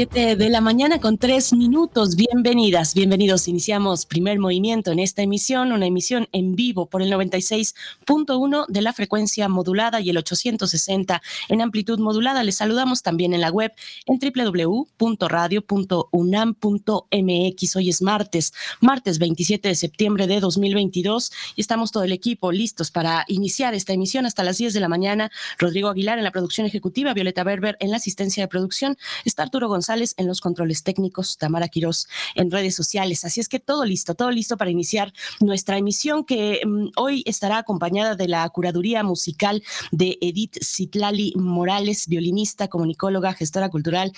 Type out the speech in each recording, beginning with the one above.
7 de la mañana con tres minutos. Bienvenidas, bienvenidos. Iniciamos primer movimiento en esta emisión, una emisión en vivo por el 96.1 de la frecuencia modulada y el 860 en amplitud modulada. Les saludamos también en la web en www.radio.unam.mx. Hoy es martes, martes 27 de septiembre de 2022 y estamos todo el equipo listos para iniciar esta emisión hasta las 10 de la mañana. Rodrigo Aguilar en la producción ejecutiva, Violeta Berber en la asistencia de producción, está Arturo González En los controles técnicos, Tamara Quirós en redes sociales. Así es que todo listo, todo listo para iniciar nuestra emisión que mm, hoy estará acompañada de la curaduría musical de Edith Citlali Morales, violinista, comunicóloga, gestora cultural,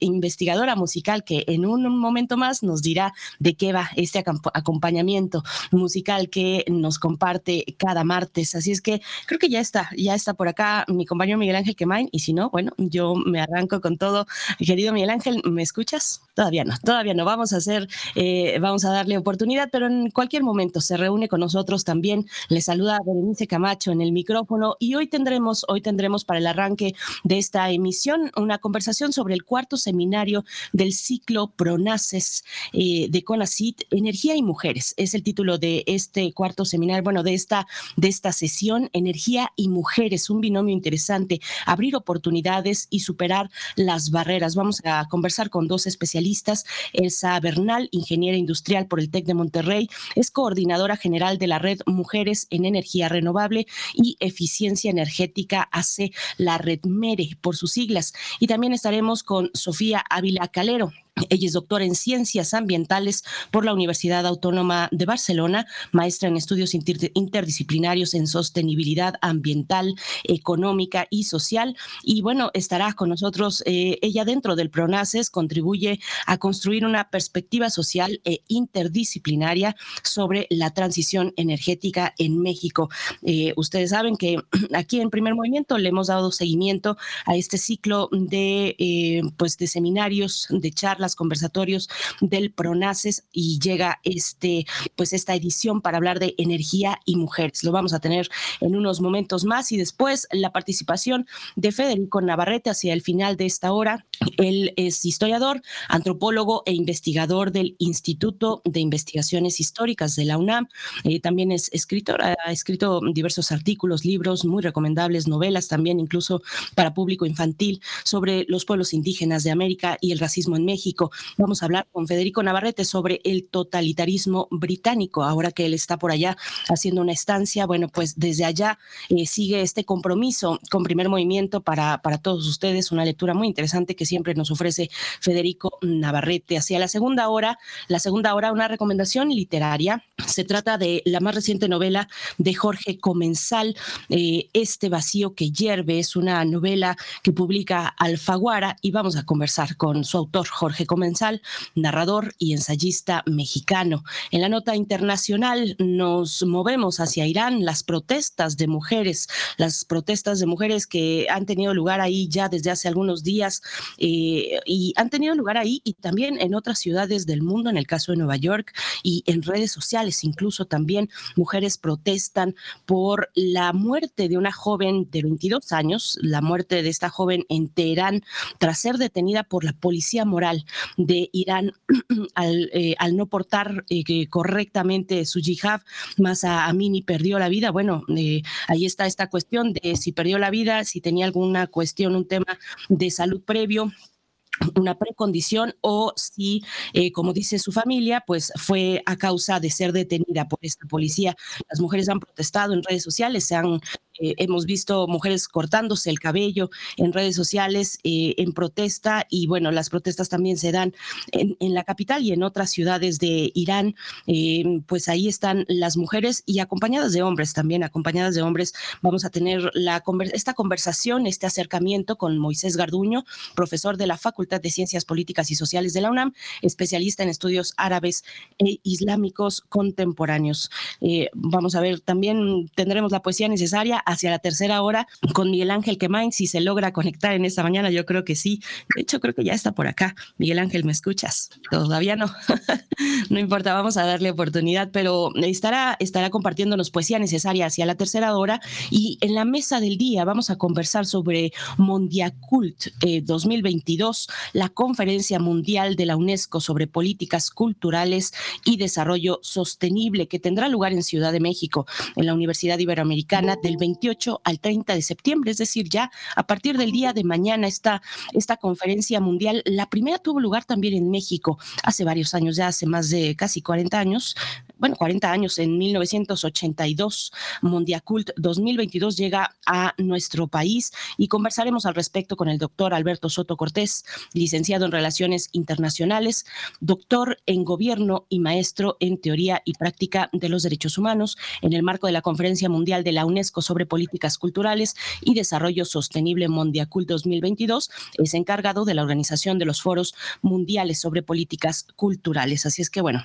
investigadora musical, que en un momento más nos dirá de qué va este acompañamiento musical que nos comparte cada martes. Así es que creo que ya está, ya está por acá mi compañero Miguel Ángel Quemain y si no, bueno, yo me arranco con todo Querido Miguel Ángel, ¿me escuchas? Todavía no, todavía no. Vamos a hacer, eh, vamos a darle oportunidad, pero en cualquier momento se reúne con nosotros también. Le saluda Berenice Camacho en el micrófono y hoy tendremos, hoy tendremos para el arranque de esta emisión una conversación sobre el cuarto seminario del ciclo Pronaces eh, de CONACIT, Energía y Mujeres. Es el título de este cuarto seminario, bueno, de esta, de esta sesión, Energía y Mujeres, un binomio interesante, abrir oportunidades y superar las barreras vamos a conversar con dos especialistas. Elsa Bernal, ingeniera industrial por el TEC de Monterrey, es coordinadora general de la red Mujeres en Energía Renovable y Eficiencia Energética, hace la red MERE por sus siglas. Y también estaremos con Sofía Ávila Calero, ella es doctora en ciencias ambientales por la Universidad Autónoma de Barcelona, maestra en estudios interdisciplinarios en sostenibilidad ambiental, económica y social. Y bueno, estará con nosotros eh, ella dentro del PRONACES, contribuye a construir una perspectiva social e interdisciplinaria sobre la transición energética en México. Eh, ustedes saben que aquí en Primer Movimiento le hemos dado seguimiento a este ciclo de, eh, pues de seminarios, de charlas conversatorios del PRONACES y llega este, pues esta edición para hablar de energía y mujeres. Lo vamos a tener en unos momentos más y después la participación de Federico Navarrete hacia el final de esta hora. Él es historiador, antropólogo e investigador del Instituto de Investigaciones Históricas de la UNAM. Eh, también es escritor, ha escrito diversos artículos, libros muy recomendables, novelas también, incluso para público infantil, sobre los pueblos indígenas de América y el racismo en México Vamos a hablar con Federico Navarrete sobre el totalitarismo británico, ahora que él está por allá haciendo una estancia. Bueno, pues desde allá eh, sigue este compromiso con primer movimiento para, para todos ustedes, una lectura muy interesante que siempre nos ofrece Federico Navarrete. Hacia la segunda hora, la segunda hora, una recomendación literaria. Se trata de la más reciente novela de Jorge Comensal, eh, Este vacío que hierve, es una novela que publica Alfaguara y vamos a conversar con su autor, Jorge Comensal, narrador y ensayista mexicano. En la nota internacional nos movemos hacia Irán, las protestas de mujeres, las protestas de mujeres que han tenido lugar ahí ya desde hace algunos días eh, y han tenido lugar ahí y también en otras ciudades del mundo, en el caso de Nueva York y en redes sociales, incluso también mujeres protestan por la muerte de una joven de 22 años, la muerte de esta joven en Teherán tras ser detenida por la policía moral de Irán eh, al, no portar eh, correctamente su yihad, más a Amini perdió la vida. Bueno, eh, ahí está esta cuestión de si perdió la vida, si tenía alguna cuestión, un tema de salud previo una precondición o si, como dice su familia, pues fue a causa de ser detenida por esta policía. Las mujeres han protestado en redes sociales, se han Eh, hemos visto mujeres cortándose el cabello en redes sociales eh, en protesta y bueno, las protestas también se dan en, la capital y en otras ciudades de Irán. pues ahí están las mujeres y acompañadas de hombres también, acompañadas de hombres. Vamos a tener la, esta conversación, este acercamiento con Moisés Garduño, profesor de la Facultad de Ciencias Políticas y Sociales de la UNAM, especialista en estudios árabes e islámicos contemporáneos. Eh, vamos a ver, también tendremos la poesía necesaria hacia la tercera hora con Miguel Ángel Quemain, si se logra conectar en esta mañana, yo creo que sí. De hecho, creo que ya está por acá. Miguel Ángel, ¿me escuchas? Todavía no. no importa, vamos a darle oportunidad, pero estará, estará compartiéndonos poesía necesaria hacia la tercera hora y en la mesa del día vamos a conversar sobre Mondiacult eh, 2022, la conferencia mundial de la UNESCO sobre políticas culturales y desarrollo sostenible que tendrá lugar en Ciudad de México, en la Universidad Iberoamericana del 28 al 30 de septiembre, es decir, ya a partir del día de mañana esta, esta conferencia mundial. La primera tuvo lugar también en México hace varios años, ya hace más de casi 40 años, bueno, 40 años, en 1982, Mondiacult 2022 llega a nuestro país y conversaremos al respecto con el doctor Alberto Soto Cortés, licenciado en Relaciones Internacionales, doctor en Gobierno y maestro en Teoría y Práctica de los Derechos Humanos, en el marco de la Conferencia Mundial de la UNESCO sobre Políticas Culturales y Desarrollo Sostenible Mondiacult 2022, es encargado de la organización de los foros mundiales sobre políticas culturales. Así es que, bueno,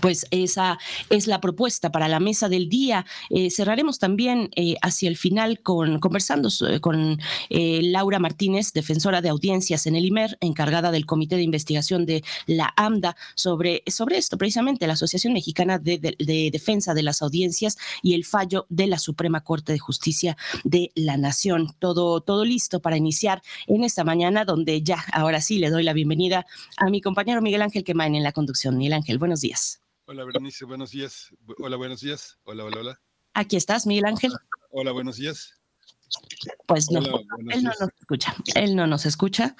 pues esa es la propuesta para la mesa del día. Eh, cerraremos también eh, hacia el final con conversando eh, con Laura Martínez, defensora de audiencias en el IMER, encargada del Comité de Investigación de la AMDA, sobre, sobre esto, precisamente la Asociación Mexicana de, de, Defensa de las Audiencias y el fallo de la Suprema Corte de Justicia de la Nación. Todo, todo listo para iniciar en esta mañana, donde ya, ahora sí, le doy la bienvenida a mi compañero Miguel Ángel Quemain en la conducción. Miguel Ángel, buenos días. Hola, Berenice, buenos días. Hola, buenos días. Hola, hola, hola. Aquí estás, Miguel Ángel. Hola, buenos días. Pues no, él no nos escucha. Él no nos escucha.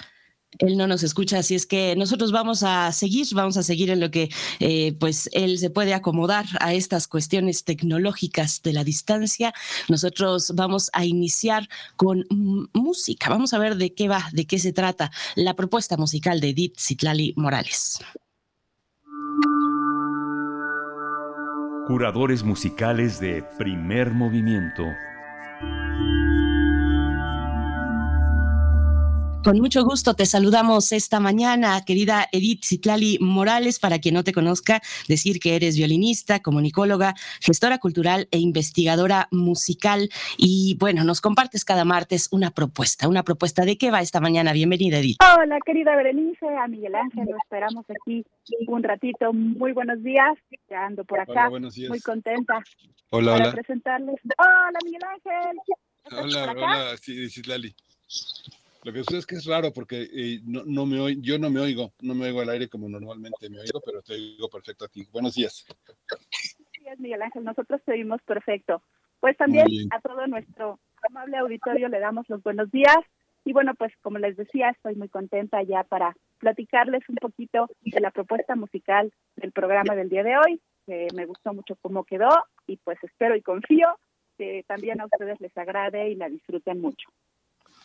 Él no nos escucha, así es que nosotros vamos a seguir, vamos a seguir en lo que eh, pues él se puede acomodar a estas cuestiones tecnológicas de la distancia. Nosotros vamos a iniciar con música, vamos a ver de qué va, de qué se trata la propuesta musical de Edith Citlali Morales. Curadores musicales de primer movimiento. Con mucho gusto te saludamos esta mañana, querida Edith Citlali Morales, para quien no te conozca, decir que eres violinista, comunicóloga, gestora cultural e investigadora musical. Y bueno, nos compartes cada martes una propuesta, una propuesta de qué va esta mañana. Bienvenida, Edith. Hola, querida Berenice, a Miguel Ángel, lo esperamos aquí un ratito. Muy buenos días, ya ando por acá, muy contenta. Hola, para presentarles. Hola, Miguel Ángel. Hola, hola, sí, Citlali. Lo que sucede es que es raro porque eh, no, no, me oigo, yo no me oigo, no me oigo al aire como normalmente me oigo, pero te oigo perfecto aquí. Buenos días. Buenos Miguel Ángel, nosotros te oímos perfecto. Pues también a todo nuestro amable auditorio le damos los buenos días. Y bueno, pues como les decía, estoy muy contenta ya para platicarles un poquito de la propuesta musical del programa del día de hoy, que me gustó mucho cómo quedó y pues espero y confío que también a ustedes les agrade y la disfruten mucho.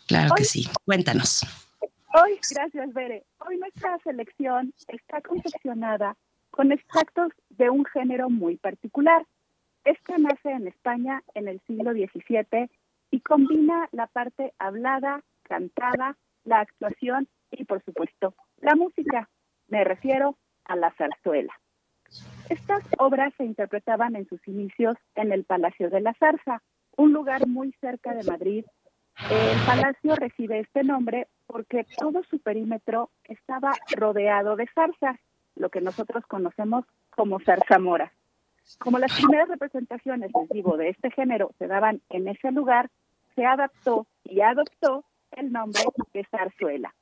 Claro que sí. Cuéntanos. Hoy, gracias, Bere. Hoy nuestra selección está confeccionada con extractos de un género muy particular. Este nace en España en el siglo XVII y combina la parte hablada, cantada, la actuación y, por supuesto, la música. Me refiero a la zarzuela. Estas obras se interpretaban en sus inicios en el Palacio de la Zarza, un lugar muy cerca de Madrid el palacio recibe este nombre porque todo su perímetro estaba rodeado de zarzas, lo que nosotros conocemos como zarzamoras. Como las primeras representaciones, les digo, de este género se daban en ese lugar, se adaptó y adoptó el nombre de zarzuela.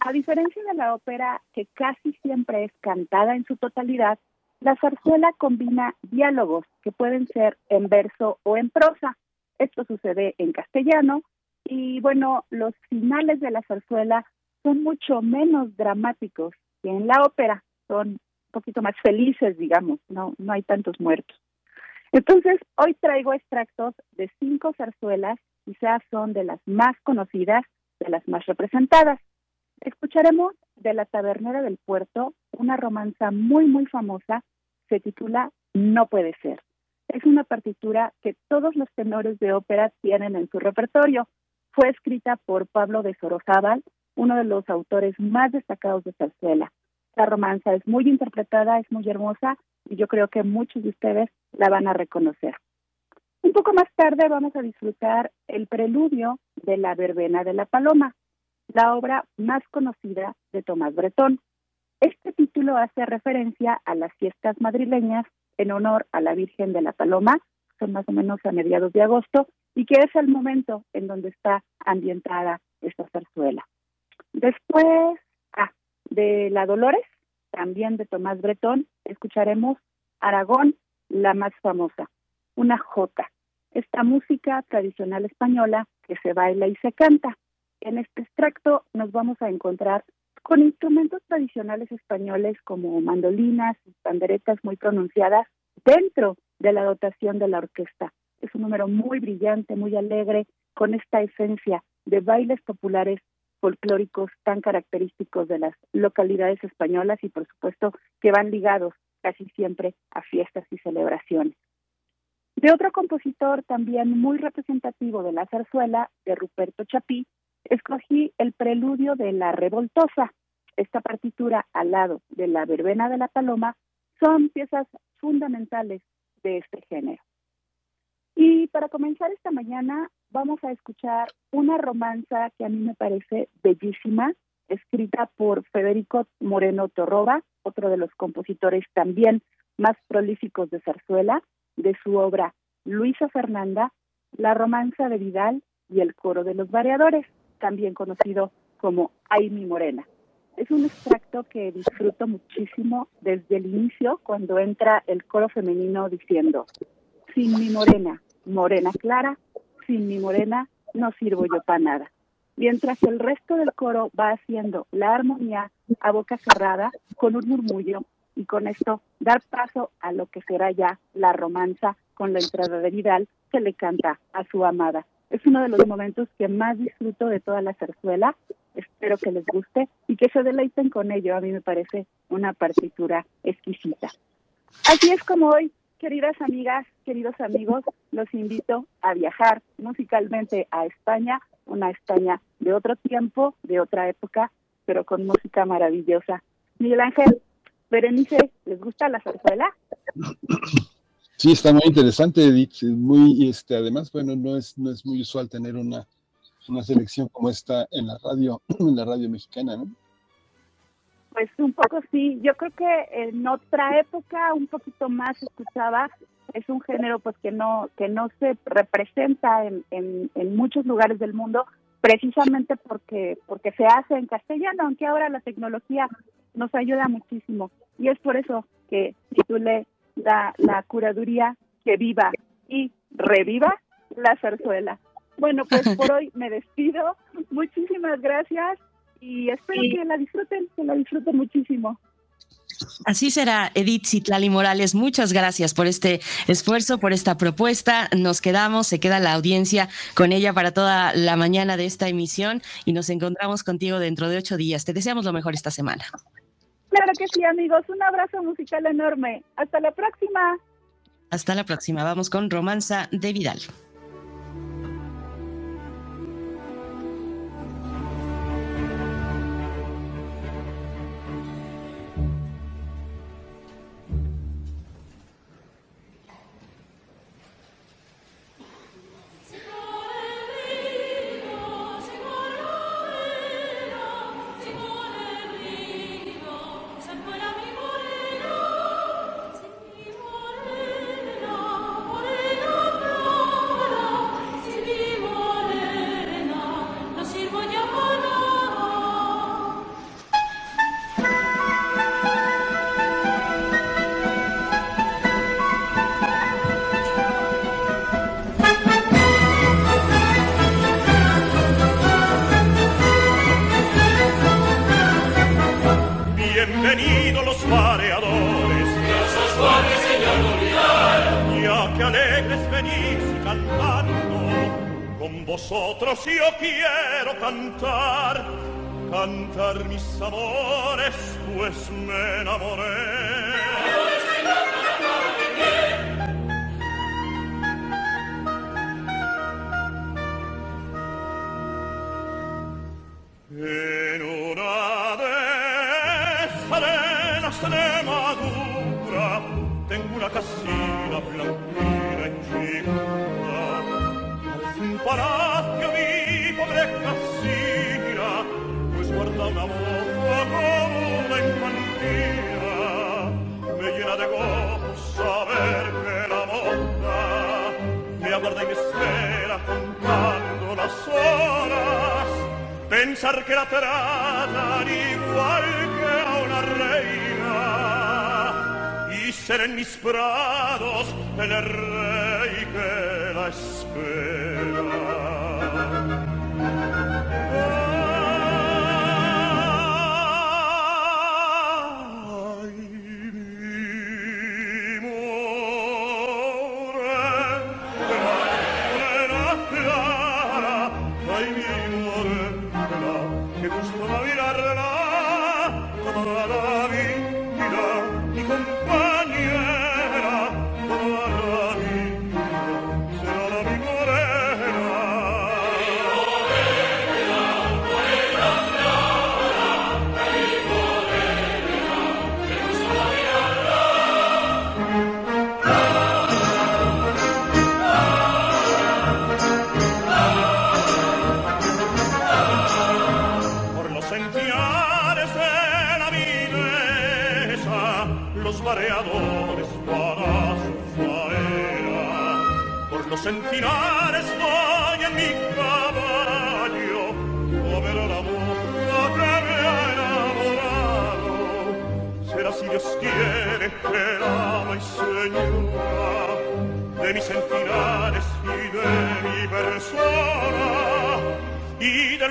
A diferencia de la ópera, que casi siempre es cantada en su totalidad, la zarzuela combina diálogos que pueden ser en verso o en prosa. Esto sucede en castellano, y bueno, los finales de la zarzuela son mucho menos dramáticos que en la ópera, son un poquito más felices, digamos, no, no hay tantos muertos. Entonces, hoy traigo extractos de cinco zarzuelas, quizás son de las más conocidas, de las más representadas. Escucharemos de la Tabernera del Puerto una romanza muy, muy famosa, se titula No puede ser. Es una partitura que todos los tenores de ópera tienen en su repertorio. Fue escrita por Pablo de Sorozábal, uno de los autores más destacados de zarzuela. La romanza es muy interpretada, es muy hermosa y yo creo que muchos de ustedes la van a reconocer. Un poco más tarde vamos a disfrutar el preludio de la verbena de la paloma, la obra más conocida de Tomás Bretón. Este título hace referencia a las fiestas madrileñas en honor a la Virgen de la Paloma, son más o menos a mediados de agosto, y que es el momento en donde está ambientada esta zarzuela. Después, ah, de la Dolores, también de Tomás Bretón, escucharemos Aragón, la más famosa, una jota, esta música tradicional española que se baila y se canta. En este extracto nos vamos a encontrar con instrumentos tradicionales españoles como mandolinas y panderetas muy pronunciadas dentro de la dotación de la orquesta. Es un número muy brillante, muy alegre, con esta esencia de bailes populares folclóricos tan característicos de las localidades españolas y por supuesto que van ligados casi siempre a fiestas y celebraciones. De otro compositor también muy representativo de la zarzuela, de Ruperto Chapí, escogí el preludio de La Revoltosa. Esta partitura al lado de la verbena de la paloma son piezas fundamentales de este género. Y para comenzar esta mañana vamos a escuchar una romanza que a mí me parece bellísima, escrita por Federico Moreno Torroba, otro de los compositores también más prolíficos de zarzuela, de su obra Luisa Fernanda, La romanza de Vidal y el coro de los variadores, también conocido como Ay mi morena. Es un extracto que disfruto muchísimo desde el inicio cuando entra el coro femenino diciendo, sin mi morena, morena clara, sin mi morena no sirvo yo para nada. Mientras el resto del coro va haciendo la armonía a boca cerrada con un murmullo y con esto dar paso a lo que será ya la romanza con la entrada de Vidal que le canta a su amada. Es uno de los momentos que más disfruto de toda la zarzuela. Espero que les guste y que se deleiten con ello. A mí me parece una partitura exquisita. Así es como hoy Queridas amigas, queridos amigos, los invito a viajar musicalmente a España, una España de otro tiempo, de otra época, pero con música maravillosa. Miguel Ángel, Berenice, ¿les gusta la zarzuela? Sí, está muy interesante, Edith. Muy, este, además, bueno, no es, no es muy usual tener una, una selección como esta en la radio, en la radio mexicana, ¿no? Pues un poco sí, yo creo que en otra época un poquito más escuchaba, es un género pues que no que no se representa en, en, muchos lugares del mundo precisamente porque porque se hace en castellano, aunque ahora la tecnología nos ayuda muchísimo y es por eso que titulé la, la curaduría que viva y reviva la zarzuela. Bueno, pues por hoy me despido. Muchísimas gracias y espero que la disfruten, que la disfruten muchísimo. Así será, Edith Citlali Morales. Muchas gracias por este esfuerzo, por esta propuesta. Nos quedamos, se queda la audiencia con ella para toda la mañana de esta emisión y nos encontramos contigo dentro de ocho días. Te deseamos lo mejor esta semana. Claro que sí, amigos. Un abrazo musical enorme. Hasta la próxima. Hasta la próxima. Vamos con Romanza de Vidal.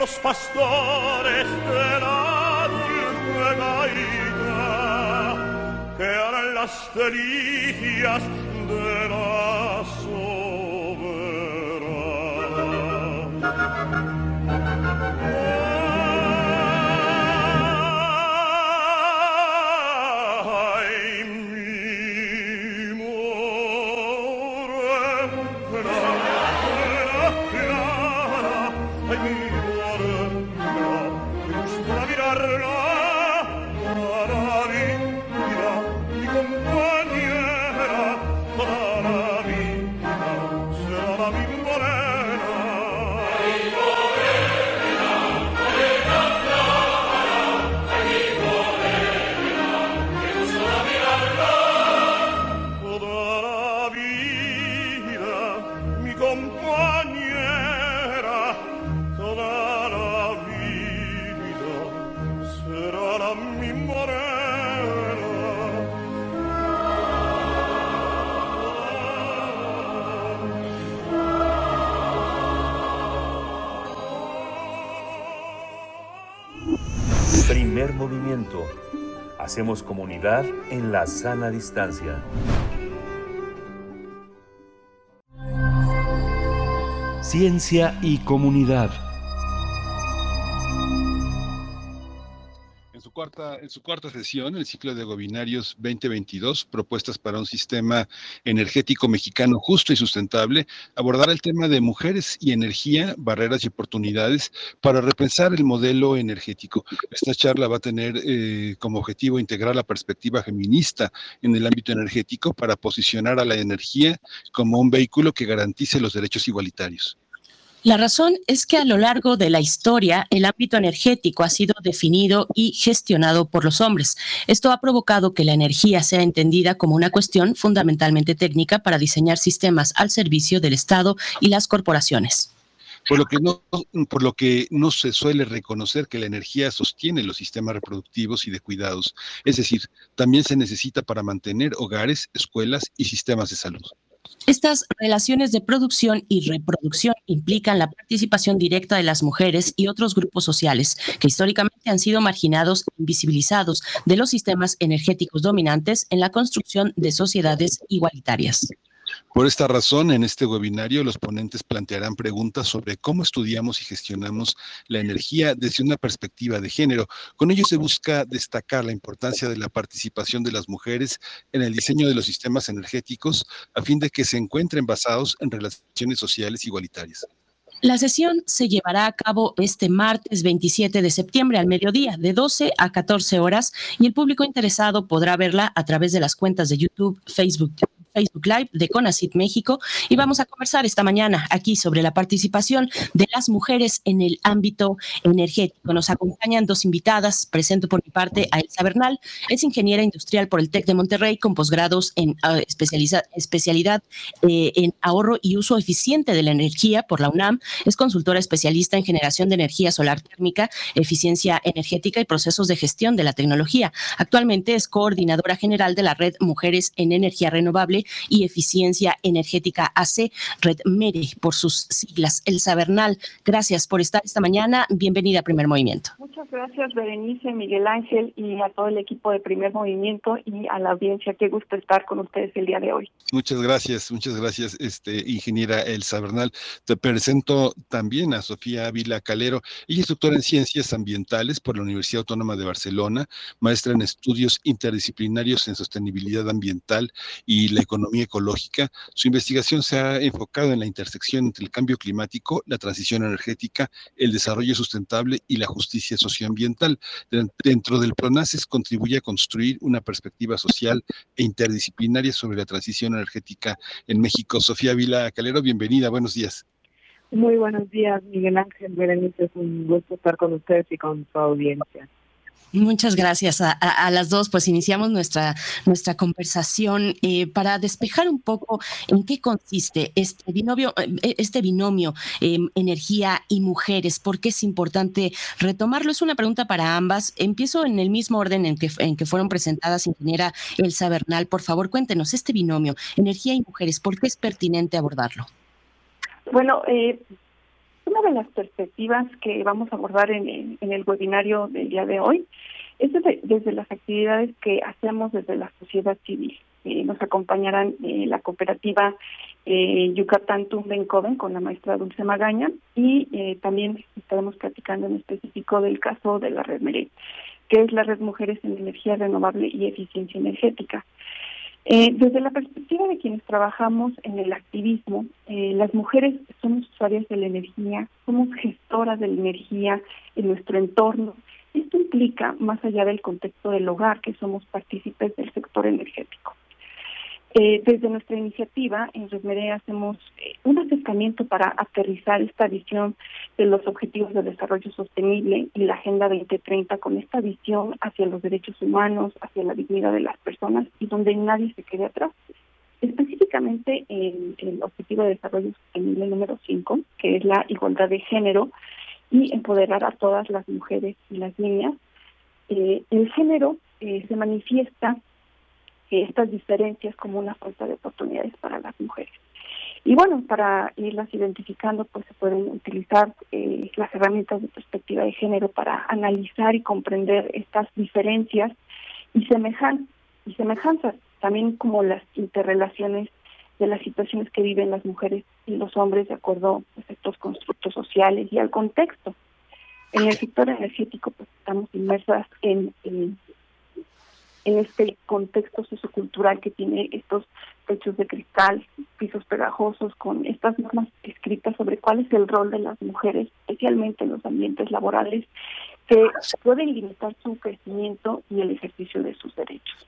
Los pastores de la dulce gaita que harán las delicias de la Hacemos comunidad en la sana distancia. Ciencia y comunidad. En su cuarta sesión, el ciclo de Gobinarios 2022, propuestas para un sistema energético mexicano justo y sustentable, abordará el tema de mujeres y energía, barreras y oportunidades para repensar el modelo energético. Esta charla va a tener eh, como objetivo integrar la perspectiva feminista en el ámbito energético para posicionar a la energía como un vehículo que garantice los derechos igualitarios. La razón es que a lo largo de la historia el ámbito energético ha sido definido y gestionado por los hombres. Esto ha provocado que la energía sea entendida como una cuestión fundamentalmente técnica para diseñar sistemas al servicio del Estado y las corporaciones. por lo que no, se suele reconocer que la energía sostiene los sistemas reproductivos y de cuidados. Es decir, también se necesita para mantener hogares, escuelas y sistemas de salud. Estas relaciones de producción y reproducción implican la participación directa de las mujeres y otros grupos sociales que históricamente han sido marginados e invisibilizados de los sistemas energéticos dominantes en la construcción de sociedades igualitarias. Por esta razón, en este webinario los ponentes plantearán preguntas sobre cómo estudiamos y gestionamos la energía desde una perspectiva de género. Con ello se busca destacar la importancia de la participación de las mujeres en el diseño de los sistemas energéticos a fin de que se encuentren basados en relaciones sociales igualitarias. La sesión se llevará a cabo este martes 27 de septiembre al mediodía, de 12 a 14 horas, y el público interesado podrá verla a través de las cuentas de YouTube, Facebook, Facebook Live de CONACIT México y vamos a conversar esta mañana aquí sobre la participación de las mujeres en el ámbito energético. Nos acompañan dos invitadas. Presento por mi parte a Elsa Bernal, es ingeniera industrial por el TEC de Monterrey con posgrados en uh, especialidad eh, en ahorro y uso eficiente de la energía por la UNAM. Es consultora especialista en generación de energía solar térmica, eficiencia energética y procesos de gestión de la tecnología. Actualmente es coordinadora general de la red Mujeres en Energía Renovable y Eficiencia Energética AC, Red MERE, por sus siglas. Elsa Bernal, gracias por estar esta mañana. Bienvenida a Primer Movimiento. Muchas gracias, Berenice, Miguel Ángel y a todo el equipo de Primer Movimiento y a la audiencia. Qué gusto estar con ustedes el día de hoy. Muchas gracias, muchas gracias, este, ingeniera Elsa Bernal. Te presento también a Sofía Ávila Calero. Ella es doctora en Ciencias Ambientales por la Universidad Autónoma de Barcelona, maestra en estudios interdisciplinarios en sostenibilidad ambiental y la economía economía ecológica. Su investigación se ha enfocado en la intersección entre el cambio climático, la transición energética, el desarrollo sustentable y la justicia socioambiental. Dentro del PRONACES contribuye a construir una perspectiva social e interdisciplinaria sobre la transición energética en México. Sofía Vila Calero, bienvenida, buenos días. Muy buenos días, Miguel Ángel Berenice. Es un gusto estar con ustedes y con su audiencia. Muchas gracias a, las dos. Pues iniciamos nuestra, nuestra conversación eh, para despejar un poco en qué consiste este binomio, eh, este binomio em, energía y mujeres. ¿Por qué es importante retomarlo? Es una pregunta para ambas. Empiezo en el mismo orden en que, en que fueron presentadas, ingeniera Elsa Bernal. Por favor, cuéntenos este binomio, energía y mujeres. ¿Por qué es pertinente abordarlo? Bueno, eh, una de las perspectivas que vamos a abordar en, el webinario del día de hoy es desde, las actividades que hacemos desde la sociedad civil. Eh, nos acompañarán eh, la cooperativa eh, Yucatán Tumbencoven con la maestra Dulce Magaña y eh, también estaremos platicando en específico del caso de la red MERE, que es la red Mujeres en Energía Renovable y Eficiencia Energética. Eh, desde la perspectiva de quienes trabajamos en el activismo, eh, las mujeres somos usuarias de la energía, somos gestoras de la energía en nuestro entorno. Esto implica, más allá del contexto del hogar, que somos partícipes del sector energético. Eh, desde nuestra iniciativa en Resmere hacemos eh, un acercamiento para aterrizar esta visión de los Objetivos de Desarrollo Sostenible y la Agenda 2030 con esta visión hacia los derechos humanos, hacia la dignidad de las personas y donde nadie se quede atrás. Específicamente en el Objetivo de Desarrollo Sostenible número 5, que es la igualdad de género y empoderar a todas las mujeres y las niñas, eh, el género se manifiesta estas diferencias como una falta de oportunidades para las mujeres. Y bueno, para irlas identificando, pues se pueden utilizar eh, las herramientas de perspectiva de género para analizar y comprender estas diferencias y, semejan y semejanzas, también como las interrelaciones de las situaciones que viven las mujeres y los hombres de acuerdo pues, a estos constructos sociales y al contexto. En el sector energético, pues estamos inmersas en, en en este contexto sociocultural que tiene estos techos de cristal, pisos pegajosos, con estas normas escritas sobre cuál es el rol de las mujeres, especialmente en los ambientes laborales, que pueden limitar su crecimiento y el ejercicio de sus derechos.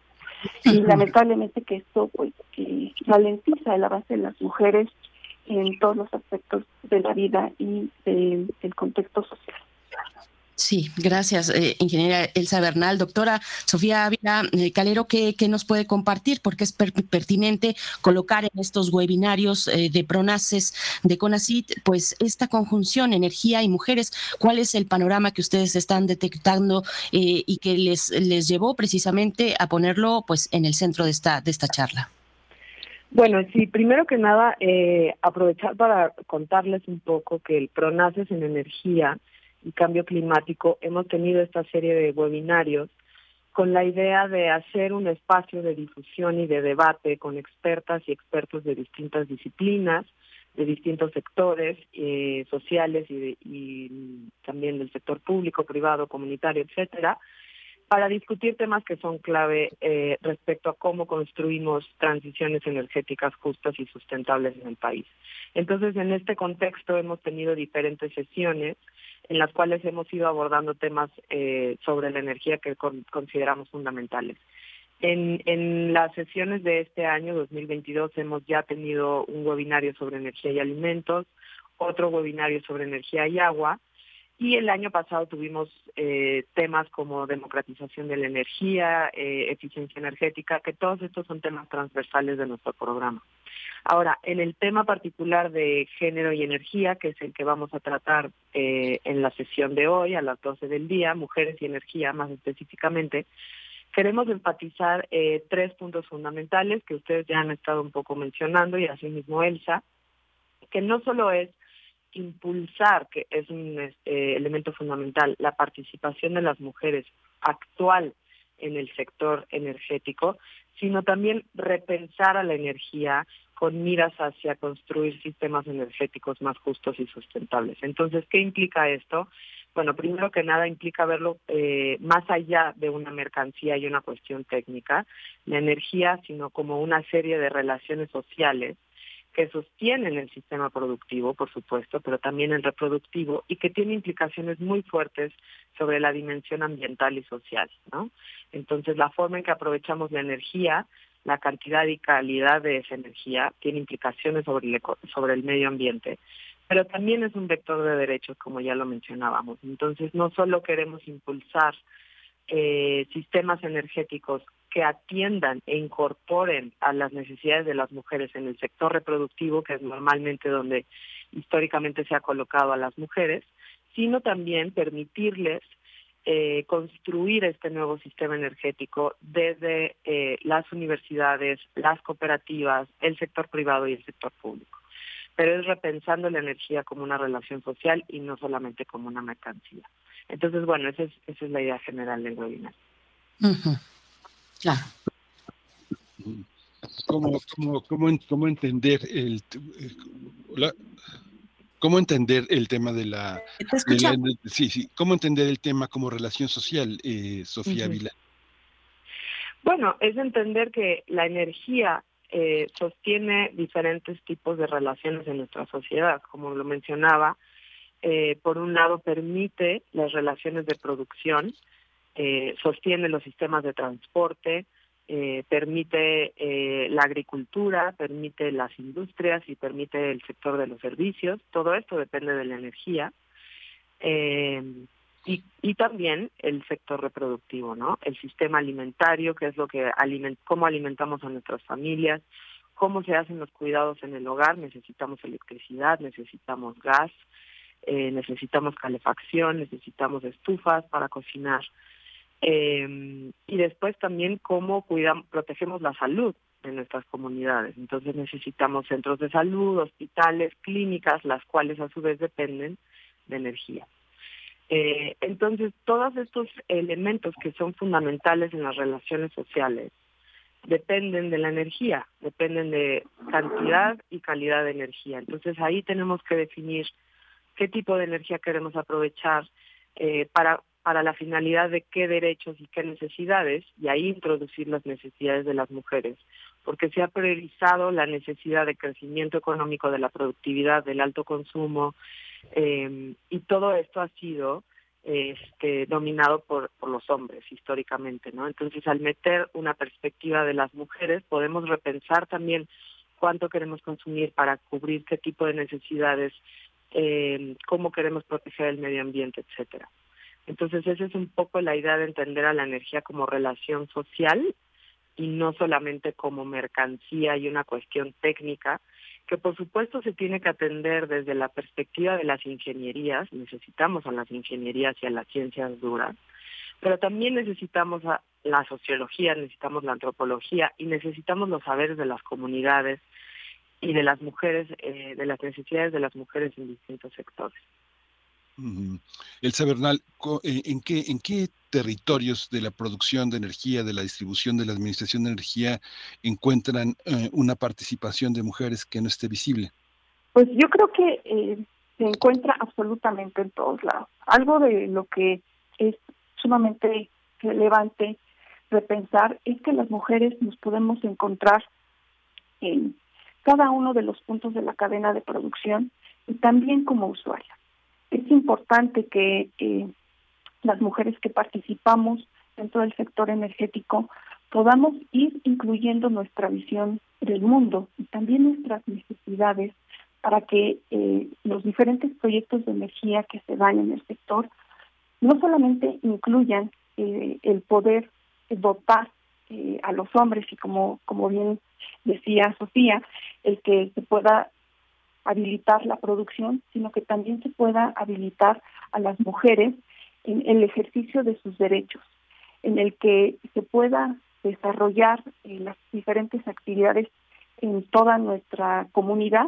Y lamentablemente que esto pues que ralentiza el avance de las mujeres en todos los aspectos de la vida y del contexto social. Sí, gracias, eh, ingeniera Elsa Bernal. Doctora Sofía Ávila eh, Calero, ¿qué, nos puede compartir? Porque es pertinente colocar en estos webinarios eh, de PRONACES, de CONACIT, pues esta conjunción energía y mujeres. ¿Cuál es el panorama que ustedes están detectando y que les, les llevó precisamente a ponerlo pues en el centro de esta, de esta charla? Bueno, sí, primero que nada, aprovechar para contarles un poco que el PRONACES en energía y cambio climático, hemos tenido esta serie de webinarios con la idea de hacer un espacio de difusión y de debate con expertas y expertos de distintas disciplinas, de distintos sectores eh, sociales y, y, también del sector público, privado, comunitario, etcétera, para discutir temas que son clave eh, respecto a cómo construimos transiciones energéticas justas y sustentables en el país. Entonces, en este contexto hemos tenido diferentes sesiones en las cuales hemos ido abordando temas eh, sobre la energía que consideramos fundamentales. En, en las sesiones de este año, 2022, hemos ya tenido un webinario sobre energía y alimentos, otro webinario sobre energía y agua, y el año pasado tuvimos eh, temas como democratización de la energía, eh, eficiencia energética, que todos estos son temas transversales de nuestro programa. Ahora, en el tema particular de género y energía, que es el que vamos a tratar eh, en la sesión de hoy, a las 12 del día, mujeres y energía más específicamente, queremos enfatizar tres puntos fundamentales que ustedes ya han estado un poco mencionando y asimismo Elsa, que no solo es impulsar, que es un eh, elemento fundamental, la participación de las mujeres actual en el sector energético, sino también repensar a la energía con miras hacia construir sistemas energéticos más justos y sustentables. Entonces, ¿qué implica esto? Bueno, primero que nada implica verlo eh, más allá de una mercancía y una cuestión técnica, la energía, sino como una serie de relaciones sociales que sostienen el sistema productivo, por supuesto, pero también el reproductivo y que tiene implicaciones muy fuertes sobre la dimensión ambiental y social, ¿no? Entonces, la forma en que aprovechamos la energía, la cantidad y calidad de esa energía tiene implicaciones sobre el, sobre el medio ambiente, pero también es un vector de derechos, como ya lo mencionábamos. Entonces, no solo queremos impulsar eh, sistemas energéticos que atiendan e incorporen a las necesidades de las mujeres en el sector reproductivo, que es normalmente donde históricamente se ha colocado a las mujeres, sino también permitirles eh, construir este nuevo sistema energético desde eh, las universidades, las cooperativas, el sector privado y el sector público. Pero es repensando la energía como una relación social y no solamente como una mercancía. Entonces, bueno, esa es, esa es la idea general del webinar. Claro. ¿Cómo, cómo, cómo, cómo entender el cómo entender el tema de la, sí sí cómo entender el tema como relación social eh, Sofía Vila bueno es entender que la energía eh, sostiene diferentes tipos de relaciones en nuestra sociedad como lo mencionaba eh, por un lado permite las relaciones de producción eh, sostiene los sistemas de transporte, eh, permite eh, la agricultura, permite las industrias y permite el sector de los servicios. Todo esto depende de la energía. Y, y, también el sector reproductivo, ¿no? El sistema alimentario, que es lo que aliment cómo alimentamos a nuestras familias, cómo se hacen los cuidados en el hogar, necesitamos electricidad, necesitamos gas, necesitamos calefacción, necesitamos estufas para cocinar, eh, y después también cómo cuidamos, protegemos la salud de nuestras comunidades. Entonces necesitamos centros de salud, hospitales, clínicas, las cuales a su vez dependen de energía. Eh, entonces, todos estos elementos que son fundamentales en las relaciones sociales dependen de la energía, dependen de cantidad y calidad de energía. Entonces, ahí tenemos que definir qué tipo de energía queremos aprovechar eh, para para la finalidad de qué derechos y qué necesidades, y ahí introducir las necesidades de las mujeres, porque se ha priorizado la necesidad de crecimiento económico, de la productividad, del alto consumo, eh, y todo esto ha sido este, dominado por, por los hombres históricamente, ¿no? Entonces, al meter una perspectiva de las mujeres, podemos repensar también cuánto queremos consumir para cubrir qué tipo de necesidades, eh, cómo queremos proteger el medio ambiente, etcétera. Entonces esa es un poco la idea de entender a la energía como relación social y no solamente como mercancía y una cuestión técnica, que por supuesto se tiene que atender desde la perspectiva de las ingenierías, necesitamos a las ingenierías y a las ciencias duras, pero también necesitamos a la sociología, necesitamos la antropología y necesitamos los saberes de las comunidades y de las mujeres, eh, de las necesidades de las mujeres en distintos sectores. Elsa Bernal, eh, ¿en qué, ¿en qué territorios de la producción de energía, de la distribución, de la administración de energía encuentran eh, una participación de mujeres que no esté visible? Pues yo creo que eh, se encuentra absolutamente en todos lados. Algo de lo que es sumamente relevante repensar es que las mujeres nos podemos encontrar en cada uno de los puntos de la cadena de producción y también como usuarias. Es importante que eh, las mujeres que participamos dentro del sector energético podamos ir incluyendo nuestra visión del mundo y también nuestras necesidades para que eh, los diferentes proyectos de energía que se dan en el sector no solamente incluyan eh, el poder dotar eh, a los hombres y como como bien decía Sofía el que se pueda habilitar la producción sino que también se pueda habilitar a las mujeres en el ejercicio de sus derechos en el que se pueda desarrollar eh, las diferentes actividades en toda nuestra comunidad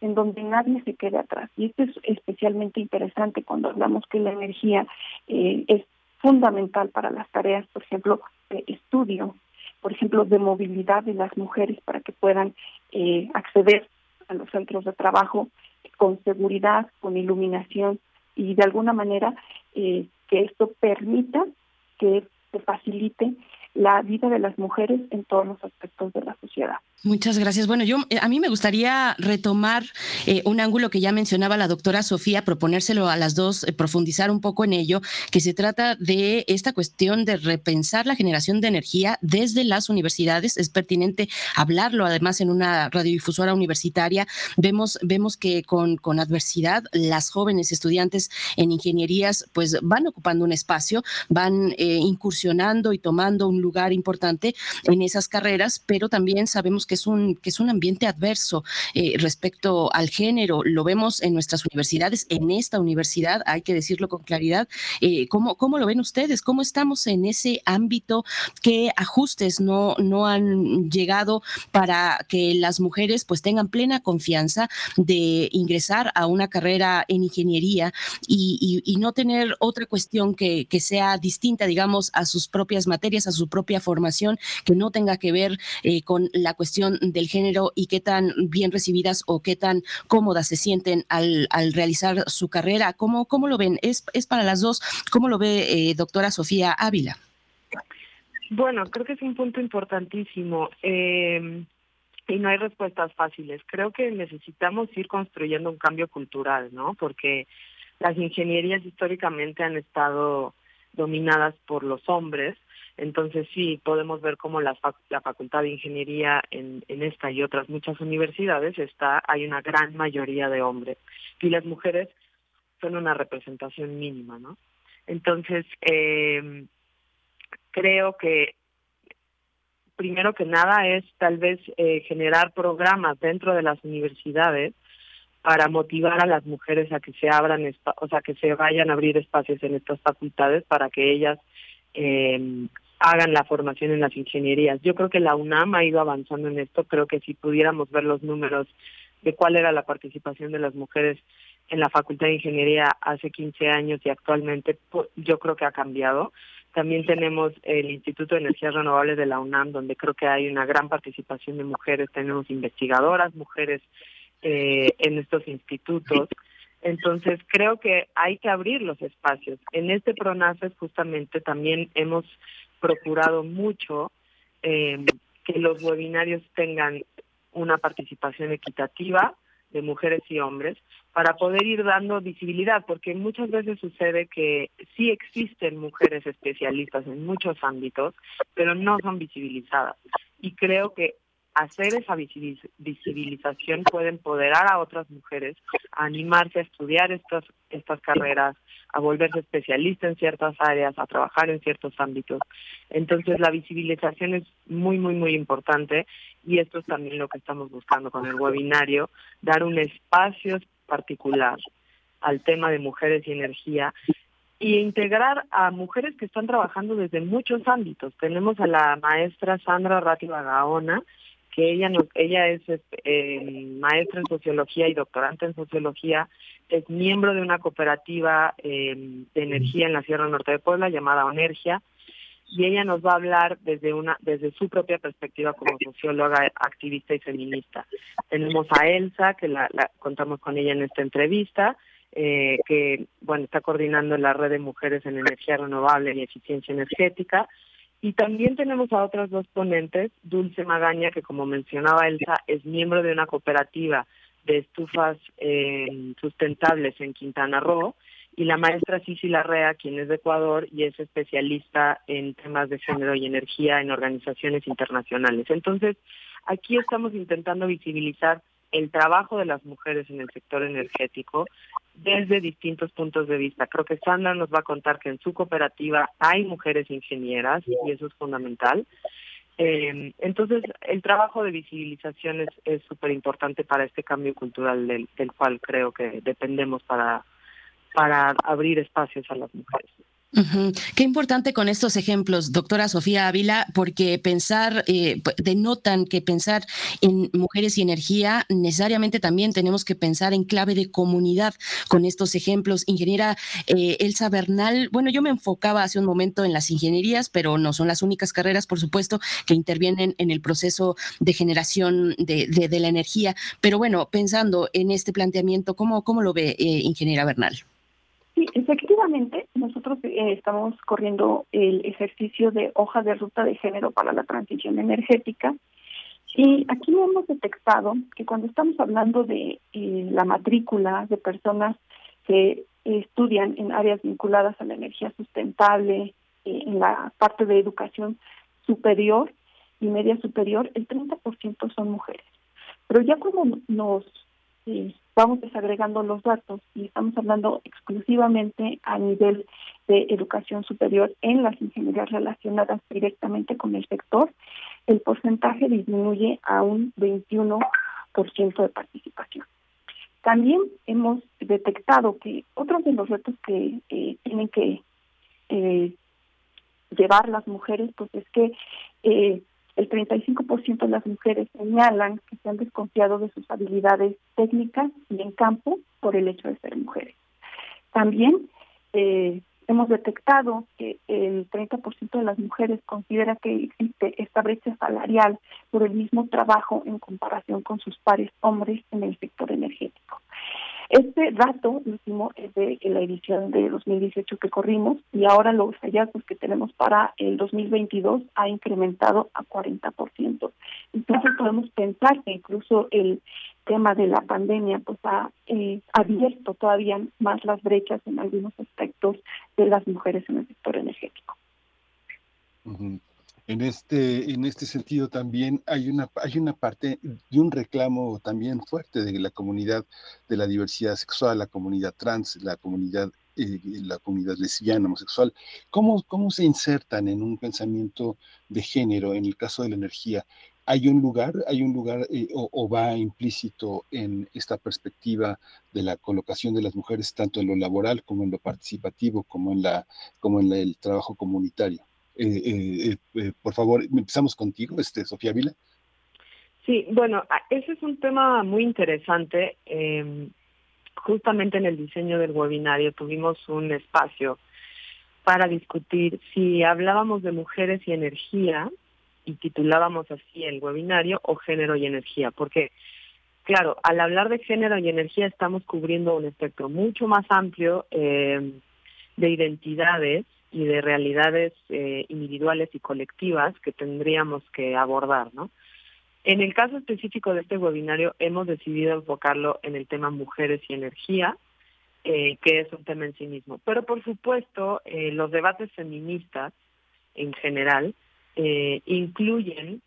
en donde nadie se quede atrás. Y esto es especialmente interesante cuando hablamos que la energía eh, es fundamental para las tareas, por ejemplo, estudio, por ejemplo, de movilidad de las mujeres para que puedan eh, acceder a los centros de trabajo con seguridad, con iluminación y de alguna manera eh, que esto permita que se facilite la vida de las mujeres en todos los aspectos de la sociedad. Muchas gracias. Bueno, yo eh, a mí me gustaría retomar eh, un ángulo que ya mencionaba la doctora Sofía, proponérselo a las dos, eh, profundizar un poco en ello, que se trata de esta cuestión de repensar la generación de energía desde las universidades. Es pertinente hablarlo, además, en una radiodifusora universitaria. Vemos, vemos que con, con adversidad las jóvenes estudiantes en ingenierías pues van ocupando un espacio, van incursionando y tomando un importante en esas carreras, pero también sabemos que es un, que es un ambiente adverso eh, respecto al género. Lo vemos en nuestras universidades, en esta universidad, hay que decirlo con claridad. Eh, ¿cómo, ¿Cómo lo ven ustedes? ¿Cómo estamos en ese ámbito? ¿Qué ajustes no, no han llegado para que las mujeres pues tengan plena confianza de ingresar a una carrera en ingeniería y, y, no tener otra cuestión que, que, sea distinta, digamos, a sus propias materias, a su propia formación, que no tenga que ver eh, con la cuestión del género y qué tan bien recibidas o qué tan cómodas se sienten al, al realizar su carrera. ¿Cómo, ¿Cómo lo ven? ¿Es, es para las dos? ¿Cómo lo ve eh, doctora Sofía Ávila? Bueno, creo que es un punto importantísimo. Eh, y no hay respuestas fáciles. Creo que necesitamos ir construyendo un cambio cultural, ¿no? Porque las ingenierías históricamente han estado dominadas por los hombres entonces sí, podemos ver cómo la, la Facultad de Ingeniería en, en esta y otras muchas universidades está, hay una gran mayoría de hombres y las mujeres son una representación mínima, ¿no? Entonces, eh, creo que primero que nada es tal vez eh, generar programas dentro de las universidades para motivar a las mujeres a que se abran, o sea, que se vayan a abrir espacios en estas facultades para que ellas eh, hagan la formación en las ingenierías. Yo creo que la UNAM ha ido avanzando en esto, creo que si pudiéramos ver los números de cuál era la participación de las mujeres en la Facultad de Ingeniería hace 15 años y actualmente yo creo que ha cambiado. También tenemos el Instituto de Energías Renovables de la UNAM, donde creo que hay una gran participación de mujeres. Tenemos investigadoras, mujeres eh, en estos institutos. Entonces, creo que hay que abrir los espacios. En este PRONACES justamente también hemos procurado mucho eh, que los webinarios tengan una participación equitativa de mujeres y hombres para poder ir dando visibilidad, porque muchas veces sucede que sí existen mujeres especialistas en muchos ámbitos, pero no son visibilizadas. Y creo que hacer esa visibilización puede empoderar a otras mujeres a animarse a estudiar estas, estas carreras, a volverse especialista en ciertas áreas, a trabajar en ciertos ámbitos. Entonces la visibilización es muy, muy, muy importante y esto es también lo que estamos buscando con el webinario, dar un espacio particular al tema de mujeres y energía y integrar a mujeres que están trabajando desde muchos ámbitos. Tenemos a la maestra Sandra Rátiva Gaona, que ella ella es eh, maestra en sociología y doctorante en sociología, es miembro de una cooperativa eh, de energía en la Sierra Norte de Puebla llamada Onergia, y ella nos va a hablar desde una desde su propia perspectiva como socióloga, activista y feminista. Tenemos a Elsa, que la, contamos con ella en esta entrevista, eh, que bueno está coordinando la red de mujeres en energía renovable y eficiencia energética. Y también tenemos a otras dos ponentes, Dulce Magaña, que como mencionaba Elsa, es miembro de una cooperativa de estufas eh, sustentables en Quintana Roo, y la maestra Cici Larrea, quien es de Ecuador y es especialista en temas de género y energía en organizaciones internacionales. Entonces, aquí estamos intentando visibilizar el trabajo de las mujeres en el sector energético desde distintos puntos de vista. Creo que Sandra nos va a contar que en su cooperativa hay mujeres ingenieras y eso es fundamental. Eh, entonces, el trabajo de visibilización es súper importante para este cambio cultural del cual creo que dependemos para para abrir espacios a las mujeres. Qué importante con estos ejemplos, doctora Sofía Ávila, porque pensar, eh, denotan que pensar en mujeres y energía, necesariamente también tenemos que pensar en clave de comunidad con estos ejemplos. Ingeniera eh, Elsa Bernal, bueno, yo me enfocaba hace un momento en las ingenierías, pero no son las únicas carreras, por supuesto, que intervienen en el proceso de generación de, de, la energía. Pero bueno, pensando en este planteamiento, ¿cómo, cómo lo ve, eh, ingeniera Bernal? Sí, efectivamente, nosotros eh, estamos corriendo el ejercicio de hoja de ruta de género para la transición energética y aquí hemos detectado que cuando estamos hablando de eh, la matrícula de personas que estudian en áreas vinculadas a la energía sustentable, eh, en la parte de educación superior y media superior, el 30% son mujeres. Pero ya cuando nos vamos desagregando los datos y estamos hablando exclusivamente a nivel de educación superior en las ingenierías relacionadas directamente con el sector, el porcentaje disminuye a un 21% de participación. También hemos detectado que otros de los retos que eh, tienen que eh, llevar las mujeres, pues es que eh, el 35% de las mujeres señalan que se han desconfiado de sus habilidades técnicas y en campo por el hecho de ser mujeres. También eh, hemos detectado que el 30% de las mujeres considera que existe esta brecha salarial por el mismo trabajo en comparación con sus pares hombres en el sector energético. Este dato último es de la edición de 2018 que corrimos y ahora los hallazgos que tenemos para el 2022 ha incrementado a 40%. Entonces podemos pensar que incluso el tema de la pandemia pues ha eh, abierto todavía más las brechas en algunos aspectos de las mujeres en el sector energético. En este, en este sentido también hay una, hay una parte de un reclamo también fuerte de la comunidad de la diversidad sexual, la comunidad trans, la comunidad eh, la comunidad lesbiana, homosexual, ¿cómo, ¿cómo se insertan en un pensamiento de género en el caso de la energía? ¿Hay un lugar, hay un lugar eh, o, va implícito en esta perspectiva de la colocación de las mujeres tanto en lo laboral como en lo participativo, como en, la, como en el trabajo comunitario? Eh, eh, eh, por favor, empezamos contigo, este, Sofía Vila. Sí, bueno, ese es un tema muy interesante. Em, justamente en el diseño del webinario tuvimos un espacio para discutir si hablábamos de mujeres y energía y titulábamos así el webinario o género y energía, porque claro, al hablar de género y energía estamos cubriendo un espectro mucho más amplio em, de identidades y de realidades eh, individuales y colectivas que tendríamos que abordar, ¿no? En el caso específico de este webinario hemos decidido enfocarlo en el tema mujeres y energía, eh, que es un tema en sí mismo. Pero por supuesto, eh, los debates feministas en general incluyen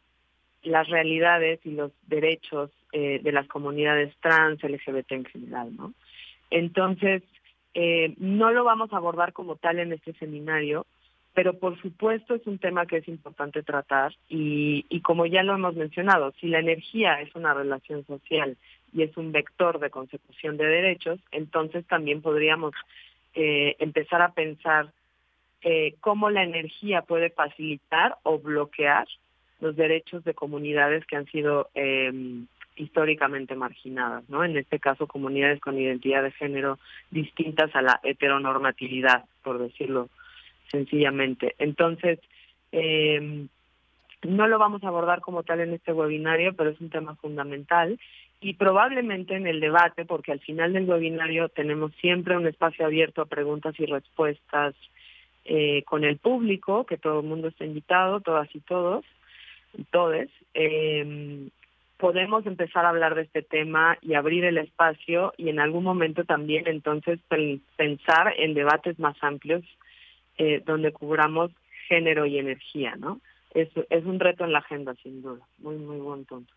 las realidades y los derechos de las comunidades trans, LGBT en general, ¿no? Entonces, eh, no lo vamos a abordar como tal en este seminario, pero por supuesto es un tema que es importante tratar y, como ya lo hemos mencionado, si la energía es una relación social y es un vector de consecución de derechos, entonces también podríamos eh, empezar a pensar eh, cómo la energía puede facilitar o bloquear los derechos de comunidades que han sido em, históricamente marginadas, ¿no? En este caso, comunidades con identidad de género distintas a la heteronormatividad, por decirlo sencillamente. Entonces, eh, no lo vamos a abordar como tal en este webinario, pero es un tema fundamental y probablemente en el debate, porque al final del webinario tenemos siempre un espacio abierto a preguntas y respuestas eh, con el público, que todo el mundo está invitado, todas y todos, todes. Eh, podemos empezar a hablar de este tema y abrir el espacio y en algún momento también entonces pensar en debates más amplios eh, donde cubramos género y energía, ¿no? Es, es un reto en la agenda, sin duda. Muy, muy buen punto.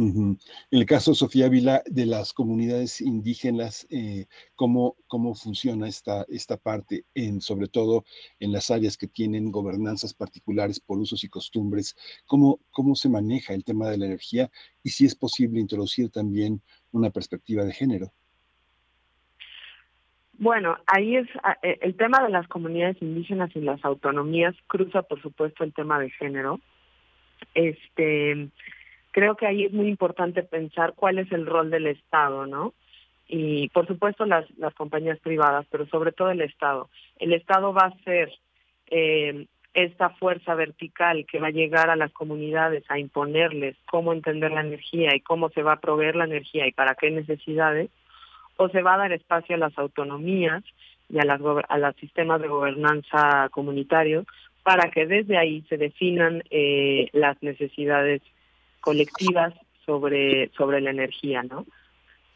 En el caso, Sofía Ávila, de las comunidades indígenas, eh, ¿cómo, ¿cómo funciona esta, esta parte, en, sobre todo en las áreas que tienen gobernanzas particulares por usos y costumbres? ¿Cómo, ¿Cómo se maneja el tema de la energía y si es posible introducir también una perspectiva de género? Bueno, ahí es eh, el tema de las comunidades indígenas y las autonomías cruza, por supuesto, el tema de género. Este, creo que ahí es muy importante pensar cuál es el rol del Estado, ¿no? Y por supuesto las, las compañías privadas, pero sobre todo el Estado. El Estado va a ser eh, esta fuerza vertical que va a llegar a las comunidades a imponerles cómo entender la energía y cómo se va a proveer la energía y para qué necesidades, o se va a dar espacio a las autonomías y a, las, a los sistemas de gobernanza comunitarios para que desde ahí se definan eh, las necesidades colectivas sobre, sobre la energía, ¿no?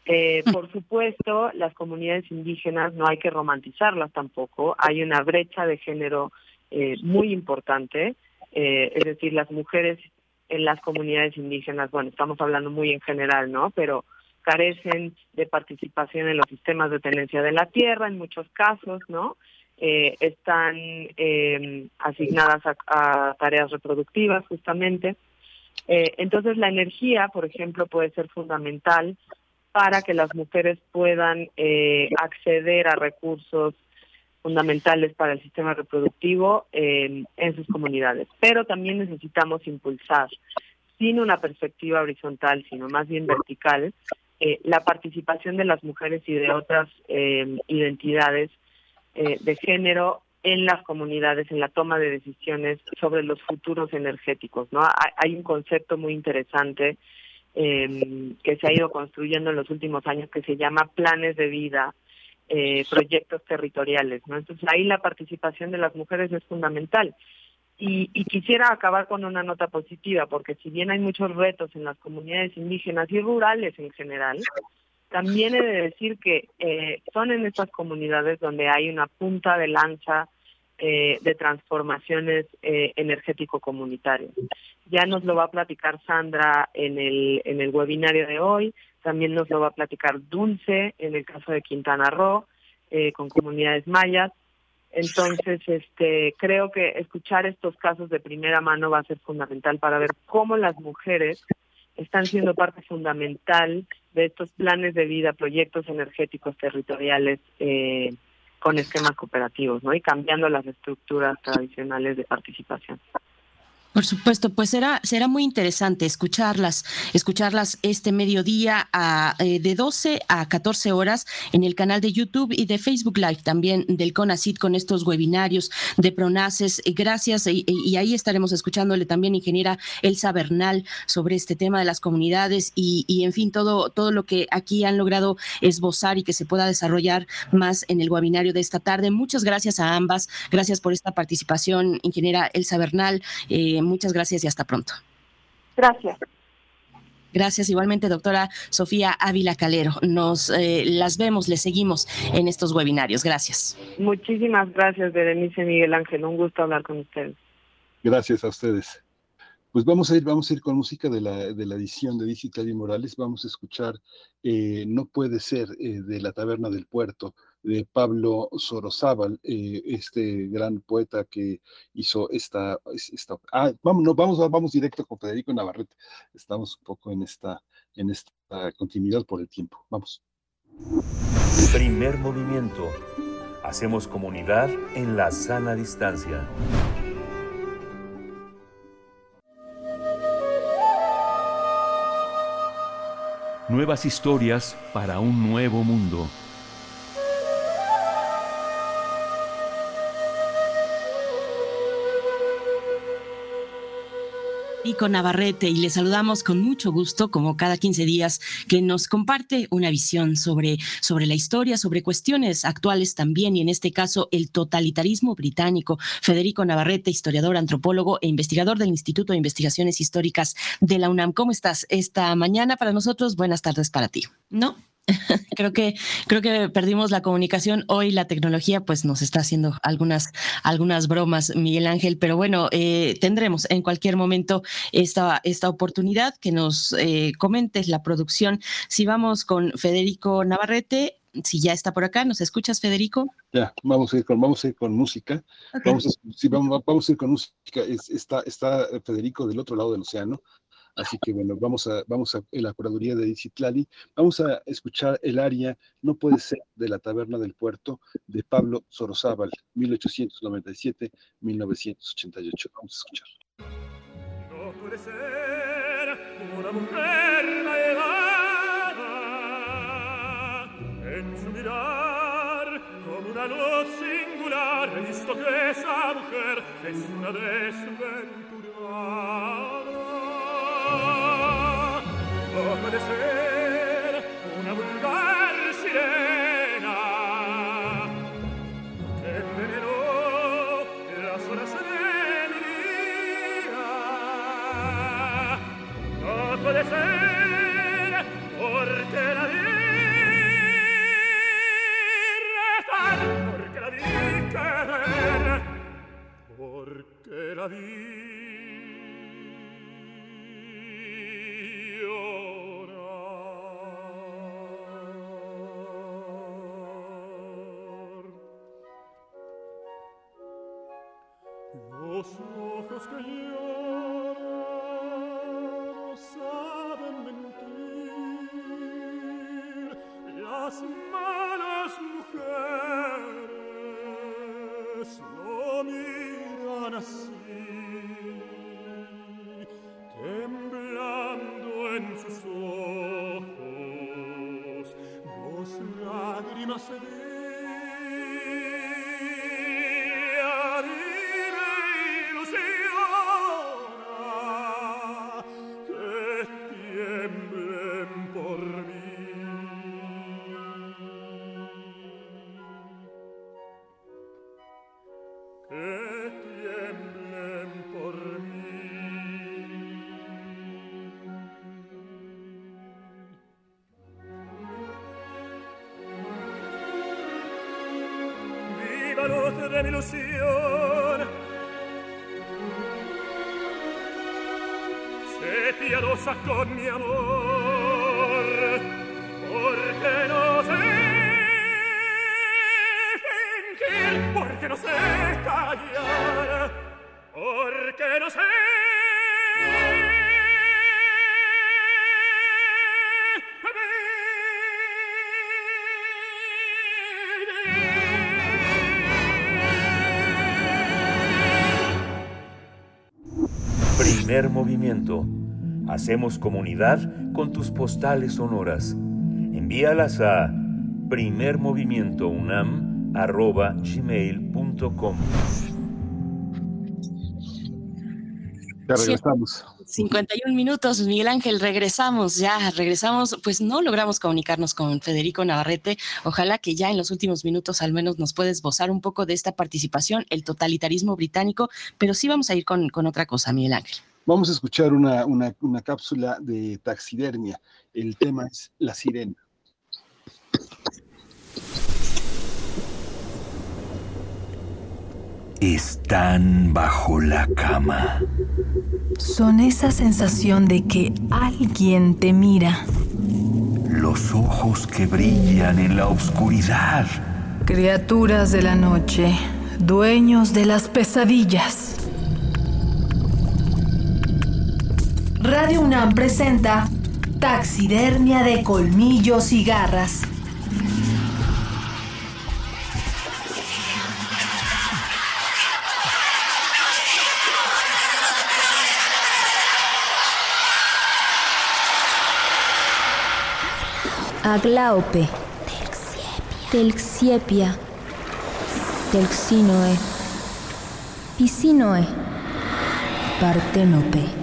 Eh, por supuesto, las comunidades indígenas no hay que romantizarlas tampoco. Hay una brecha de género eh, muy importante, eh, es decir, las mujeres en las comunidades indígenas, bueno, estamos hablando muy en general, ¿no? Pero carecen de participación en los sistemas de tenencia de la tierra en muchos casos, ¿no? están asignadas a tareas reproductivas justamente eh, entonces la energía, por ejemplo, puede ser fundamental para que las mujeres puedan eh, acceder a recursos fundamentales para el sistema reproductivo en sus comunidades. Pero también necesitamos impulsar, sin una perspectiva horizontal, sino más bien vertical, eh, la participación de las mujeres y de otras identidades de género en las comunidades, en la toma de decisiones sobre los futuros energéticos. ¿no? Hay un concepto muy interesante eh, que se ha ido construyendo en los últimos años que se llama planes de vida, eh, proyectos territoriales. ¿no? Entonces ahí la participación de las mujeres es fundamental. Y, y, quisiera acabar con una nota positiva, porque si bien hay muchos retos en las comunidades indígenas y rurales en general, también he de decir que eh, son en estas comunidades donde hay una punta de lanza eh, de transformaciones eh, energético-comunitarias. Ya nos lo va a platicar Sandra en el, en el webinario de hoy, también nos lo va a platicar Dulce en el caso de Quintana Roo, eh, con comunidades mayas. Entonces, este, creo que escuchar estos casos de primera mano va a ser fundamental para ver cómo las mujeres están siendo parte fundamental de estos planes de vida, proyectos energéticos territoriales eh, con esquemas cooperativos, ¿no? Y cambiando las estructuras tradicionales de participación. Por supuesto, pues será, será muy interesante escucharlas, escucharlas este mediodía a, eh, de 12 a 14 horas en el canal de YouTube y de Facebook Live también del CONACIT con estos webinarios de PRONACES. Gracias y, ahí estaremos escuchándole también ingeniera Elsa Bernal sobre este tema de las comunidades y, y, en fin todo, todo lo que aquí han logrado esbozar y que se pueda desarrollar más en el webinario de esta tarde. Muchas gracias a ambas. Gracias por esta participación, ingeniera Elsa Bernal. Eh, muchas gracias y hasta pronto. Gracias. Gracias igualmente, doctora Sofía Ávila Calero. Nos eh, las vemos, le seguimos en estos webinarios. Gracias. Muchísimas gracias, Berenice Miguel Ángel. Un gusto hablar con ustedes. Gracias a ustedes. Pues vamos a ir, vamos a ir con música de la, de la edición de Digital y Morales. Vamos a escuchar eh, No puede ser eh, de la Taberna del Puerto de Pablo Sorozábal, eh, este gran poeta que hizo esta... esta ah, vamos, vamos, vamos directo con Federico Navarrete. Estamos un poco en esta, en esta continuidad por el tiempo. Vamos. Primer movimiento. Hacemos comunidad en la sana distancia. Nuevas historias para un nuevo mundo. Federico Navarrete y le saludamos con mucho gusto, como cada 15 días, que nos comparte una visión sobre, sobre la historia, sobre cuestiones actuales también, y en este caso el totalitarismo británico. Federico Navarrete, historiador, antropólogo e investigador del Instituto de Investigaciones Históricas de la UNAM. ¿Cómo estás esta mañana para nosotros? Buenas tardes para ti. ¿No? Creo que creo que perdimos la comunicación. Hoy la tecnología pues nos está haciendo algunas algunas bromas Miguel Ángel. Pero bueno eh, tendremos en cualquier momento esta esta oportunidad que nos eh, comentes la producción. Si vamos con Federico Navarrete si ya está por acá nos escuchas Federico ya vamos a ir con vamos a ir con música. Vamos, a, vamos, a ir con música. Está está Federico del otro lado del océano Así que bueno, vamos a, vamos a la curaduría de Izitlali, vamos a escuchar el aria No puede ser de la taberna del puerto de Pablo Sorozábal, 1897-1988. Vamos a escuchar. No puede ser una mujer en su mirar como una luz singular, visto que esa mujer es una desventurada. gioco de sera una vulgar sirena che venerò la sola serenità gioco de sera porte la virretar porque la vi querer porque la vi screen. Mi ilusión. Se piadosa con mi amor, movimiento. Hacemos comunidad con tus postales sonoras. Envíalas a primermovimientounam.gmail.com Ya regresamos. 51 minutos, Miguel Ángel, regresamos, ya regresamos, pues no logramos comunicarnos con Federico Navarrete. Ojalá que ya en los últimos minutos al menos nos puedes esbozar un poco de esta participación, el totalitarismo británico, pero sí vamos a ir con, con otra cosa, Miguel Ángel. Vamos a escuchar una, una, una cápsula de taxidermia. El tema es la sirena. Están bajo la cama. Son esa sensación de que alguien te mira. Los ojos que brillan en la oscuridad. Criaturas de la noche, dueños de las pesadillas. Radio UNAM presenta Taxidermia de colmillos y garras. Aglaope, Telxiepia, Telxinoe, Pisinoe, Partenope,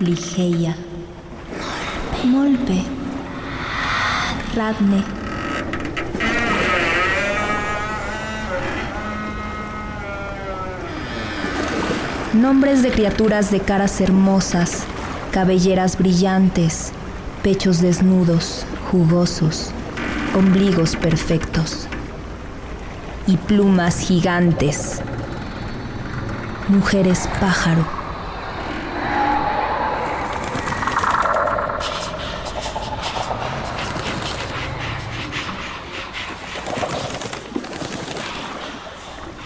Ligeia, Molpe, Radne. Nombres de criaturas de caras hermosas, cabelleras brillantes, pechos desnudos, jugosos, ombligos perfectos y plumas gigantes. Mujeres pájaro.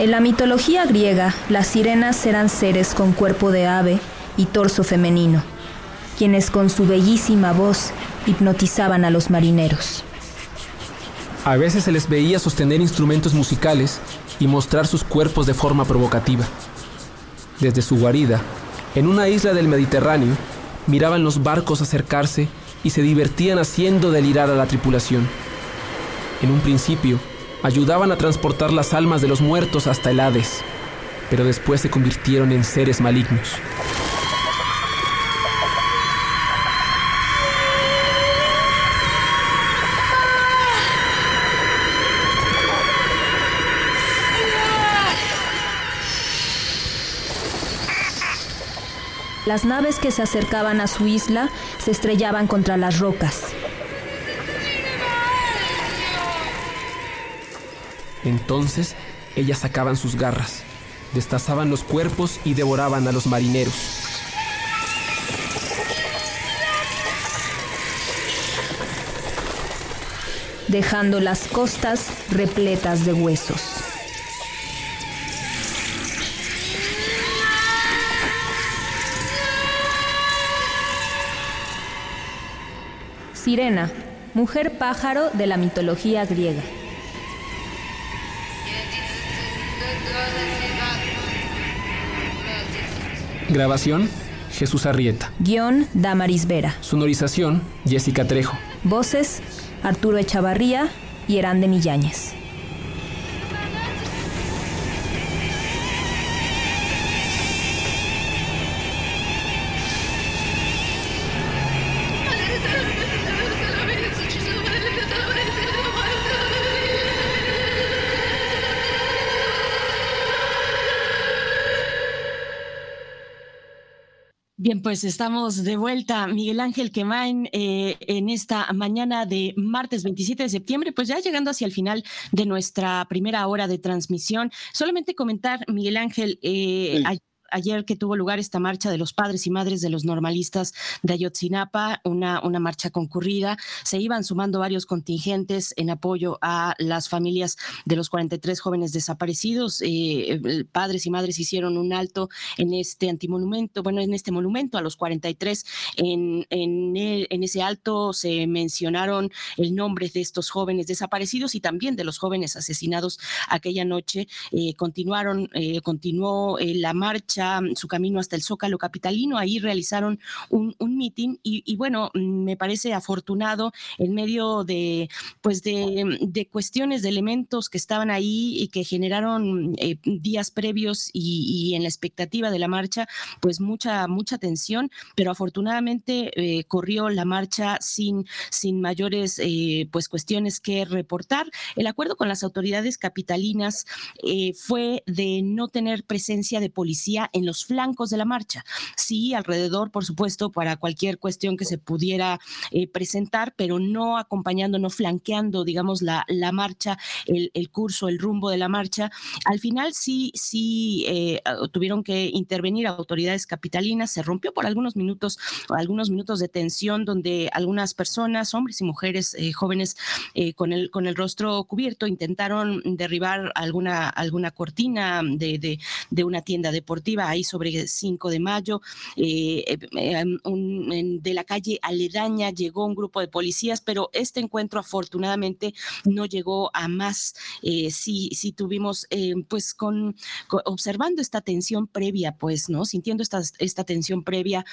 En la mitología griega, las sirenas eran seres con cuerpo de ave y torso femenino, quienes con su bellísima voz hipnotizaban a los marineros. A veces se les veía sostener instrumentos musicales y mostrar sus cuerpos de forma provocativa. Desde su guarida, en una isla del Mediterráneo, miraban los barcos acercarse y se divertían haciendo delirar a la tripulación. En un principio, ayudaban a transportar las almas de los muertos hasta el Hades, pero después se convirtieron en seres malignos. Las naves que se acercaban a su isla se estrellaban contra las rocas. Entonces ellas sacaban sus garras, destazaban los cuerpos y devoraban a los marineros. dejando las costas repletas de huesos. Sirena, mujer pájaro de la mitología griega. Grabación, Jesús Arrieta. Guión, Damaris Vera. Sonorización, Jessica Trejo. Voces, Arturo Echavarría y Herán de Milláñez. Bien, pues estamos de vuelta, Miguel Ángel Quemain, eh, en esta mañana de martes 27 de septiembre, pues ya llegando hacia el final de nuestra primera hora de transmisión. Solamente comentar, Miguel Ángel, eh, ayer que tuvo lugar esta marcha de los padres y madres de los normalistas de Ayotzinapa, una, una marcha concurrida. Se iban sumando varios contingentes en apoyo a las familias de los 43 jóvenes desaparecidos. Eh, padres y madres hicieron un alto en este antimonumento, bueno, en este monumento a los 43. En, en, en ese alto se mencionaron el nombre de estos jóvenes desaparecidos y también de los jóvenes asesinados aquella noche. Eh, continuaron, eh, continuó la marcha su camino hasta el Zócalo Capitalino. Ahí realizaron un, un meeting y, bueno, me parece afortunado en medio de, pues de, de, cuestiones, de elementos que estaban ahí y que generaron eh, días previos y, en la expectativa de la marcha, pues mucha, mucha tensión, pero afortunadamente eh, corrió la marcha sin, sin mayores eh, pues cuestiones que reportar. El acuerdo con las autoridades capitalinas fue de no tener presencia de policía en los flancos de la marcha. Sí, alrededor, por supuesto, para cualquier cuestión que se pudiera eh, presentar, pero no acompañando, no flanqueando, digamos, la, la marcha, el, el, curso, el rumbo de la marcha. Al final sí, sí eh, tuvieron que intervenir autoridades capitalinas, se rompió por algunos minutos, algunos minutos de tensión donde algunas personas, hombres y mujeres eh, jóvenes con, el, con el rostro cubierto, intentaron derribar alguna, alguna cortina de, de, de una tienda deportiva ahí sobre 5 de mayo, eh, de la calle aledaña llegó un grupo de policías, pero este encuentro afortunadamente no llegó a más. sí, sí tuvimos, pues, con, observando esta tensión previa, pues, ¿no? Sintiendo esta, esta tensión previa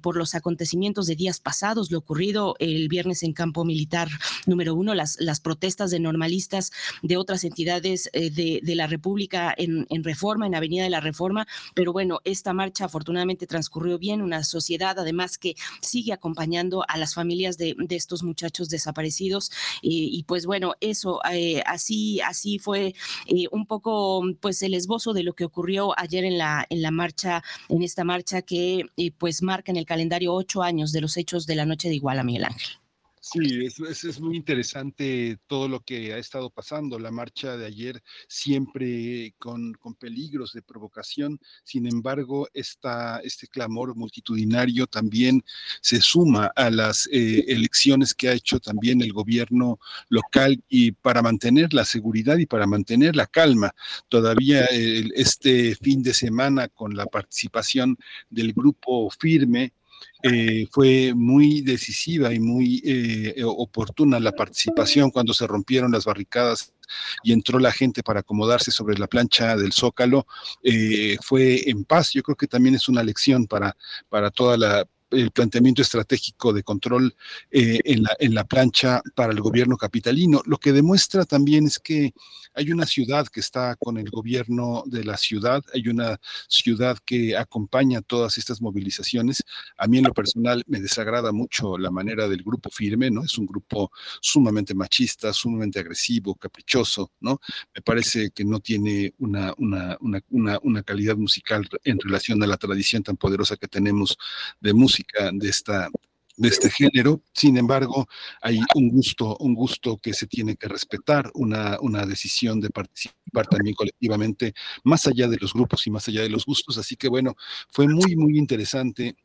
por los acontecimientos de días pasados, lo ocurrido el viernes en campo militar número uno, las, las protestas de normalistas de otras entidades eh, de, la República en, Reforma, en Avenida de la Reforma, pero bueno, esta marcha afortunadamente transcurrió bien, una sociedad además que sigue acompañando a las familias de, estos muchachos desaparecidos y pues bueno, eso eh, así, así fue eh, un poco pues el esbozo de lo que ocurrió ayer en la, en la marcha, en esta marcha que pues marca en el calendario ocho años de los hechos de la noche de Iguala, Miguel Ángel. Sí, es, es, muy interesante todo lo que ha estado pasando. La marcha de ayer siempre con, con peligros de provocación. Sin embargo, esta, este clamor multitudinario también se suma a las eh, elecciones que ha hecho también el gobierno local y para mantener la seguridad y para mantener la calma. Todavía este fin de semana con la participación del grupo firme eh, fue muy decisiva y muy eh, oportuna la participación cuando se rompieron las barricadas y entró la gente para acomodarse sobre la plancha del Zócalo, eh, fue en paz. Yo creo que también es una lección para, para toda la el planteamiento estratégico de control en, la, en la plancha para el gobierno capitalino. Lo que demuestra también es que hay una ciudad que está con el gobierno de la ciudad, hay una ciudad que acompaña todas estas movilizaciones. A mí en lo personal me desagrada mucho la manera del grupo firme, ¿no? Es un grupo sumamente machista, sumamente agresivo, caprichoso, ¿no? Me parece que no tiene una, una, una, una calidad musical en relación a la tradición tan poderosa que tenemos de música de esta de este género. Sin embargo, hay un gusto, un gusto que se tiene que respetar, una, una decisión de participar también colectivamente, más allá de los grupos y más allá de los gustos. Así que bueno, fue muy, muy interesante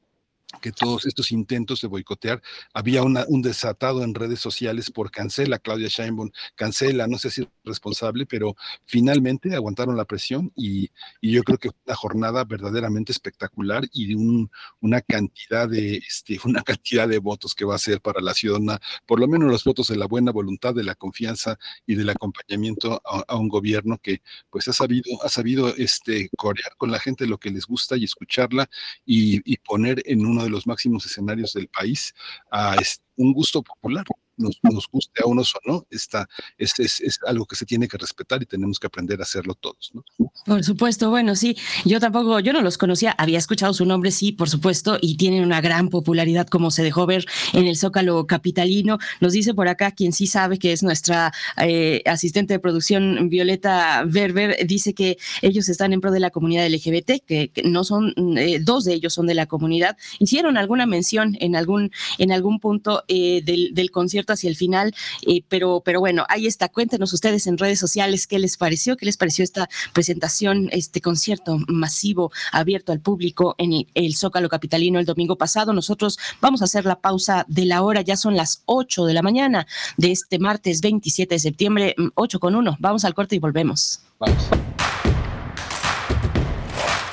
que todos estos intentos de boicotear, había un desatado en redes sociales por cancela, Claudia Sheinbaum, cancela, no sé si es responsable, pero finalmente aguantaron la presión y, yo creo que fue una jornada verdaderamente espectacular y de una cantidad de este, una cantidad de votos que va a ser para la ciudadana, por lo menos los votos de la buena voluntad, de la confianza y del acompañamiento a, un gobierno que pues ha sabido, ha sabido este, corear con la gente lo que les gusta y escucharla y, y poner en uno de los máximos escenarios del país a un gusto popular nos, nos guste a unos o no, está, es, es, es, algo que se tiene que respetar y tenemos que aprender a hacerlo todos. ¿no? Por supuesto, bueno, sí, yo tampoco, yo no los conocía, había escuchado su nombre, sí, por supuesto, y tienen una gran popularidad como se dejó ver en el Zócalo Capitalino. Nos dice por acá quien sí sabe que es nuestra eh, asistente de producción, Violeta Berber, dice que ellos están en pro de la comunidad LGBT, que, no son, eh, dos de ellos son de la comunidad. Hicieron alguna mención en algún, en algún punto eh, del, del concierto hacia el final, eh, pero, pero bueno, ahí está. Cuéntenos ustedes en redes sociales qué les pareció, qué les pareció esta presentación, este concierto masivo abierto al público en el, Zócalo Capitalino el domingo pasado. Nosotros vamos a hacer la pausa de la hora, ya son las 8 de la mañana de este martes 27 de septiembre, 8 mm, con 1. Vamos al corte y volvemos. Vamos.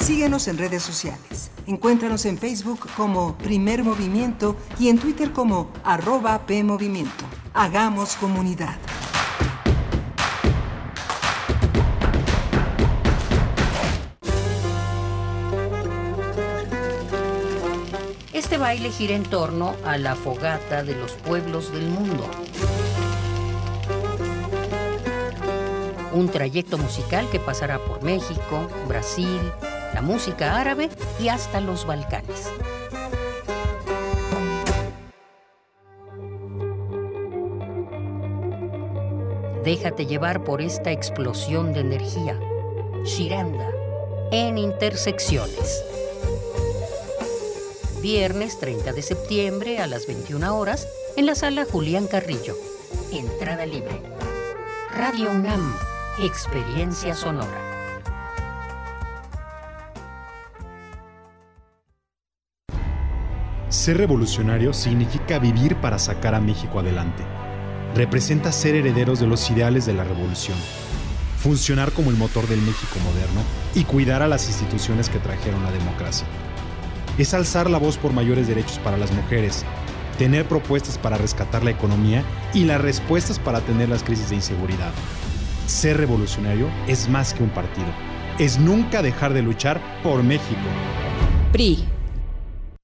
Síguenos en redes sociales. Encuéntranos en Facebook como Primer Movimiento y en Twitter como arroba PMovimiento. Hagamos comunidad. Este baile gira en torno a la fogata de los pueblos del mundo. Un trayecto musical que pasará por México, Brasil, la música árabe y hasta los Balcanes. Déjate llevar por esta explosión de energía. Shiranda, en Intersecciones. Viernes 30 de septiembre a las 21 horas en la sala Julián Carrillo. Entrada libre. Radio UNAM, Experiencia Sonora. Ser revolucionario significa vivir para sacar a México adelante. Representa ser herederos de los ideales de la revolución. funcionar como el motor del México moderno y cuidar a las instituciones que trajeron la democracia. Es alzar la voz por mayores derechos para las mujeres, tener propuestas para rescatar la economía y las respuestas para atender las crisis de inseguridad. Ser revolucionario es más que un partido, es nunca dejar de luchar por México. PRI.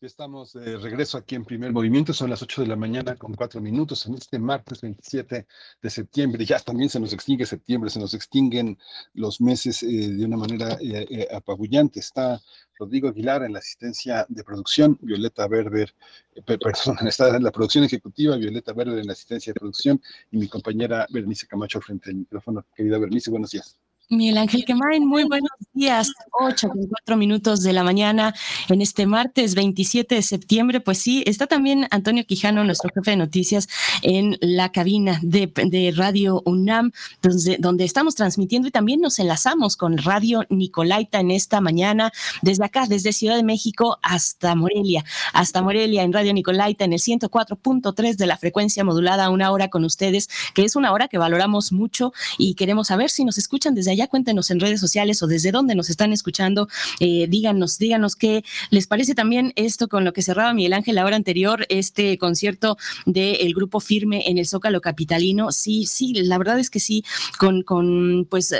Estamos de regreso aquí en primer movimiento, son las 8 de la mañana con 4 minutos en este martes 27 de septiembre. Ya también se nos extingue septiembre, se nos extinguen los meses eh, de una manera eh, eh, apabullante. Está Rodrigo Aguilar en la asistencia de producción, Violeta Berber, perdón, está en la producción ejecutiva, Violeta Berber en la asistencia de producción y mi compañera Bernice Camacho frente al micrófono. Querida Bernice, buenos días. Miguel Ángel Quemain, muy buenos días. 8 con 4 minutos de la mañana en este martes 27 de septiembre. Pues sí, está también Antonio Quijano, nuestro jefe de noticias, en la cabina de, Radio UNAM, donde, donde, estamos transmitiendo y también nos enlazamos con Radio Nicolaita en esta mañana, desde acá, desde Ciudad de México hasta Morelia, hasta Morelia en Radio Nicolaita en el 104.3 de la frecuencia modulada, una hora con ustedes, que es una hora que valoramos mucho y queremos saber si nos escuchan desde allá ya cuéntenos en redes sociales o desde dónde nos están escuchando, eh, díganos, díganos qué les parece también esto con lo que cerraba Miguel Ángel la hora anterior, este concierto del grupo Firme en el Zócalo Capitalino. Sí, sí, la verdad es que sí, con, con pues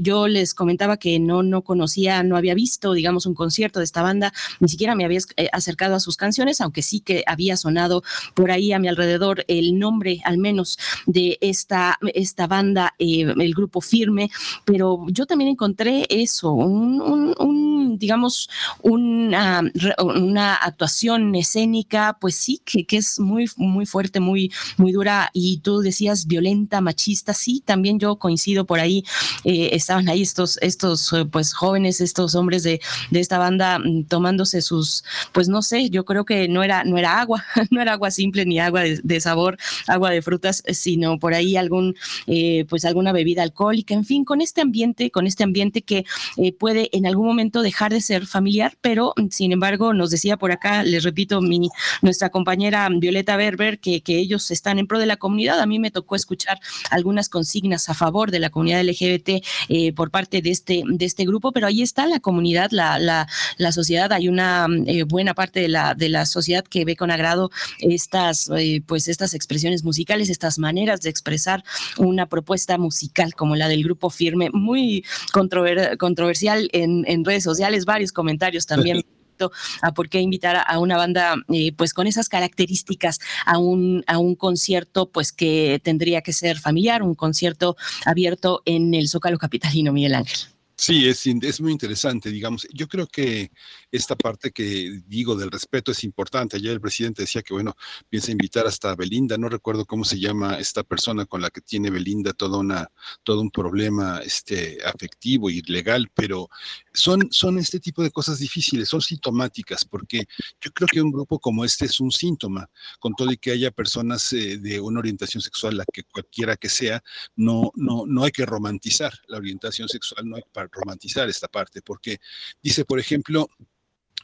yo les comentaba que no, no conocía, no había visto, digamos, un concierto de esta banda, ni siquiera me había eh, acercado a sus canciones, aunque sí que había sonado por ahí a mi alrededor el nombre, al menos, de esta, esta banda, eh, el grupo Firme, pero yo también encontré eso, un, digamos, una, una, actuación escénica, pues sí, que, que, es muy, muy fuerte, muy, muy dura, y tú decías violenta, machista, sí, también yo coincido por ahí, eh, estaban ahí estos, estos eh, pues jóvenes, estos hombres de, de esta banda mm, tomándose sus, pues no sé, yo creo que no era, no era agua, no era agua simple ni agua de, sabor, agua de frutas, sino por ahí algún, eh, pues alguna bebida alcohólica, en fin, con este este ambiente, con este ambiente que eh, puede en algún momento dejar de ser familiar, pero sin embargo nos decía por acá, les repito, mi, nuestra compañera Violeta Berber, que, que ellos están en pro de la comunidad. A mí me tocó escuchar algunas consignas a favor de la comunidad LGBT eh, por parte de este, de este grupo, pero ahí está la comunidad, la, la, la sociedad. Hay una eh, buena parte de la, de la sociedad que ve con agrado estas, pues estas expresiones musicales, estas maneras de expresar una propuesta musical como la del grupo Firme muy controversial en, redes sociales, varios comentarios también. a por qué invitar a una banda eh, pues con esas características a un, a un concierto pues que tendría que ser familiar, un concierto abierto en el Zócalo Capitalino, Miguel Ángel. Sí, es, es muy interesante, digamos. Yo creo que esta parte que digo del respeto es importante. Ayer el presidente decía que, bueno, piensa invitar hasta Belinda, no recuerdo cómo se llama esta persona con la que tiene Belinda toda una, todo un problema este, afectivo y legal, pero son, son este tipo de cosas difíciles, son sintomáticas, porque yo creo que un grupo como este es un síntoma, con todo y que haya personas eh, de una orientación sexual, la que cualquiera que sea, no, no, no hay que romantizar la orientación sexual, no hay que romantizar esta parte, porque dice, por ejemplo,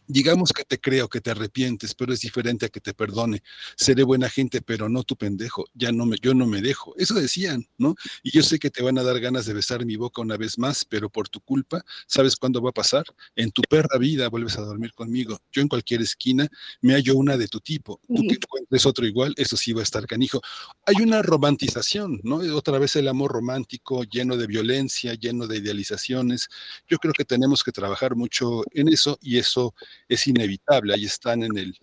Digamos que te creo, que te arrepientes, pero es diferente a que te perdone. Seré buena gente, pero no tu pendejo. Ya no me, yo no me dejo. Eso decían, ¿no? Y yo sé que te van a dar ganas de besar mi boca una vez más, pero por tu culpa, ¿sabes cuándo va a pasar? En tu perra vida vuelves a dormir conmigo. Yo en cualquier esquina me hallo una de tu tipo. Tú que encuentres otro igual, eso sí va a estar canijo. Hay una romantización, ¿no? Otra vez el amor romántico lleno de violencia, lleno de idealizaciones. Yo creo que tenemos que trabajar mucho en eso y eso es inevitable, ahí están en, el,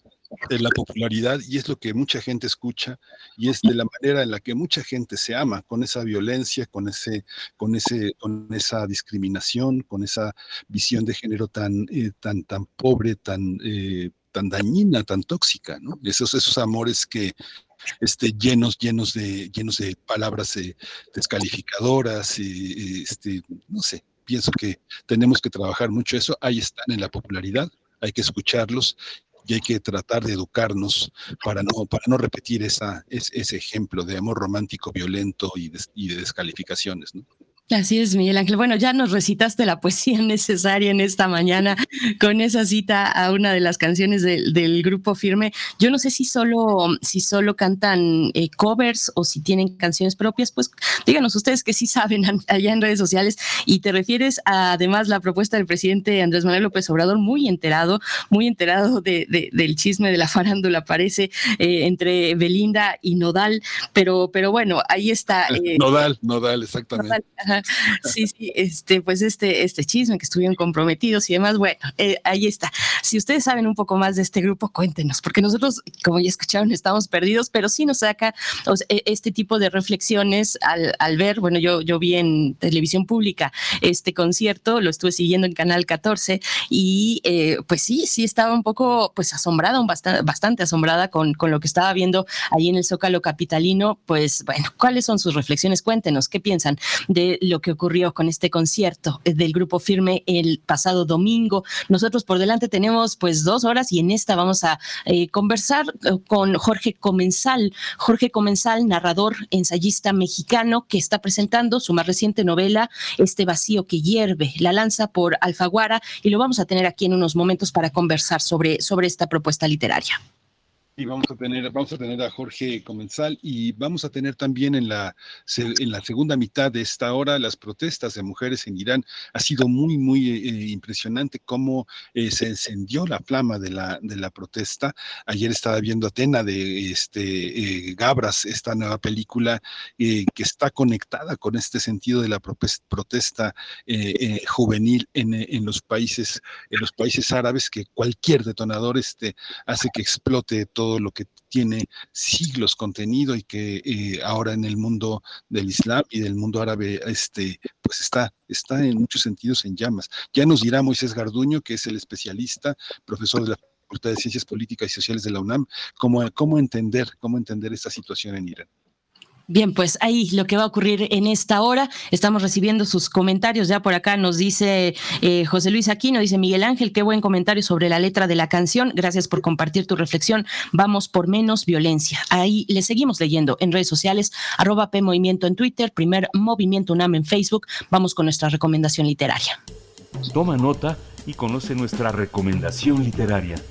en la popularidad y es lo que mucha gente escucha y es de la manera en la que mucha gente se ama, con esa violencia, con, ese, con, ese, con esa discriminación, con esa visión de género tan, eh, tan, tan pobre, tan, eh, tan dañina, tan tóxica, ¿no? Esos, esos amores que, este, llenos, llenos de, llenos de palabras eh, descalificadoras, este, no sé, pienso que tenemos que trabajar mucho eso, ahí están en la popularidad, hay que escucharlos y hay que tratar de educarnos para no, para no repetir esa, ese ejemplo de amor romántico violento y de, y de descalificaciones. ¿no? Así es, Miguel Ángel. Bueno, ya nos recitaste la poesía necesaria en esta mañana con esa cita a una de las canciones del grupo Firme. Yo no sé si solo, si solo cantan eh, covers o si tienen canciones propias, pues díganos ustedes que sí saben allá en redes sociales. Y te refieres a, además la propuesta del presidente Andrés Manuel López Obrador, muy enterado, muy enterado de, del chisme de la farándula, parece, eh, entre Belinda y Nodal. Pero, pero bueno, ahí está. Eh, Nodal, Nodal, exactamente. Sí, sí, este, pues este, este chisme que estuvieron comprometidos y demás, bueno, eh, ahí está. Si ustedes saben un poco más de este grupo, cuéntenos, porque nosotros, como ya escucharon, estamos perdidos, pero sí nos saca e, este tipo de reflexiones al, ver, bueno, yo, yo vi en televisión pública este concierto, lo estuve siguiendo en Canal 14 y eh, pues sí, sí estaba un poco pues asombrada, bastante, bastante asombrada con, con lo que estaba viendo ahí en el Zócalo Capitalino, pues bueno, ¿cuáles son sus reflexiones? Cuéntenos, ¿qué piensan de lo que ocurrió con este concierto eh, del grupo Firme el pasado domingo. Nosotros por delante tenemos pues dos horas y en esta vamos a eh, conversar eh, con Jorge Comensal. Jorge Comensal, narrador, ensayista mexicano que está presentando su más reciente novela, Este vacío que hierve, la lanza por Alfaguara y lo vamos a tener aquí en unos momentos para conversar sobre, sobre esta propuesta literaria. Y vamos a tener, vamos a tener a Jorge Comensal y vamos a tener también en la, en la segunda mitad de esta hora las protestas de mujeres en Irán. Ha sido muy, muy eh, impresionante cómo eh, se encendió la flama de la, de la protesta. Ayer estaba viendo Atena de este, eh, Gabras, esta nueva película que está conectada con este sentido de la protesta juvenil en, en, los países, en los países árabes, que cualquier detonador este, hace que explote todo todo lo que tiene siglos contenido y que eh, ahora en el mundo del Islam y del mundo árabe este, pues está, está en muchos sentidos en llamas. Ya nos dirá Moisés Garduño, que es el especialista, profesor de la Facultad de Ciencias Políticas y Sociales de la UNAM, cómo, cómo entender, cómo entender esta situación en Irán. Bien, pues ahí lo que va a ocurrir en esta hora. Estamos recibiendo sus comentarios. Ya por acá nos dice eh, José Luis Aquino, dice Miguel Ángel, qué buen comentario sobre la letra de la canción. Gracias por compartir tu reflexión. Vamos por menos violencia. Ahí le seguimos leyendo en redes sociales, arroba Movimiento en Twitter, primer Movimiento UNAM en Facebook. Vamos con nuestra recomendación literaria. Toma nota y conoce nuestra recomendación literaria.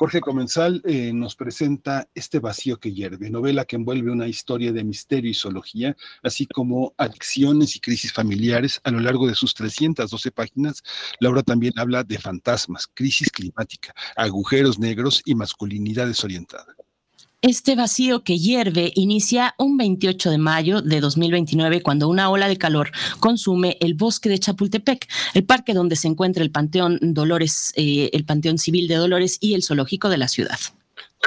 Jorge Comensal eh, nos presenta Este vacío que hierve, novela que envuelve una historia de misterio y zoología, así como adicciones y crisis familiares. A lo largo de sus 312 páginas, Laura también habla de fantasmas, crisis climática, agujeros negros y masculinidad desorientada. Este vacío que hierve inicia un 28 de mayo de 2029 cuando una ola de calor consume el bosque de Chapultepec, el parque donde se encuentra el Panteón Dolores, eh, el Panteón Civil de Dolores y el zoológico de la ciudad.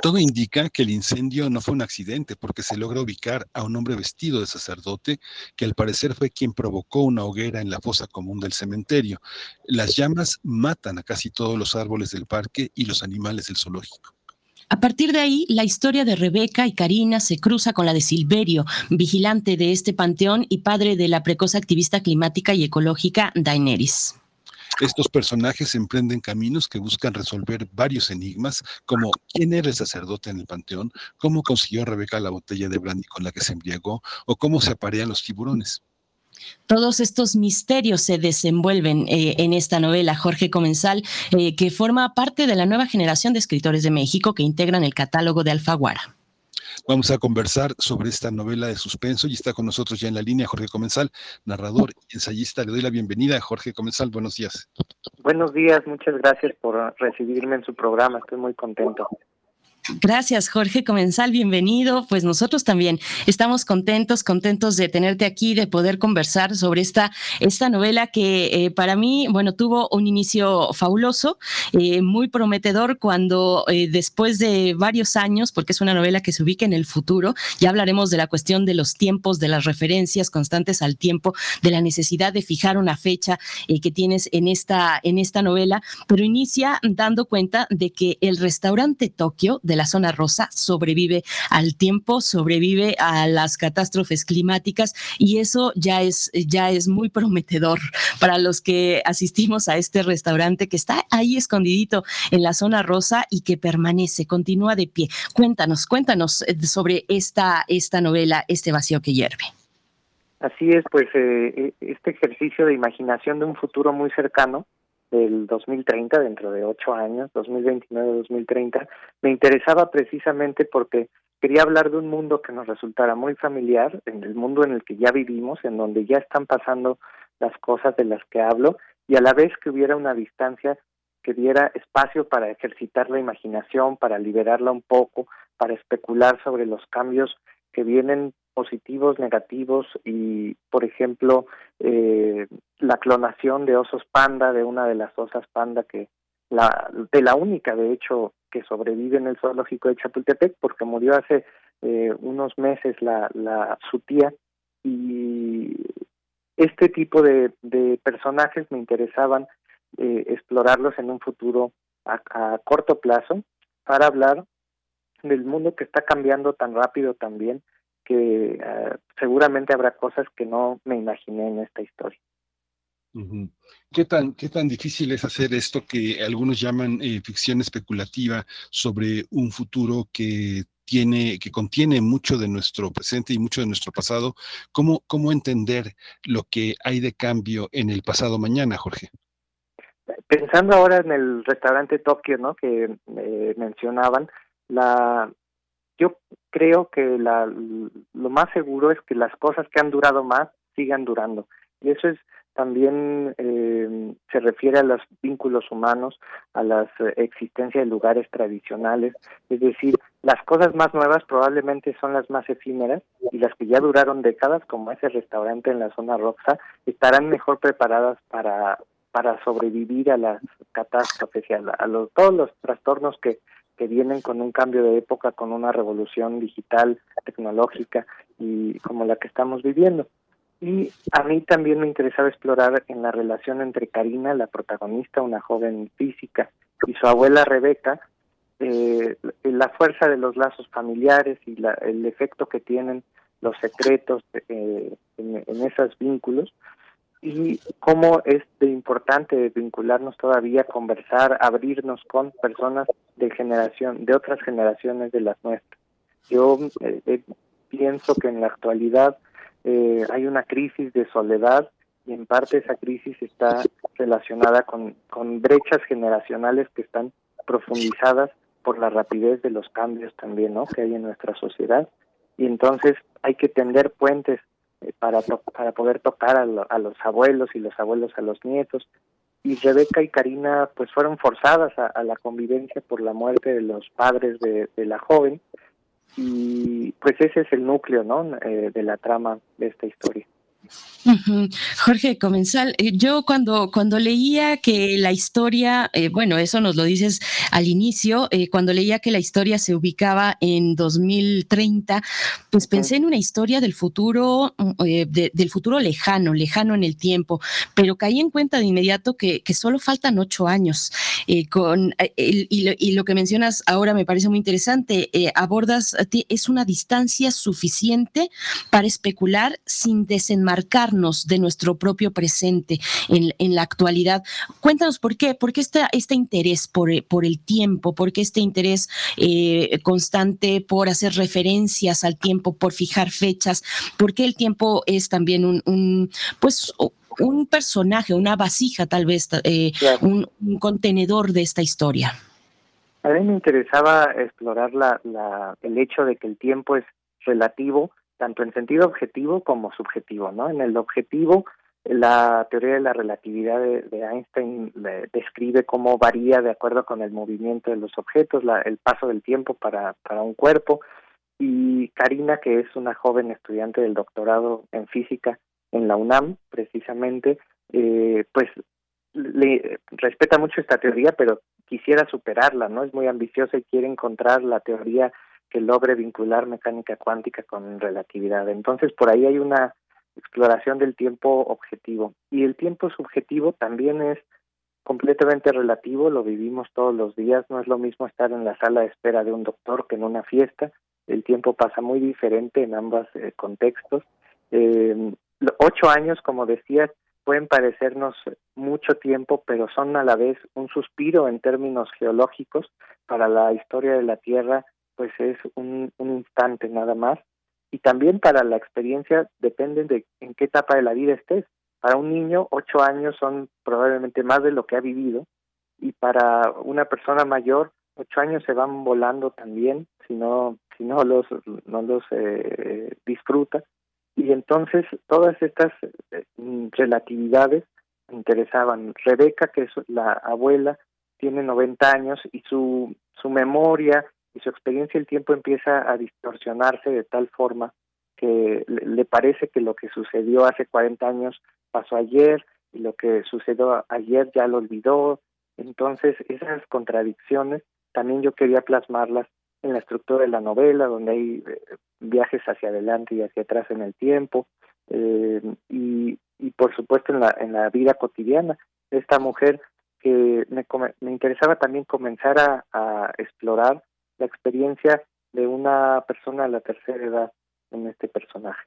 Todo indica que el incendio no fue un accidente porque se logra ubicar a un hombre vestido de sacerdote que al parecer fue quien provocó una hoguera en la fosa común del cementerio. Las llamas matan a casi todos los árboles del parque y los animales del zoológico. A partir de ahí, la historia de Rebeca y Karina se cruza con la de Silverio, vigilante de este panteón y padre de la precoz activista climática y ecológica Daenerys. Estos personajes emprenden caminos que buscan resolver varios enigmas, como quién era el sacerdote en el panteón, cómo consiguió Rebeca la botella de brandy con la que se embriagó o cómo se aparean los tiburones. Todos estos misterios se desenvuelven eh, en esta novela, Jorge Comensal, eh, que forma parte de la nueva generación de escritores de México que integran el catálogo de Alfaguara. Vamos a conversar sobre esta novela de suspenso y está con nosotros ya en la línea Jorge Comensal, narrador y ensayista. Le doy la bienvenida, Jorge Comensal. Buenos días. Buenos días, muchas gracias por recibirme en su programa. Estoy muy contento. Gracias, Jorge Comensal, bienvenido. Pues nosotros también estamos contentos, contentos de tenerte aquí, de poder conversar sobre esta, esta novela que eh, para mí, bueno, tuvo un inicio fabuloso, eh, muy prometedor cuando eh, después de varios años, porque es una novela que se ubica en el futuro, ya hablaremos de la cuestión de los tiempos, de las referencias constantes al tiempo, de la necesidad de fijar una fecha que tienes en esta, en esta novela, pero inicia dando cuenta de que el restaurante Tokio, la zona rosa sobrevive al tiempo, sobrevive a las catástrofes climáticas y eso ya es, ya es muy prometedor para los que asistimos a este restaurante que está ahí escondidito en la zona rosa y que permanece, continúa de pie. Cuéntanos, cuéntanos eh, sobre esta, esta novela, este vacío que hierve. Así es, pues eh, eh, este ejercicio de imaginación de un futuro muy cercano del 2030, dentro de ocho años, 2029-2030, me interesaba precisamente porque quería hablar de un mundo que nos resultara muy familiar, en el mundo en el que ya vivimos, en donde ya están pasando las cosas de las que hablo, y a la vez que hubiera una distancia que diera espacio para ejercitar la imaginación, para liberarla un poco, para especular sobre los cambios que vienen positivos, negativos y, por ejemplo, eh, la clonación de osos panda, de una de las osas panda que la de la única, de hecho, que sobrevive en el zoológico de Chapultepec, porque murió hace eh, unos meses la, la su tía y este tipo de, personajes me interesaban eh, explorarlos en un futuro a, a corto plazo para hablar del mundo que está cambiando tan rápido también que eh, seguramente habrá cosas que no me imaginé en esta historia. ¿Qué tan, ¿Qué tan difícil es hacer esto que algunos llaman eh, ficción especulativa sobre un futuro que tiene, que contiene mucho de nuestro presente y mucho de nuestro pasado? ¿Cómo, cómo entender lo que hay de cambio en el pasado mañana, Jorge? Pensando ahora en el restaurante Tokio, ¿no? Que eh, mencionaban, la, yo creo que la, lo más seguro es que las cosas que han durado más sigan durando. Y eso es también eh, se refiere a los vínculos humanos, a la existencia de lugares tradicionales, es decir, las cosas más nuevas probablemente son las más efímeras y las que ya duraron décadas, como ese restaurante en la zona Roxa, estarán mejor preparadas para para sobrevivir a las catástrofes y a, a los, todos los trastornos que que vienen con un cambio de época, con una revolución digital, tecnológica y como la que estamos viviendo. Y a mí también me interesaba explorar en la relación entre Karina, la protagonista, una joven física, y su abuela Rebeca, eh, la fuerza de los lazos familiares y la, el efecto que tienen los secretos eh, en, en esos vínculos, y cómo es de importante vincularnos todavía, conversar, abrirnos con personas de generación, de otras generaciones de las nuestras. Yo eh, eh, pienso que en la actualidad eh, hay una crisis de soledad y en parte esa crisis está relacionada con, con brechas generacionales que están profundizadas por la rapidez de los cambios también ¿no? que hay en nuestra sociedad y entonces hay que tender puentes para, para poder tocar a, los abuelos y los abuelos a los nietos. Y Rebeca y Karina pues fueron forzadas a, la convivencia por la muerte de los padres de, la joven y pues ese es el núcleo ¿no? Eh, de la trama de esta historia. Jorge Comensal, eh, yo cuando, cuando leía que la historia, eh, bueno, eso nos lo dices al inicio, eh, cuando leía que la historia se ubicaba en 2030, pues pensé en una historia del futuro, mm, del futuro lejano, lejano en el tiempo, pero caí en cuenta de inmediato que, que solo faltan ocho años. con, y, lo, que mencionas ahora me parece muy interesante, abordas, es una distancia suficiente para especular sin desenmascarar desmarcarnos de nuestro propio presente en, en, la actualidad. Cuéntanos por qué, por qué este, este interés por, por el tiempo, por qué este interés eh, constante por hacer referencias al tiempo, por fijar fechas, por qué el tiempo es también un, un pues un personaje, una vasija tal vez, eh, un, un, contenedor de esta historia. A mí me interesaba explorar la, la, el hecho de que el tiempo es relativo, tanto en sentido objetivo como subjetivo, ¿no? En el objetivo, la teoría de la relatividad de, Einstein describe cómo varía de acuerdo con el movimiento de los objetos, la, el paso del tiempo para, para un cuerpo. Y Karina, que es una joven estudiante del doctorado en física en la UNAM, precisamente, eh, pues le respeta mucho esta teoría, pero quisiera superarla, ¿no? Es muy ambiciosa y quiere encontrar la teoría que logre vincular mecánica cuántica con relatividad. Entonces, por ahí hay una exploración del tiempo objetivo. Y el tiempo subjetivo también es completamente relativo, lo vivimos todos los días, no es lo mismo estar en la sala de espera de un doctor que en una fiesta, el tiempo pasa muy diferente en ambos eh, contextos. Eh, ocho años, como decías, pueden parecernos mucho tiempo, pero son a la vez un suspiro en términos geológicos para la historia de la Tierra, pues es un, un instante nada más. Y también para la experiencia depende de en qué etapa de la vida estés. Para un niño, ocho años son probablemente más de lo que ha vivido, y para una persona mayor, ocho años se van volando también si no si no los no los eh, disfruta y entonces todas estas eh, relatividades interesaban. Rebeca, que es la abuela, tiene 90 años y su, su memoria y su experiencia del tiempo empieza a distorsionarse de tal forma que le parece que lo que sucedió hace 40 años pasó ayer y lo que sucedió ayer ya lo olvidó. Entonces, esas contradicciones también yo quería plasmarlas en la estructura de la novela, donde hay eh, viajes hacia adelante y hacia atrás en el tiempo, eh, y, por supuesto en la, en la vida cotidiana. Esta mujer que me, me interesaba también comenzar a explorar la experiencia de una persona de la tercera edad en este personaje.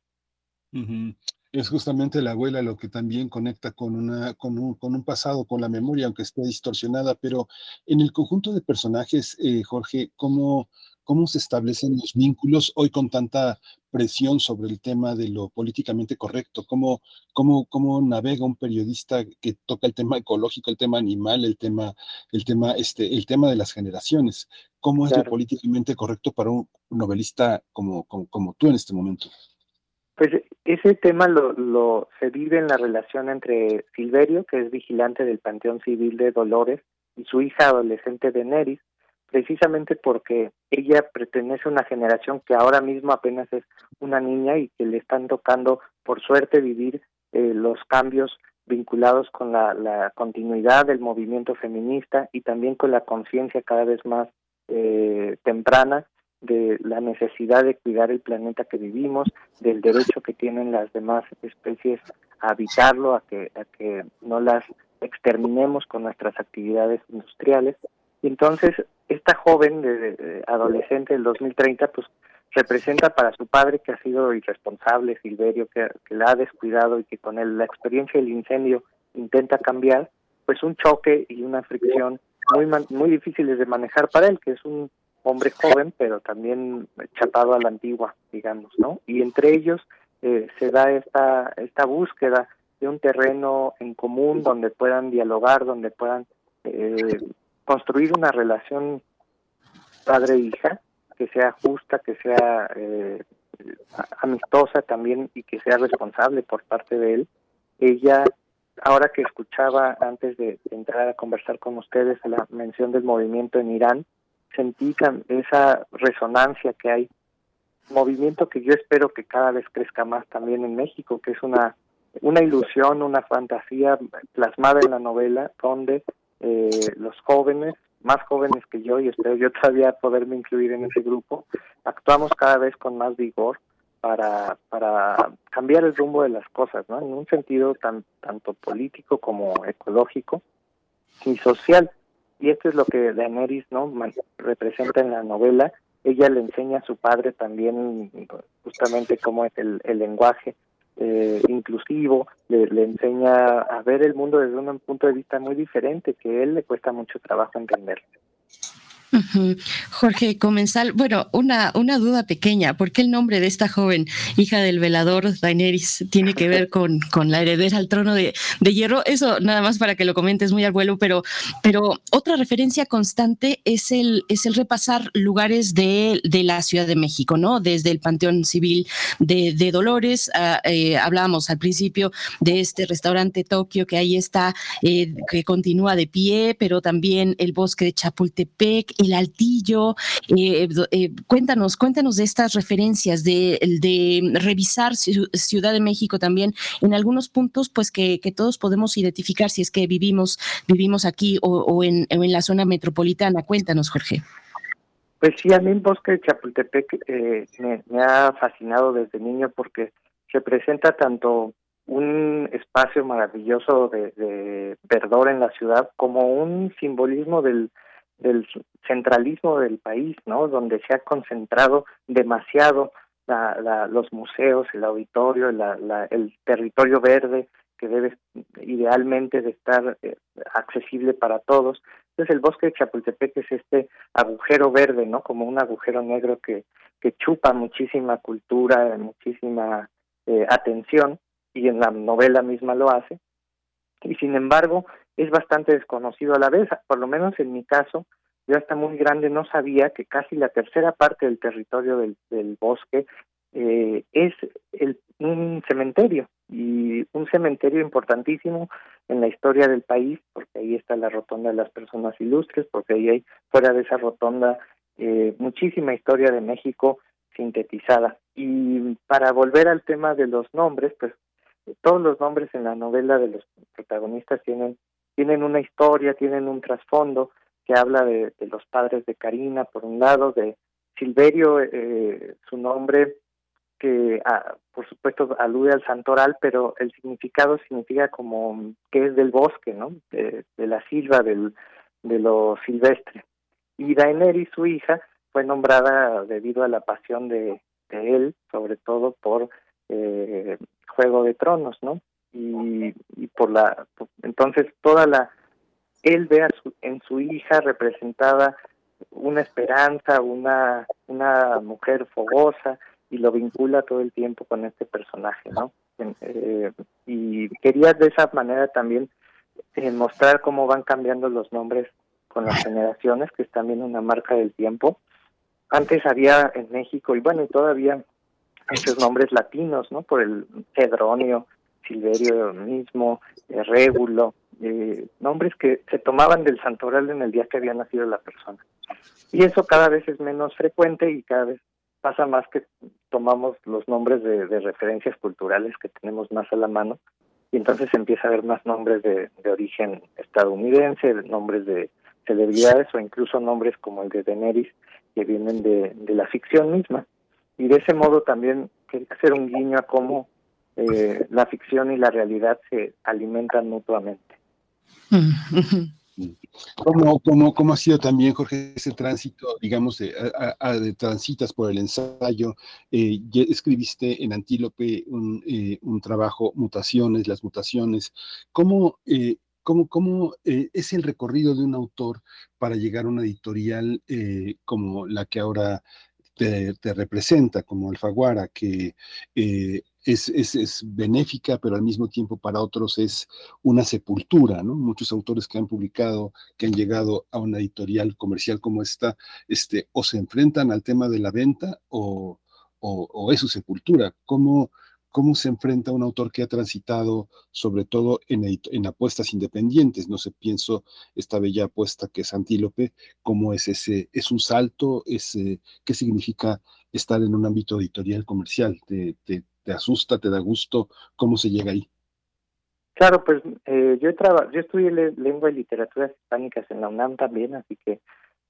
Es justamente la abuela lo que también conecta con, una, con, un, con un pasado, con la memoria, aunque esté distorsionada, pero en el conjunto de personajes, eh, Jorge, ¿cómo, ¿cómo se establecen los vínculos hoy con tanta presión sobre el tema de lo políticamente correcto? ¿Cómo, cómo, cómo navega un periodista que toca el tema ecológico, el tema animal, el tema, el tema, este, el tema de las generaciones? ¿Cómo es lo políticamente correcto para un novelista como, como, como tú en este momento? Pues ese tema lo, lo se vive en la relación entre Silverio, que es vigilante del Panteón Civil de Dolores, y su hija adolescente de Neris, precisamente porque ella pertenece a una generación que ahora mismo apenas es una niña y que le están tocando, por suerte, vivir eh, los cambios vinculados con la, la continuidad del movimiento feminista y también con la conciencia cada vez más eh, temprana de la necesidad de cuidar el planeta que vivimos, del derecho que tienen las demás especies a habitarlo, a que, a que no las exterminemos con nuestras actividades industriales. Y entonces, esta joven de, adolescente del 2030, pues representa para su padre que ha sido irresponsable, Silverio, que, la ha descuidado y que con él, la experiencia del incendio intenta cambiar, pues un choque y una fricción muy muy difíciles de manejar para él, que es un hombre joven, pero también chapado a la antigua, digamos, ¿no? Y entre ellos eh, se da esta, esta búsqueda de un terreno en común donde puedan dialogar, donde puedan eh, construir una relación padre-hija que sea justa, que sea eh, amistosa también y que sea responsable por parte de él. Ella, ahora que escuchaba antes de entrar a conversar con ustedes la mención del movimiento en Irán, sentí esa resonancia que hay, movimiento que yo espero que cada vez crezca más también en México, que es una, una ilusión, una fantasía plasmada en la novela, donde eh, los jóvenes, más jóvenes que yo, y espero yo todavía poderme incluir en ese grupo, actuamos cada vez con más vigor para, para cambiar el rumbo de las cosas, ¿no? En un sentido tan, tanto político como ecológico y social y esto es lo que Daenerys no representa en la novela ella le enseña a su padre también justamente cómo es el, el lenguaje eh, inclusivo, le, le enseña a ver el mundo desde un punto de vista muy diferente que a él le cuesta mucho trabajo entender. Jorge Comensal, bueno, una, una duda pequeña, ¿por qué el nombre de esta joven hija del velador Daenerys tiene que ver con, con la heredera al trono de, de, hierro? Eso nada más para que lo comentes muy al vuelo, pero, pero otra referencia constante es el, es el repasar lugares de, de la Ciudad de México, ¿no? Desde el Panteón Civil de, Dolores, uh, eh, hablábamos al principio de este restaurante Tokio que ahí está, eh, que continúa de pie, pero también el bosque de Chapultepec, el Altillo. Eh, eh, cuéntanos, cuéntanos de estas referencias, de, revisar Ciudad de México también en algunos puntos, pues que, todos podemos identificar si es que vivimos, vivimos aquí o, o, en, o en, la zona metropolitana. Cuéntanos, Jorge. Pues sí, a mí el bosque de Chapultepec eh, me, ha fascinado desde niño porque representa tanto un espacio maravilloso de, verdor en la ciudad como un simbolismo del, del centralismo del país, ¿no? Donde se ha concentrado demasiado la, la, los museos, el auditorio, la, la, el territorio verde que debe idealmente de estar eh, accesible para todos. Entonces el bosque de Chapultepec es este agujero verde, ¿no? Como un agujero negro que, que chupa muchísima cultura, muchísima eh, atención y en la novela misma lo hace. Y sin embargo, es bastante desconocido a la vez, por lo menos en mi caso, yo hasta muy grande no sabía que casi la tercera parte del territorio del, del bosque eh, es el, un cementerio y un cementerio importantísimo en la historia del país porque ahí está la rotonda de las personas ilustres porque ahí hay fuera de esa rotonda eh, muchísima historia de México sintetizada. Y para volver al tema de los nombres pues todos los nombres en la novela de los protagonistas tienen tienen una historia, tienen un trasfondo que habla de, los padres de Karina, por un lado, de Silverio, eh, su nombre, que ah, por supuesto alude al santoral, pero el significado significa como que es del bosque, ¿no? De, la silva, del, de lo silvestre. Y Daenerys, su hija, fue nombrada debido a la pasión de él, sobre todo por eh, Juego de Tronos, ¿no? y, por la entonces toda la él ve a su, en su hija representada una esperanza, una una mujer fogosa y lo vincula todo el tiempo con este personaje, ¿no? Eh, y quería de esa manera también eh, mostrar cómo van cambiando los nombres con las generaciones, que es también una marca del tiempo. Antes había en México, y bueno, y todavía muchos nombres latinos, ¿no? Por el Cedronio, Silverio mismo, eh, Régulo, eh, nombres que se tomaban del santoral en el día que había nacido la persona. Y eso cada vez es menos frecuente y cada vez pasa más que tomamos los nombres de, referencias culturales que tenemos más a la mano y entonces empieza a haber más nombres de, origen estadounidense, nombres de celebridades o incluso nombres como el de Daenerys que vienen de la ficción misma. Y de ese modo también quería hacer un guiño a cómo eh, la ficción y la realidad se alimentan mutuamente. ¿Cómo, cómo, cómo ha sido también, Jorge, ese tránsito, digamos, de, transitas por el ensayo? Eh, escribiste en Antílope un, eh, un, trabajo, Mutaciones, las mutaciones. ¿Cómo, eh, cómo, cómo es el recorrido de un autor para llegar a una editorial como la que ahora te, representa, como Alfaguara, que es, es, es, benéfica, pero al mismo tiempo para otros es una sepultura, ¿no? Muchos autores que han publicado, que han llegado a una editorial comercial como esta, este, o se enfrentan al tema de la venta o, o, o es su sepultura. ¿Cómo, ¿Cómo se enfrenta un autor que ha transitado sobre todo en, en apuestas independientes? No sé, pienso esta bella apuesta que es Antílope, ¿cómo es ese? ¿Es un salto? ¿Es, eh, ¿Qué significa estar en un ámbito editorial comercial? ¿Te, te, te asusta, te da gusto? ¿Cómo se llega ahí? Claro, pues eh, yo, yo estudié le lengua y literaturas hispánicas en la UNAM también, así que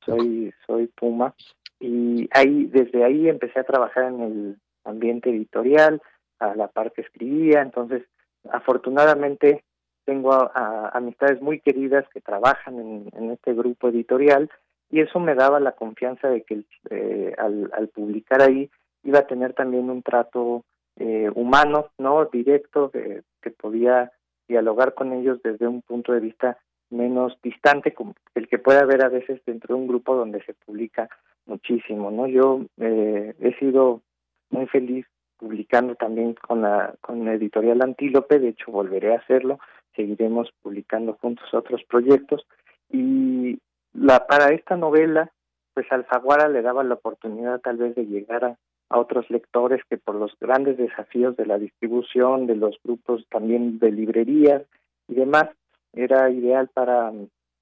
soy, soy Puma. Y ahí, desde ahí empecé a trabajar en el ambiente editorial, a la par que escribía, entonces afortunadamente tengo a, amistades muy queridas que trabajan en, en, este grupo editorial y eso me daba la confianza de que eh, al, al publicar ahí iba a tener también un trato eh, humano, no directo, que podía dialogar con ellos desde un punto de vista menos distante como el que puede haber a veces dentro de un grupo donde se publica muchísimo no yo eh, he sido muy feliz publicando también con la con la editorial Antílope de hecho volveré a hacerlo seguiremos publicando juntos otros proyectos. Y la para esta novela pues Alfaguara le daba la oportunidad tal vez de llegar a, a otros lectores que por los grandes desafíos de la distribución, de los grupos también de librerías y demás, era ideal para,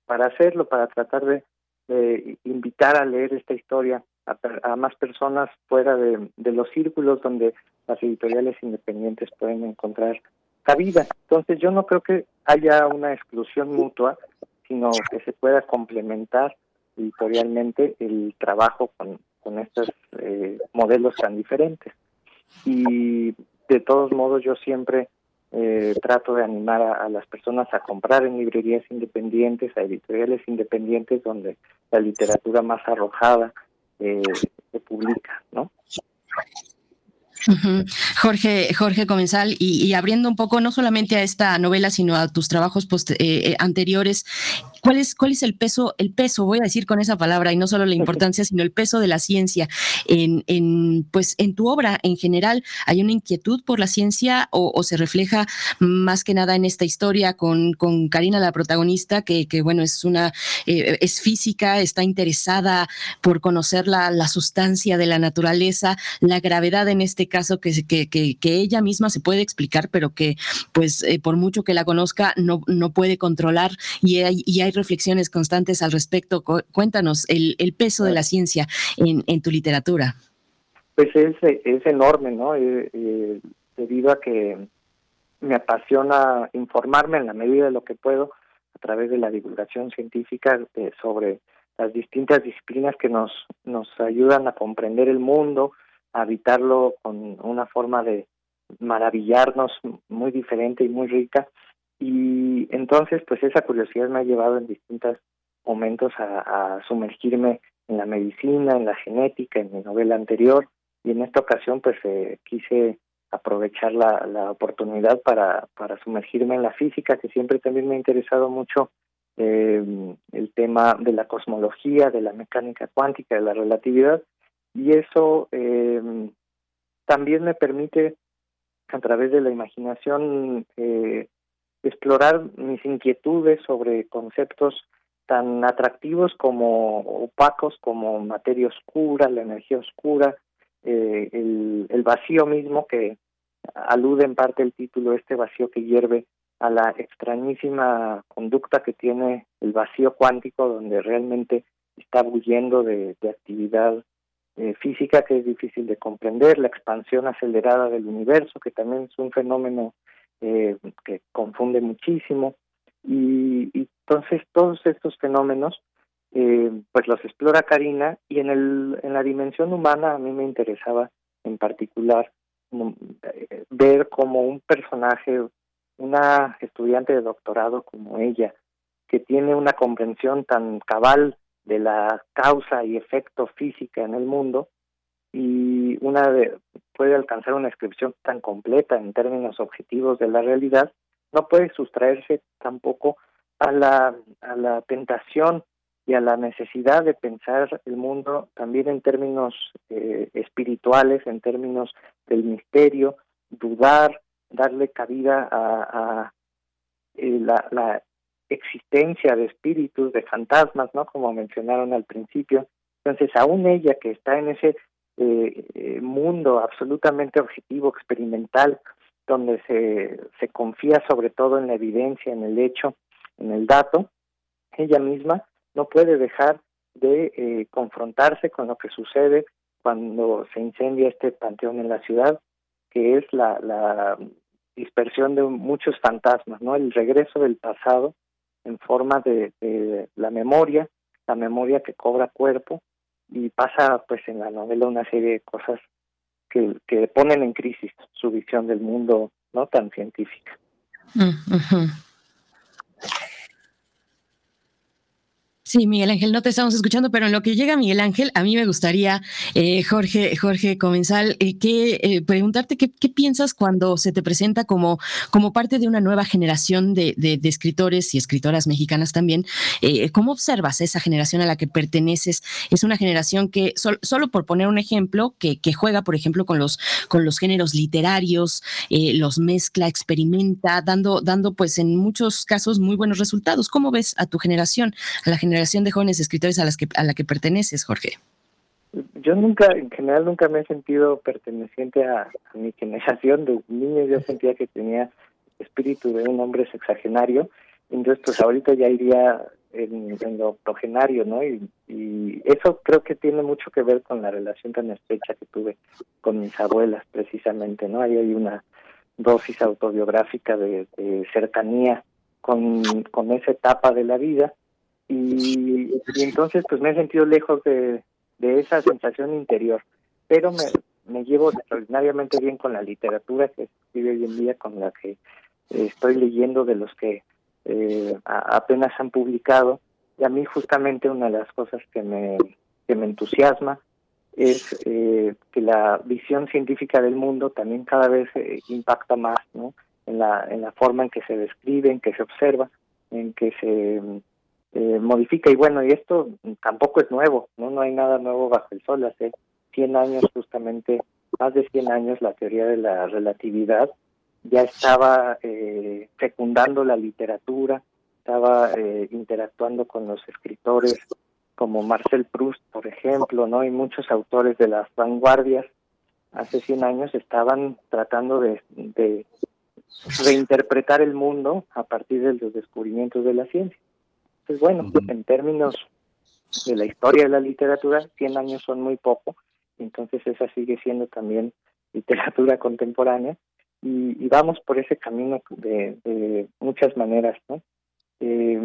para hacerlo, para tratar de, invitar a leer esta historia a, más personas fuera de, los círculos donde las editoriales independientes pueden encontrar cabida. Entonces yo no creo que haya una exclusión mutua, sino que se pueda complementar editorialmente el trabajo con, con estos eh, modelos tan diferentes. Y de todos modos yo siempre eh, trato de animar a, las personas a comprar en librerías independientes, a editoriales independientes donde la literatura más arrojada eh, se publica, ¿no? Jorge, Jorge Comensal, y, abriendo un poco no solamente a esta novela, sino a tus trabajos anteriores, ¿Cuál es, cuál es el peso, el peso, voy a decir con esa palabra, y no solo la importancia, sino el peso de la ciencia en, en pues, en tu obra en general? ¿Hay una inquietud por la ciencia o, se refleja más que nada en esta historia con, con Karina, la protagonista, que, que bueno, es una, eh, es física, está interesada por conocer la, la, sustancia de la naturaleza, la gravedad en este caso que, que, que, ella misma se puede explicar, pero que pues eh, por mucho que la conozca no, no puede controlar y hay, y hay reflexiones constantes al respecto. Cuéntanos el, el peso de la ciencia en, en tu literatura. Pues es, es enorme, ¿no? Eh, eh, debido a que me apasiona informarme en la medida de lo que puedo a través de la divulgación científica eh, sobre las distintas disciplinas que nos, nos ayudan a comprender el mundo, a habitarlo con una forma de maravillarnos muy diferente y muy rica y entonces, pues esa curiosidad me ha llevado en distintos momentos a, sumergirme en la medicina, en la genética, en mi novela anterior, y en esta ocasión, pues eh, quise aprovechar la, oportunidad para, para sumergirme en la física, que siempre también me ha interesado mucho eh, el tema de la cosmología, de la mecánica cuántica, de la relatividad, y eso eh, también me permite, a través de la imaginación, eh, explorar mis inquietudes sobre conceptos tan atractivos como opacos como materia oscura, la energía oscura, eh, el, vacío mismo que alude en parte el título, este vacío que hierve a la extrañísima conducta que tiene el vacío cuántico, donde realmente está de, de actividad eh, física que es difícil de comprender, la expansión acelerada del universo, que también es un fenómeno eh, que confunde muchísimo. Y, entonces todos estos fenómenos, eh, pues los explora Karina y en, el, en la dimensión humana a mí me interesaba en particular mm, eh, ver como un personaje, una estudiante de doctorado como ella, que tiene una comprensión tan cabal de la causa y efecto física en el mundo, y una de, puede alcanzar una descripción tan completa en términos objetivos de la realidad, no puede sustraerse tampoco a la, a la tentación y a la necesidad de pensar el mundo también en términos eh, espirituales, en términos del misterio, dudar, darle cabida a, eh, la, la, existencia de espíritus, de fantasmas, ¿no? Como mencionaron al principio. Entonces, aún ella que está en ese eh, mundo absolutamente objetivo, experimental, donde se, se confía sobre todo en la evidencia, en el hecho, en el dato, ella misma no puede dejar de eh, confrontarse con lo que sucede cuando se incendia este panteón en la ciudad, que es la, dispersión de muchos fantasmas, ¿no? El regreso del pasado en forma de la memoria, la memoria que cobra cuerpo y pasa pues en la novela una serie de cosas que, que ponen en crisis su visión del mundo no tan científica. Sí, Miguel Ángel, no te estamos escuchando, pero en lo que llega Miguel Ángel, a mí me gustaría, eh, Jorge, Jorge Comensal, eh, que, eh, preguntarte qué, piensas cuando se te presenta como, como parte de una nueva generación de, escritores y escritoras mexicanas también. ¿Cómo observas esa generación a la que perteneces? Es una generación que, solo por poner un ejemplo, que, que, juega, por ejemplo, con los, con los géneros literarios, los mezcla, experimenta, dando, dando, pues en muchos casos muy buenos resultados. ¿Cómo ves a tu generación, a la generación generación de jóvenes escritores a, las que, a la que perteneces, Jorge? Yo nunca, en general, nunca me he sentido perteneciente a, mi generación. De niño yo sentía que tenía espíritu de un hombre sexagenario. Entonces, pues ahorita ya iría en, lo octogenario, ¿no? Y, eso creo que tiene mucho que ver con la relación tan estrecha que tuve con mis abuelas, precisamente, ¿no? Ahí hay una dosis autobiográfica de, de cercanía con, con esa etapa de la vida y, entonces pues me he sentido lejos de, esa sensación interior, pero me, llevo extraordinariamente bien con la literatura que escribe hoy en día, con la que eh, estoy leyendo de los que eh, apenas han publicado, y a mí justamente una de las cosas que me, que me entusiasma es eh, que la visión científica del mundo también cada vez impacta más ¿no? en, la, en la forma en que se describe, en que se observa, en que se eh, modifica. Y bueno y esto tampoco es nuevo no no hay nada nuevo bajo el sol. Hace 100 años justamente más de 100 años la teoría de la relatividad ya estaba eh, fecundando la literatura estaba eh, interactuando con los escritores como Marcel Proust por ejemplo no y muchos autores de las vanguardias hace 100 años estaban tratando de, de reinterpretar el mundo a partir de los descubrimientos de la ciencia pues bueno, en términos de la historia de la literatura, 100 años son muy poco, entonces esa sigue siendo también literatura contemporánea y, vamos por ese camino de, muchas maneras, ¿no? Eh,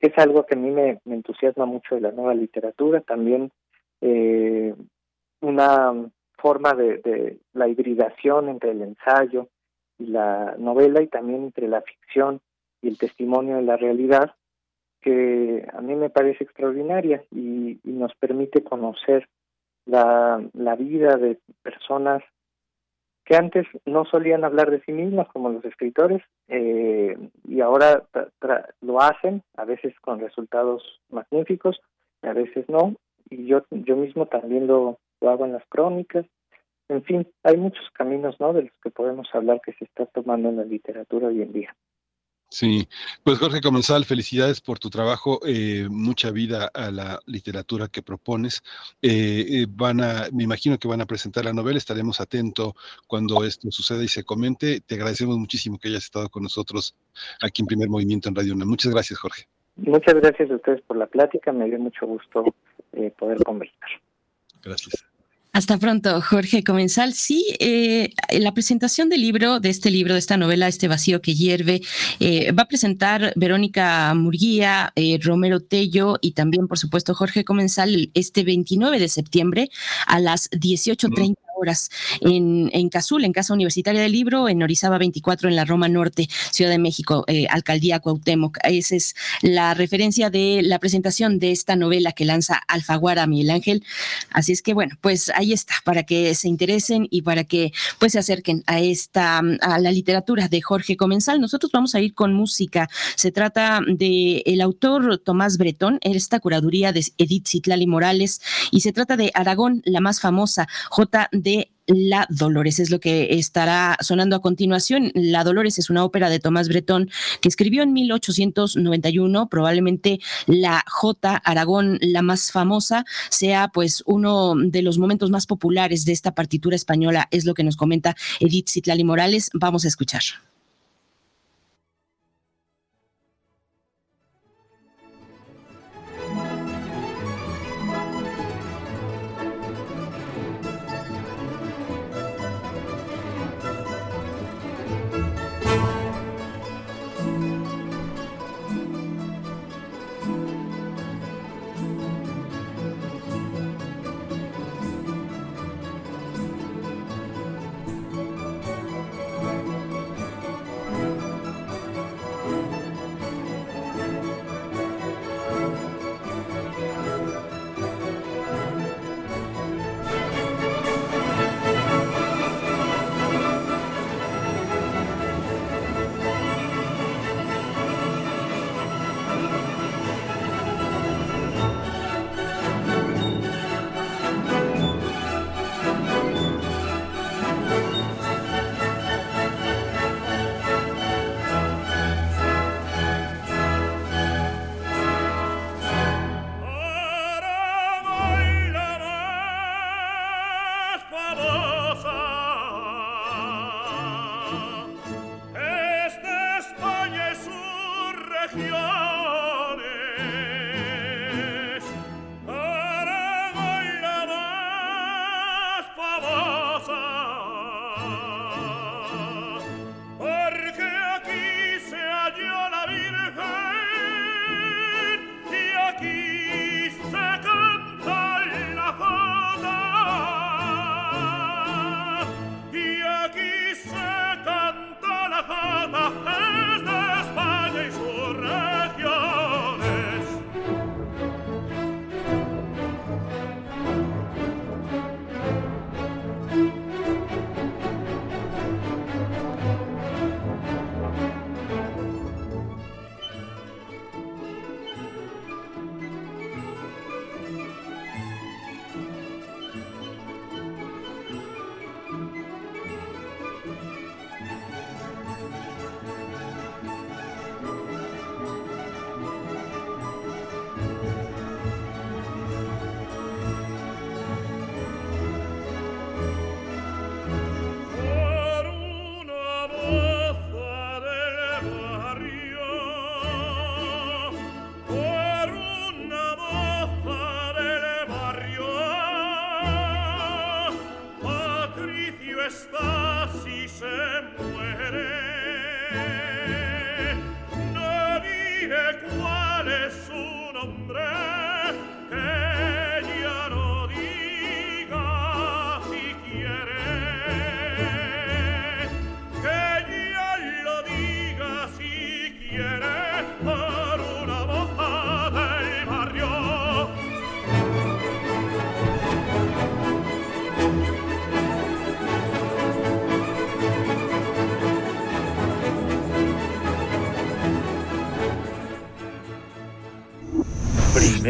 es algo que a mí me, entusiasma mucho de la nueva literatura, también eh, una forma de, de, la hibridación entre el ensayo y la novela y también entre la ficción y el testimonio de la realidad, que a mí me parece extraordinaria y, nos permite conocer la, la, vida de personas que antes no solían hablar de sí mismas como los escritores eh, y ahora lo hacen, a veces con resultados magníficos, a veces no, y yo, yo mismo también lo, lo hago en las crónicas. En fin, hay muchos caminos ¿no? de los que podemos hablar que se está tomando en la literatura hoy en día. Sí, pues Jorge Comensal, felicidades por tu trabajo, eh, mucha vida a la literatura que propones. Eh, eh, van a, me imagino que van a presentar la novela, estaremos atentos cuando esto suceda y se comente. Te agradecemos muchísimo que hayas estado con nosotros aquí en Primer Movimiento en Radio UNAM. Muchas gracias, Jorge. Muchas gracias a ustedes por la plática, me dio mucho gusto poder conversar. Gracias. Hasta pronto, Jorge Comensal. Sí, eh, la presentación del libro, de este libro, de esta novela, Este vacío que hierve, eh, va a presentar Verónica Murguía, eh, Romero Tello y también, por supuesto, Jorge Comensal este 29 de septiembre a las 18.30 horas en, en Cazul, en Casa Universitaria del Libro, en Orizaba 24, en la Roma Norte, Ciudad de México, eh, Alcaldía Cuauhtémoc. Esa es la referencia de la presentación de esta novela que lanza Alfaguara Miguel Ángel. Así es que, bueno, pues ahí está, para que se interesen y para que pues se acerquen a esta, a la literatura de Jorge Comensal. Nosotros vamos a ir con música. Se trata de el autor Tomás Bretón, esta curaduría de Edith Citlali Morales, y se trata de Aragón, la más famosa, J de la Dolores. Es lo que estará sonando a continuación. La Dolores es una ópera de Tomás Bretón que escribió en 1891. Probablemente la J. Aragón, la más famosa, sea pues uno de los momentos más populares de esta partitura española. Es lo que nos comenta Edith Citlali Morales. Vamos a escuchar.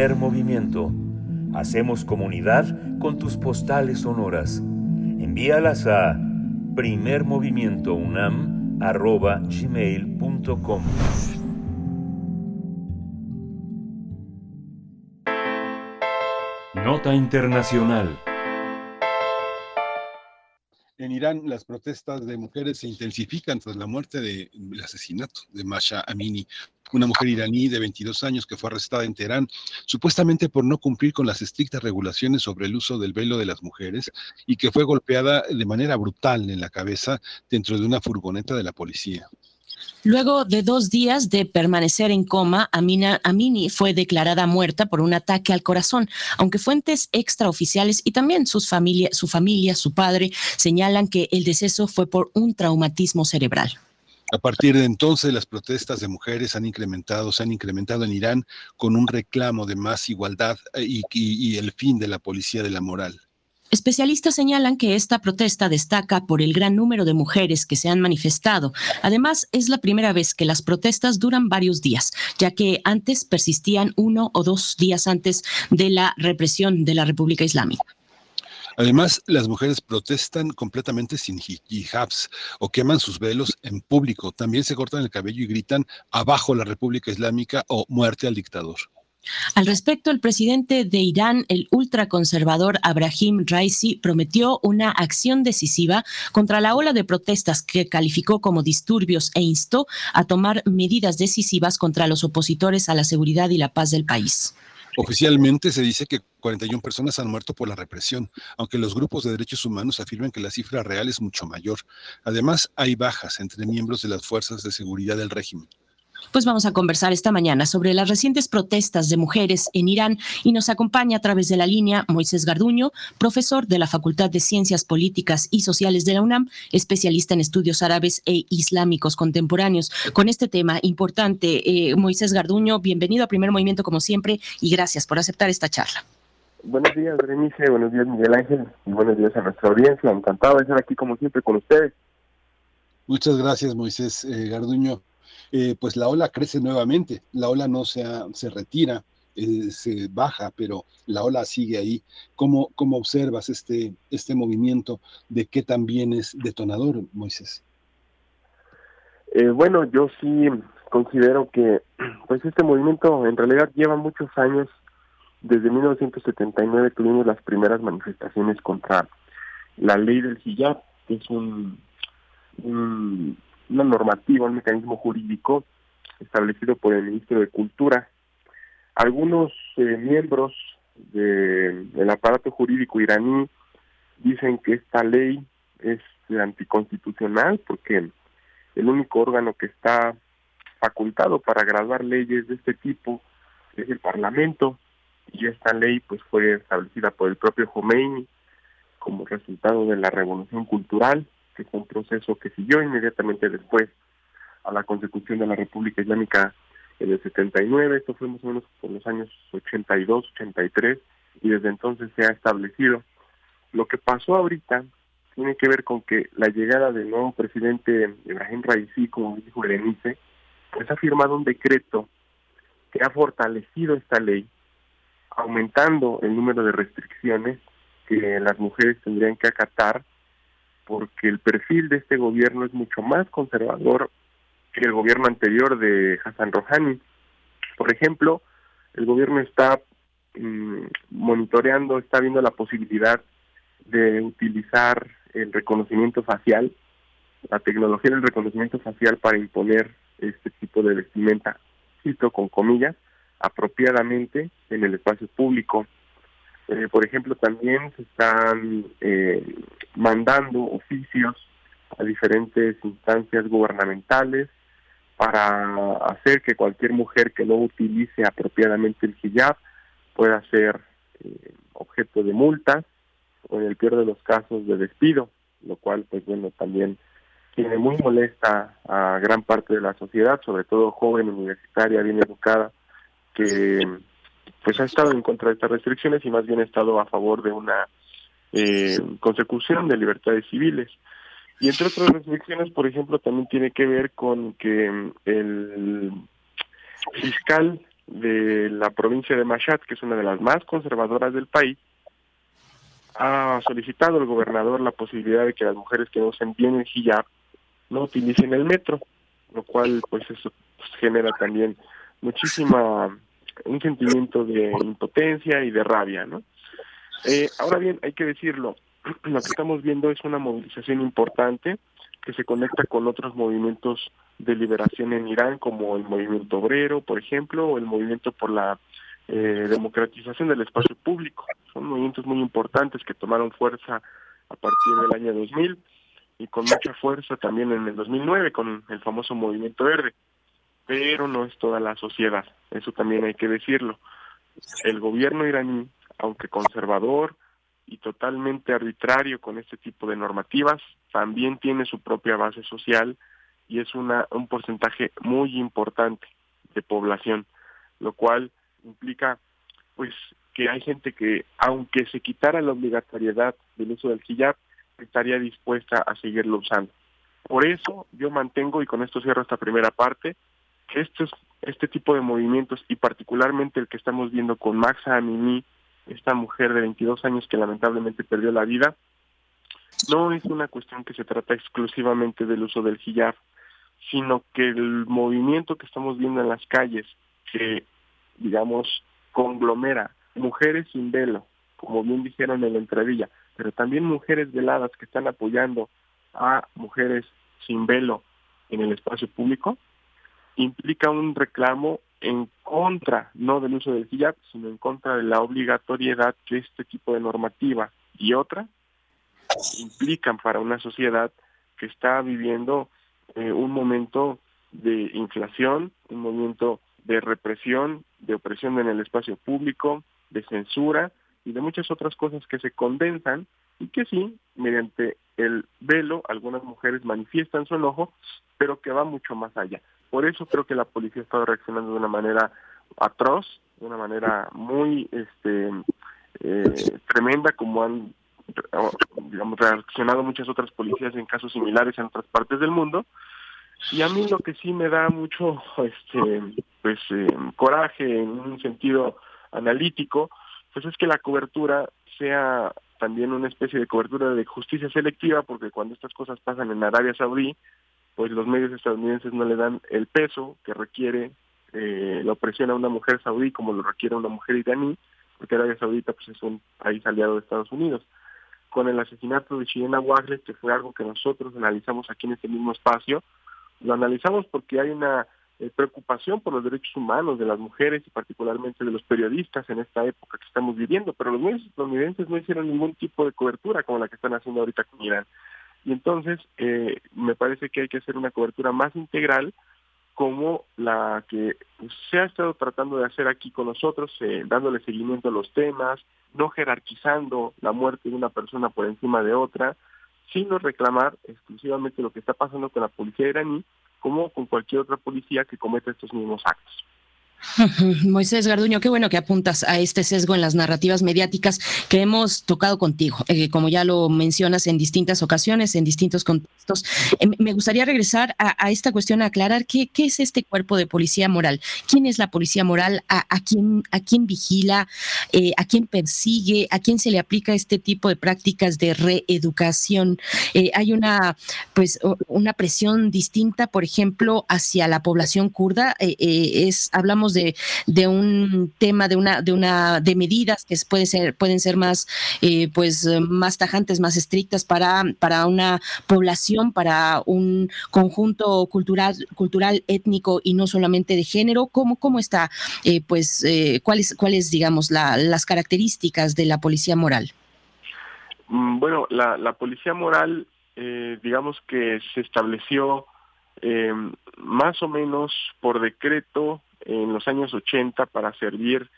Primer movimiento. Hacemos comunidad con tus postales sonoras. Envíalas a primermovimientounam.gmail.com Nota Internacional. En Irán, las protestas de mujeres se intensifican tras la muerte del asesinato de Masha Amini, una mujer iraní de 22 años que fue arrestada en Teherán, supuestamente por no cumplir con las estrictas regulaciones sobre el uso del velo de las mujeres y que fue golpeada de manera brutal en la cabeza dentro de una furgoneta de la policía. Luego de dos días de permanecer en coma, Amina, Amini fue declarada muerta por un ataque al corazón, aunque fuentes extraoficiales y también sus familia, su familia, su padre, señalan que el deceso fue por un traumatismo cerebral. A partir de entonces, las protestas de mujeres han incrementado, se han incrementado en Irán con un reclamo de más igualdad eh, y, y el fin de la policía de la moral. Especialistas señalan que esta protesta destaca por el gran número de mujeres que se han manifestado. Además, es la primera vez que las protestas duran varios días, ya que antes persistían uno o dos días antes de la represión de la República Islámica. Además, las mujeres protestan completamente sin hijabs o queman sus velos en público. También se cortan el cabello y gritan abajo la República Islámica o muerte al dictador. Al respecto, el presidente de Irán, el ultraconservador Abraham Raisi, prometió una acción decisiva contra la ola de protestas que calificó como disturbios e instó a tomar medidas decisivas contra los opositores a la seguridad y la paz del país. Oficialmente se dice que 41 personas han muerto por la represión, aunque los grupos de derechos humanos afirman que la cifra real es mucho mayor. Además, hay bajas entre miembros de las fuerzas de seguridad del régimen. Pues vamos a conversar esta mañana sobre las recientes protestas de mujeres en Irán y nos acompaña a través de la línea Moisés Garduño, profesor de la Facultad de Ciencias Políticas y Sociales de la UNAM, especialista en estudios árabes e islámicos contemporáneos. Con este tema importante, eh, Moisés Garduño, bienvenido a Primer Movimiento como siempre y gracias por aceptar esta charla. Buenos días, Berenice, buenos días, Miguel Ángel, y buenos días a nuestra audiencia. Encantado de estar aquí como siempre con ustedes. Muchas gracias, Moisés eh, Garduño. Eh, pues la ola crece nuevamente, la ola no se, se retira, eh, se baja, pero la ola sigue ahí. ¿Cómo, cómo observas este, este movimiento? ¿De qué también es detonador, Moisés? Eh, bueno, yo sí considero que pues este movimiento en realidad lleva muchos años. Desde 1979 tuvimos las primeras manifestaciones contra la ley del hijab, que es un, un una normativa, un mecanismo jurídico establecido por el ministro de Cultura. Algunos eh, miembros del aparato jurídico iraní dicen que esta ley es anticonstitucional porque el único órgano que está facultado para graduar leyes de este tipo es el Parlamento y esta ley pues fue establecida por el propio Khomeini como resultado de la revolución cultural que fue un proceso que siguió inmediatamente después a la consecución de la República Islámica en el 79, esto fue más o menos por los años 82, 83, y desde entonces se ha establecido. Lo que pasó ahorita tiene que ver con que la llegada del nuevo presidente Ibrahim Raisi, como dijo Berenice, pues ha firmado un decreto que ha fortalecido esta ley, aumentando el número de restricciones que las mujeres tendrían que acatar, porque el perfil de este gobierno es mucho más conservador que el gobierno anterior de Hassan Rouhani. Por ejemplo, el gobierno está mm, monitoreando, está viendo la posibilidad de utilizar el reconocimiento facial, la tecnología del reconocimiento facial para imponer este tipo de vestimenta, cito con comillas, apropiadamente en el espacio público. Eh, por ejemplo, también se están eh, mandando oficios a diferentes instancias gubernamentales para hacer que cualquier mujer que no utilice apropiadamente el hijab pueda ser eh, objeto de multas o en el peor de los casos de despido, lo cual pues bueno también tiene muy molesta a gran parte de la sociedad, sobre todo joven, universitaria, bien educada, que pues ha estado en contra de estas restricciones y más bien ha estado a favor de una eh, consecución de libertades civiles. Y entre otras restricciones, por ejemplo, también tiene que ver con que el fiscal de la provincia de Mashhad, que es una de las más conservadoras del país, ha solicitado al gobernador la posibilidad de que las mujeres que no usen bien el hijab no utilicen el metro, lo cual pues eso pues, genera también muchísima un sentimiento de impotencia y de rabia, ¿no? Eh, ahora bien, hay que decirlo, lo que estamos viendo es una movilización importante que se conecta con otros movimientos de liberación en Irán, como el movimiento obrero, por ejemplo, o el movimiento por la eh, democratización del espacio público. Son movimientos muy importantes que tomaron fuerza a partir del año 2000 y con mucha fuerza también en el 2009 con el famoso movimiento verde. Pero no es toda la sociedad, eso también hay que decirlo. El gobierno iraní, aunque conservador y totalmente arbitrario con este tipo de normativas, también tiene su propia base social y es una, un porcentaje muy importante de población, lo cual implica pues que hay gente que aunque se quitara la obligatoriedad del uso del hijab, estaría dispuesta a seguirlo usando. Por eso yo mantengo, y con esto cierro esta primera parte, estos, este tipo de movimientos, y particularmente el que estamos viendo con Maxa Amini, esta mujer de 22 años que lamentablemente perdió la vida, no es una cuestión que se trata exclusivamente del uso del hijab, sino que el movimiento que estamos viendo en las calles, que digamos conglomera mujeres sin velo, como bien dijeron en la entrevilla, pero también mujeres veladas que están apoyando a mujeres sin velo en el espacio público, implica un reclamo en contra, no del uso del hijab, sino en contra de la obligatoriedad que este tipo de normativa y otra implican para una sociedad que está viviendo eh, un momento de inflación, un momento de represión, de opresión en el espacio público, de censura y de muchas otras cosas que se condensan y que sí, mediante el velo, algunas mujeres manifiestan su enojo, pero que va mucho más allá. Por eso creo que la policía ha estado reaccionando de una manera atroz, de una manera muy este, eh, tremenda, como han reaccionado muchas otras policías en casos similares en otras partes del mundo. Y a mí lo que sí me da mucho este, pues, eh, coraje en un sentido analítico, pues es que la cobertura sea también una especie de cobertura de justicia selectiva, porque cuando estas cosas pasan en Arabia Saudí, pues los medios estadounidenses no le dan el peso que requiere eh, la opresión a una mujer saudí como lo requiere una mujer iraní, porque Arabia Saudita pues es un país aliado de Estados Unidos. Con el asesinato de Chilena Wagler, que fue algo que nosotros analizamos aquí en este mismo espacio, lo analizamos porque hay una eh, preocupación por los derechos humanos de las mujeres y particularmente de los periodistas en esta época que estamos viviendo, pero los medios estadounidenses no hicieron ningún tipo de cobertura como la que están haciendo ahorita con Irán. Y entonces eh, me parece que hay que hacer una cobertura más integral como la que se ha estado tratando de hacer aquí con nosotros, eh, dándole seguimiento a los temas, no jerarquizando la muerte de una persona por encima de otra, sino reclamar exclusivamente lo que está pasando con la policía iraní como con cualquier otra policía que cometa estos mismos actos. Moisés Garduño, qué bueno que apuntas a este sesgo en las narrativas mediáticas que hemos tocado contigo, eh, como ya lo mencionas en distintas ocasiones, en distintos contextos. Eh, me gustaría regresar a, esta cuestión, a aclarar qué, qué, es este cuerpo de policía moral, quién es la policía moral, a, quién, a quién vigila, eh, a quién persigue, a quién se le aplica este tipo de prácticas de reeducación. hay una, pues, una presión distinta, por ejemplo, hacia la población kurda. es, hablamos de, un tema, de una, de una, de medidas que puede ser, pueden ser más, eh, pues, más tajantes, más estrictas para, para una población, para un conjunto cultural, cultural, étnico y no solamente de género. ¿Cómo, cómo está, eh, pues, eh, cuáles, cuáles, digamos, las características de la policía moral? Mm, bueno, la, la policía moral, digamos que se estableció más o menos por decreto en los años 80 para servir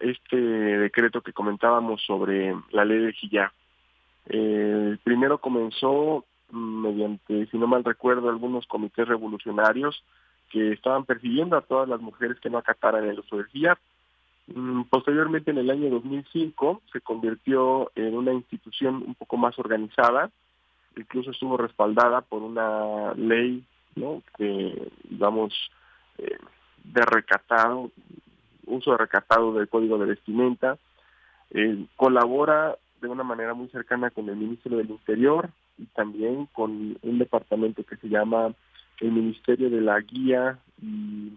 este decreto que comentábamos sobre la ley de. Eh, primero comenzó mm, mediante, si no mal recuerdo, algunos comités revolucionarios que estaban persiguiendo a todas las mujeres que no acataran el uso del hijab. Mm, posteriormente, en el año 2005, se convirtió en una institución un poco más organizada, incluso estuvo respaldada por una ley ¿no? que, digamos, eh, de recatado, uso de recatado del código de vestimenta, eh, colabora de una manera muy cercana con el Ministerio del Interior y también con un departamento que se llama el Ministerio de la Guía y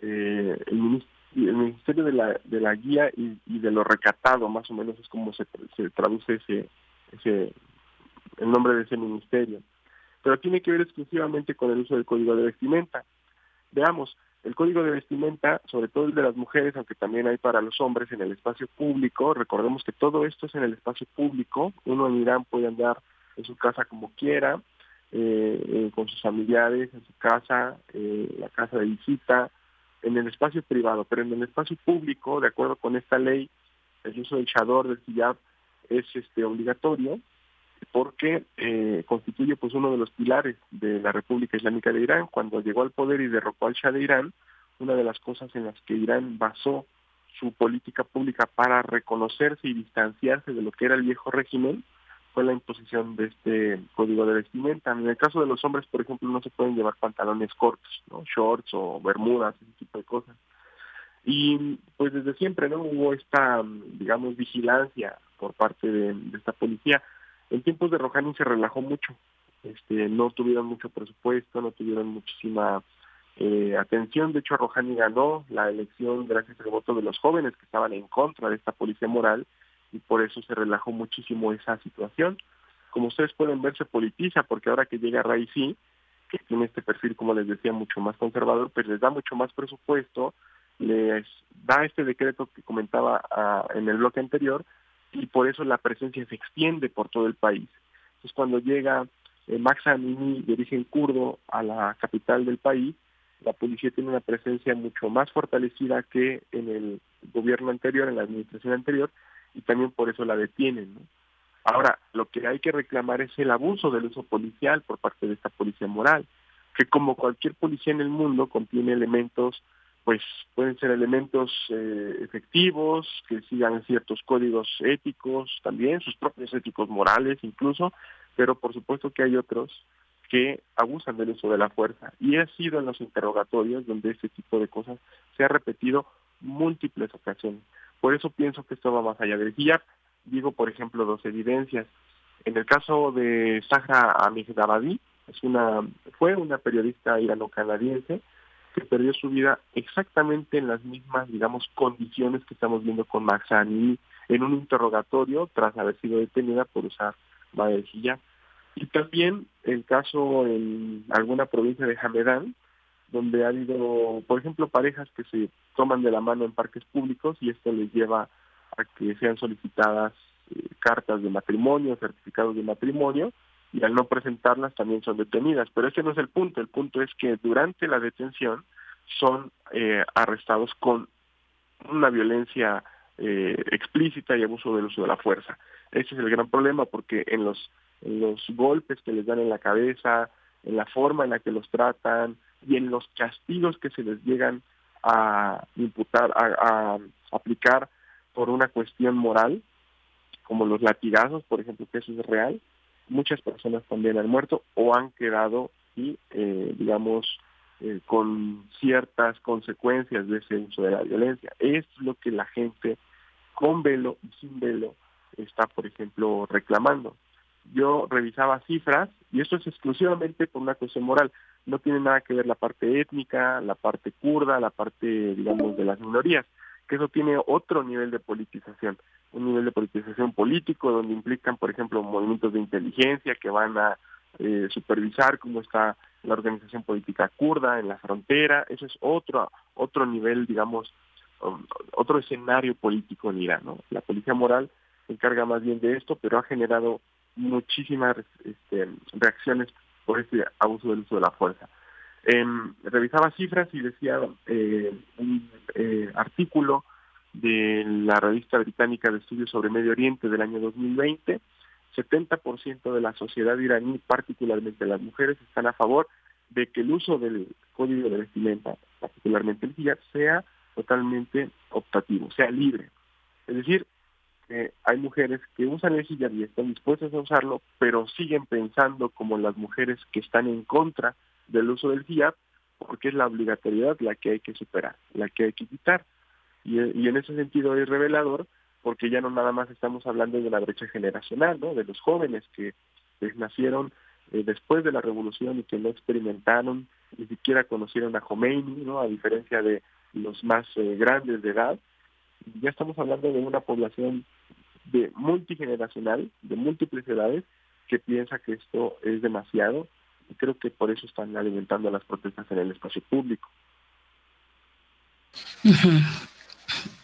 eh, el, Ministerio de la, de la Guía y, de lo recatado, más o menos es como se, se traduce ese, ese, el nombre de ese ministerio. Pero tiene que ver exclusivamente con el uso del código de vestimenta. Veamos, el código de vestimenta, sobre todo el de las mujeres, aunque también hay para los hombres en el espacio público, recordemos que todo esto es en el espacio público, uno en Irán puede andar en su casa como quiera, eh, eh, con sus familiares, en su casa, eh, la casa de visita, en el espacio privado, pero en el espacio público, de acuerdo con esta ley, el uso del chador, del hijab, es este obligatorio porque eh, constituye pues uno de los pilares de la República Islámica de Irán. Cuando llegó al poder y derrocó al Shah de Irán, una de las cosas en las que Irán basó su política pública para reconocerse y distanciarse de lo que era el viejo régimen fue la imposición de este código de vestimenta. En el caso de los hombres, por ejemplo, no se pueden llevar pantalones cortos, ¿no? shorts o bermudas, ese tipo de cosas. Y pues desde siempre no hubo esta, digamos, vigilancia por parte de esta policía. En tiempos de Rohani se relajó mucho, este, no tuvieron mucho presupuesto, no tuvieron muchísima eh, atención. De hecho, Rohani ganó la elección gracias al voto de los jóvenes que estaban en contra de esta policía moral y por eso se relajó muchísimo esa situación. Como ustedes pueden ver, se politiza porque ahora que llega Raisi, que tiene este perfil, como les decía, mucho más conservador, pues les da mucho más presupuesto, les da este decreto que comentaba ah, en el bloque anterior, y por eso la presencia se extiende por todo el país. Entonces cuando llega eh, Max Amini de origen kurdo a la capital del país, la policía tiene una presencia mucho más fortalecida que en el gobierno anterior, en la administración anterior, y también por eso la detienen. Ahora, lo que hay que reclamar es el abuso del uso policial por parte de esta policía moral, que como cualquier policía en el mundo contiene elementos pues pueden ser elementos eh, efectivos, que sigan ciertos códigos éticos también, sus propios éticos morales incluso, pero por supuesto que hay otros que abusan del uso de la fuerza. Y ha sido en los interrogatorios donde este tipo de cosas se ha repetido múltiples ocasiones. Por eso pienso que esto va más allá del hijab. Digo, por ejemplo, dos evidencias. En el caso de Sahra Amigdabadi, es una, fue una periodista irano-canadiense que perdió su vida exactamente en las mismas, digamos, condiciones que estamos viendo con Maxani en un interrogatorio tras haber sido detenida por usar badejilla. Y también el caso en alguna provincia de Hamedán, donde ha habido, por ejemplo, parejas que se toman de la mano en parques públicos y esto les lleva a que sean solicitadas eh, cartas de matrimonio, certificados de matrimonio, y al no presentarlas también son detenidas. Pero ese no es el punto, el punto es que durante la detención son eh, arrestados con una violencia eh, explícita y abuso del uso de la fuerza. Ese es el gran problema porque en los, golpes que les dan en la cabeza, en la forma en la que los tratan y en los castigos que se les llegan a imputar, a, a aplicar por una cuestión moral, como los latigazos, por ejemplo, que eso es real, muchas personas también han muerto o han quedado, y, eh, digamos, eh, con ciertas consecuencias de ese uso de la violencia. Es lo que la gente con velo y sin velo está, por ejemplo, reclamando. Yo revisaba cifras y esto es exclusivamente por una cuestión moral. No tiene nada que ver la parte étnica, la parte kurda, la parte, digamos, de las minorías, que eso tiene otro nivel de politización, un nivel de politización político donde implican, por ejemplo, movimientos de inteligencia que van a eh, supervisar cómo está la organización política kurda en la frontera. Eso es otro, otro nivel, digamos, um, otro escenario político en Irán. La policía moral se encarga más bien de esto, pero ha generado muchísimas este, reacciones por este abuso del uso de la fuerza. Em, revisaba cifras y decía eh, un eh, artículo de la revista británica de estudios sobre Medio Oriente del año 2020, 70% de la sociedad iraní, particularmente las mujeres, están a favor de que el uso del código de vestimenta, particularmente el hijab, sea totalmente optativo, sea libre. Es decir, hay mujeres que usan el hijab y están dispuestas a usarlo, pero siguen pensando como las mujeres que están en contra del uso del hijab, porque es la obligatoriedad la que hay que superar, la que hay que quitar. Y, en ese sentido es revelador porque ya no nada más estamos hablando de la brecha generacional, ¿no? De los jóvenes que nacieron eh, después de la revolución y que no experimentaron, ni siquiera conocieron a Khomeini, ¿no? A diferencia de los más eh, grandes de edad. Ya estamos hablando de una población de multigeneracional, de múltiples edades, que piensa que esto es demasiado y creo que por eso están alimentando las protestas en el espacio público.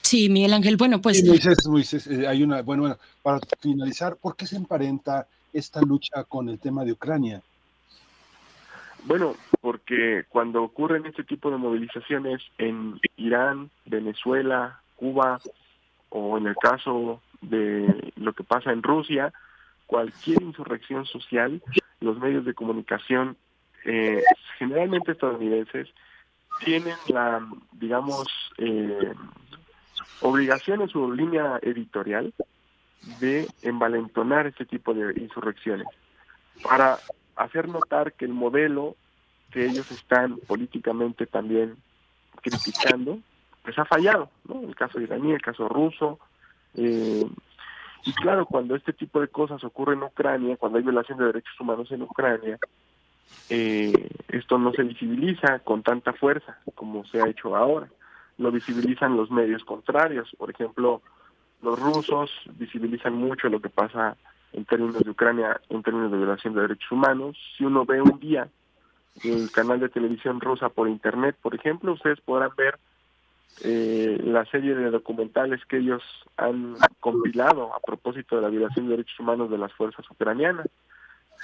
Sí, Miguel Ángel, bueno, pues... Moisés, eh, hay una, bueno, bueno, para finalizar, ¿por qué se emparenta esta lucha con el tema de Ucrania? Bueno, porque cuando ocurren este tipo de movilizaciones en Irán, Venezuela, Cuba, o en el caso de lo que pasa en Rusia, cualquier insurrección social, los medios de comunicación, eh, generalmente estadounidenses, tienen la, digamos, eh, obligación en su línea editorial de envalentonar este tipo de insurrecciones para hacer notar que el modelo que ellos están políticamente también criticando pues ha fallado, ¿no? El caso iraní, el caso ruso, eh, y claro, cuando este tipo de cosas ocurre en Ucrania, cuando hay violación de derechos humanos en Ucrania, eh, esto no se visibiliza con tanta fuerza como se ha hecho ahora lo visibilizan los medios contrarios. Por ejemplo, los rusos visibilizan mucho lo que pasa en términos de Ucrania, en términos de violación de derechos humanos. Si uno ve un día el canal de televisión rusa por internet, por ejemplo, ustedes podrán ver eh, la serie de documentales que ellos han compilado a propósito de la violación de derechos humanos de las fuerzas ucranianas.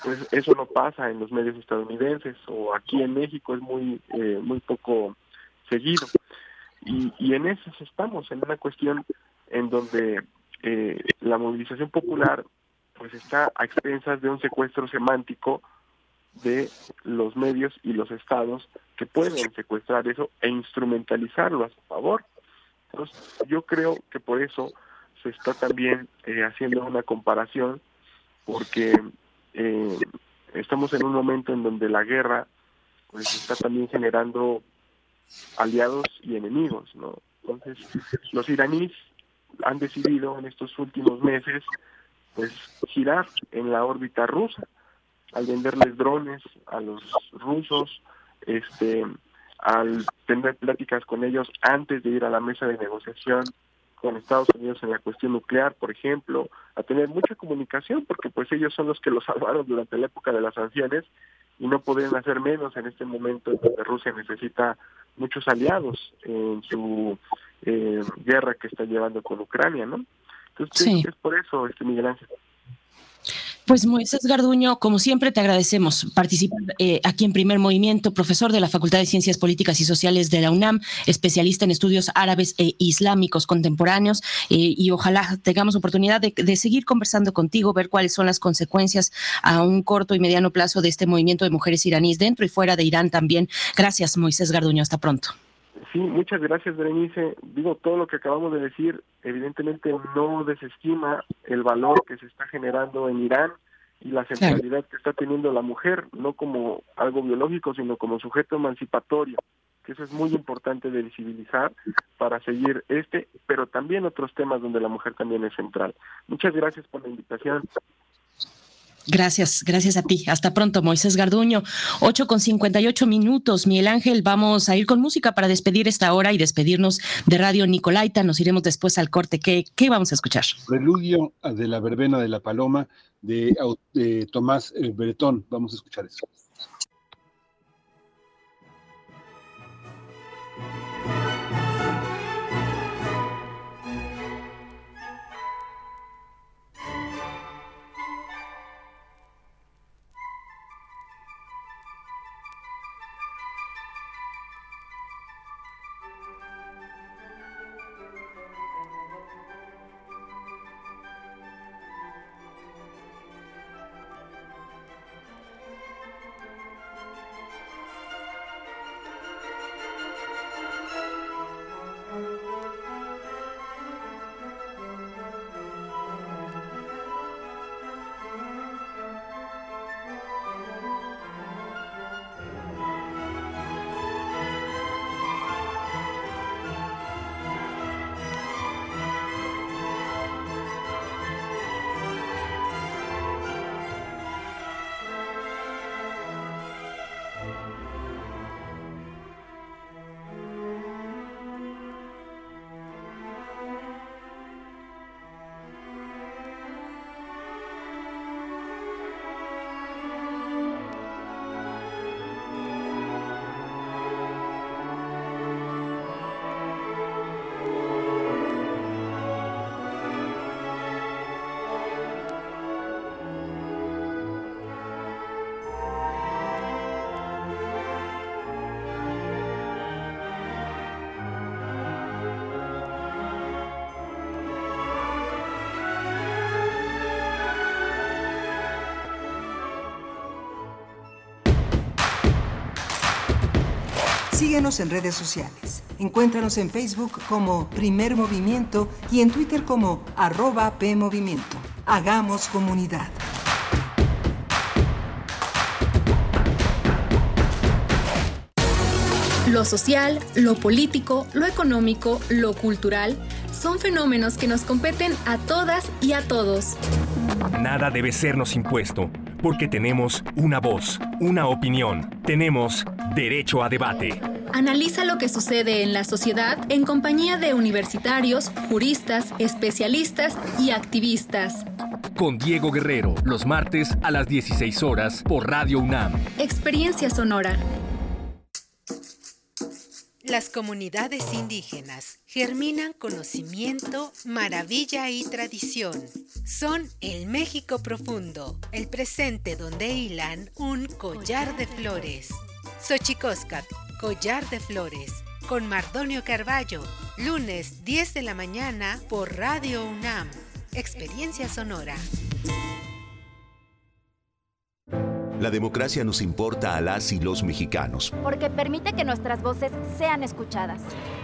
Pues eso no pasa en los medios estadounidenses o aquí en México es muy eh, muy poco seguido. Y, y en eso estamos, en una cuestión en donde eh, la movilización popular pues está a expensas de un secuestro semántico de los medios y los estados que pueden secuestrar eso e instrumentalizarlo a su favor. Entonces, yo creo que por eso se está también eh, haciendo una comparación, porque eh, estamos en un momento en donde la guerra pues está también generando aliados y enemigos, ¿no? Entonces, los iraníes han decidido en estos últimos meses, pues, girar en la órbita rusa, al venderles drones a los rusos, este, al tener pláticas con ellos antes de ir a la mesa de negociación con Estados Unidos en la cuestión nuclear, por ejemplo, a tener mucha comunicación, porque pues ellos son los que los salvaron durante la época de las sanciones y no podrían hacer menos en este momento en donde Rusia necesita muchos aliados en su eh, guerra que está llevando con Ucrania, ¿no? Entonces es por eso, este Miguel Ángel. Pues Moisés Garduño, como siempre te agradecemos participar eh, aquí en Primer Movimiento, profesor de la Facultad de Ciencias Políticas y Sociales de la UNAM, especialista en estudios árabes e islámicos contemporáneos eh, y ojalá tengamos oportunidad de, de, seguir conversando contigo, ver cuáles son las consecuencias a un corto y mediano plazo de este movimiento de mujeres iraníes dentro y fuera de Irán también. Gracias Moisés Garduño, hasta pronto. Sí, muchas gracias, Berenice. Digo, todo lo que acabamos de decir, evidentemente no desestima el valor que se está generando en Irán y la centralidad que está teniendo la mujer, no como algo biológico, sino como sujeto emancipatorio, que eso es muy importante de visibilizar para seguir este, pero también otros temas donde la mujer también es central. Muchas gracias por la invitación. Gracias, gracias a ti. Hasta pronto, Moisés Garduño. 8 con 58 minutos. Miguel Ángel, vamos a ir con música para despedir esta hora y despedirnos de Radio Nicolaita. Nos iremos después al corte. ¿Qué, qué vamos a escuchar? Preludio de la verbena de la paloma de, Tomás Bretón. Vamos a escuchar eso. Síguenos en redes sociales. Encuéntranos en Facebook como Primer Movimiento y en Twitter como arroba PMovimiento. Hagamos comunidad. Lo social, lo político, lo económico, lo cultural son fenómenos que nos competen a todas y a todos. Nada debe sernos impuesto, porque tenemos una voz, una opinión, tenemos derecho a debate. Analiza lo que sucede en la sociedad en compañía de universitarios, juristas, especialistas y activistas. Con Diego Guerrero, los martes a las 16 horas por Radio UNAM. Experiencia Sonora. Las comunidades indígenas germinan conocimiento, maravilla y tradición. Son el México profundo, el presente donde hilan un collar de flores. Xochicóscat, Collar de Flores, con Mardonio Carballo, lunes 10 de la mañana por Radio UNAM. Experiencia Sonora. La democracia nos importa a las y los mexicanos. Porque permite que nuestras voces sean escuchadas.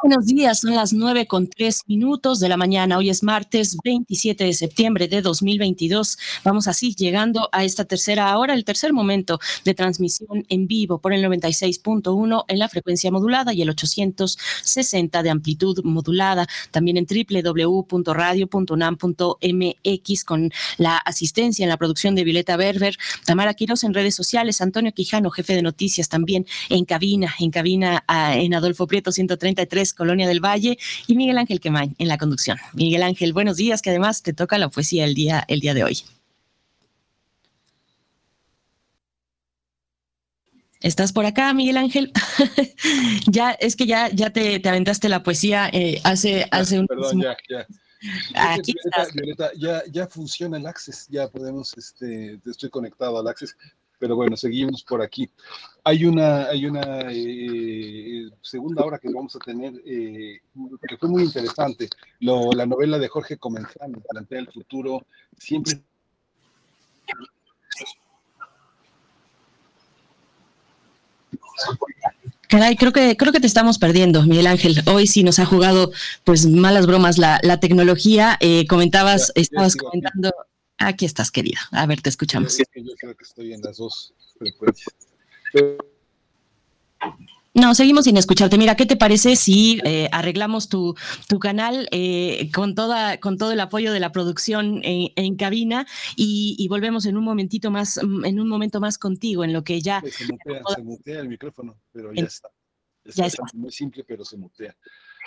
Buenos días, son las nueve con tres minutos de la mañana. Hoy es martes 27 de septiembre de 2022. Vamos así llegando a esta tercera hora, el tercer momento de transmisión en vivo por el 96.1 en la frecuencia modulada y el 860 de amplitud modulada. También en www.radio.unam.mx con la asistencia en la producción de Violeta Berber, Tamara Quiroz en redes sociales, Antonio Quijano, jefe de noticias también en cabina, en cabina ah, en Adolfo Prieto 133 Colonia del Valle, y Miguel Ángel Quemain en la conducción. Miguel Ángel, buenos días, que además te toca la poesía el día, el día de hoy. ¿Estás por acá, Miguel Ángel? ya, es que ya, ya te, te aventaste la poesía eh, hace, hace un... Perdón, ya, ya. Aquí Violeta, estás. Violeta, ya, ya funciona el Access, ya podemos, este, estoy conectado al Access, pero bueno, seguimos por aquí. Hay una, hay una eh, segunda hora que vamos a tener, eh, que fue muy interesante. Lo, la novela de Jorge Comenzano plantea el futuro siempre. Caray, creo que, creo que te estamos perdiendo, Miguel Ángel. Hoy sí nos ha jugado pues malas bromas la, la tecnología. Eh, comentabas, Ya- ya estabas aquí. Aquí estás, querido. A ver, te escuchamos. Yo creo que estoy en las dos frecuencias. No, seguimos sin escucharte. Mira, ¿qué te parece si eh, arreglamos tu, tu canal eh, con, toda, con todo el apoyo de la producción en, en cabina y, y volvemos en un momentito más, mm, en un momento más contigo, en lo que ya Se mutea, se mutea el micrófono, pero ya En- está. ya está. Muy simple, pero se mutea.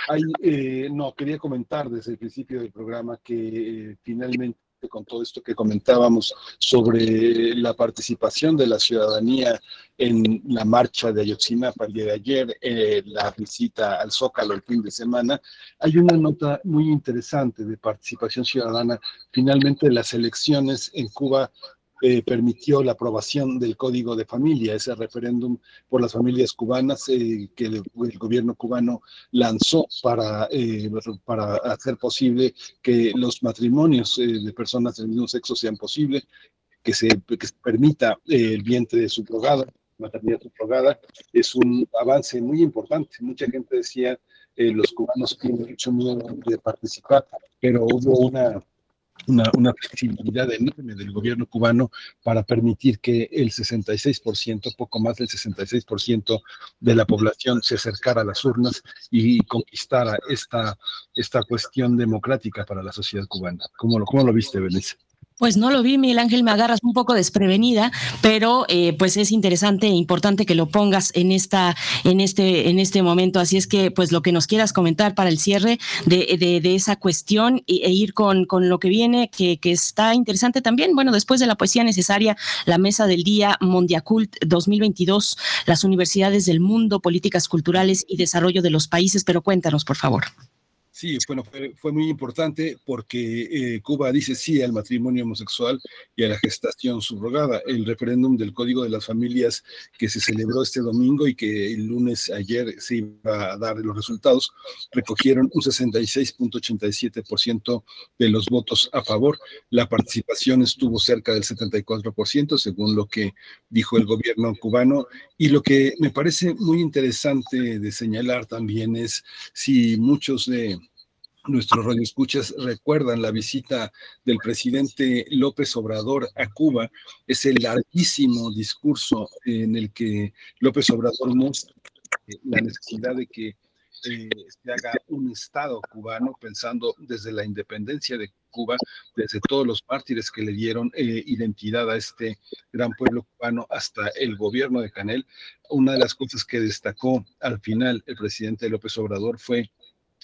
Hay, eh, no, quería comentar desde el principio del programa que eh, finalmente con todo esto que comentábamos sobre la participación de la ciudadanía en la marcha de Ayotzinapa el día de ayer, eh, la visita al Zócalo el fin de semana, hay una nota muy interesante de participación ciudadana. Finalmente las elecciones en Cuba eh, permitió la aprobación del Código de Familia, ese referéndum por las familias cubanas eh, que el, el gobierno cubano lanzó para, eh, para hacer posible que los matrimonios eh, de personas del mismo sexo sean posibles, que se, que se permita eh, el vientre subrogado, maternidad subrogada, es un avance muy importante. Mucha gente decía, eh, los cubanos tienen mucho miedo de participar, pero hubo una una, una flexibilidad enorme del gobierno cubano para permitir que el 66%, poco más del 66% de la población se acercara a las urnas y conquistara esta, esta cuestión democrática para la sociedad cubana. ¿Cómo lo, cómo lo viste, Berenice? Pues no lo vi, Miguel Ángel, me agarras un poco desprevenida, pero eh, pues es interesante e importante que lo pongas en esta, en este, en este momento. Así es que, pues lo que nos quieras comentar para el cierre de, de, de esa cuestión e, ir con, con, lo que viene, que, que, está interesante también. Bueno, después de la poesía necesaria, la mesa del día Mondiacult 2022, las universidades del mundo, políticas culturales y desarrollo de los países. Pero cuéntanos, por favor. Sí, bueno, fue, fue, muy importante porque eh, Cuba dice sí al matrimonio homosexual y a la gestación subrogada. El referéndum del Código de las Familias que se celebró este domingo y que el lunes ayer se iba a dar los resultados, recogieron un 66.87% de los votos a favor. La participación estuvo cerca del 74%, según lo que dijo el gobierno cubano. Y lo que me parece muy interesante de señalar también es si muchos de nuestros radioescuchas recuerdan la visita del presidente López Obrador a Cuba, ese larguísimo discurso en el que López Obrador muestra la necesidad de que eh, se haga un Estado cubano pensando desde la independencia de Cuba, desde todos los mártires que le dieron eh, identidad a este gran pueblo cubano hasta el gobierno de Canel. Una de las cosas que destacó al final el presidente López Obrador fue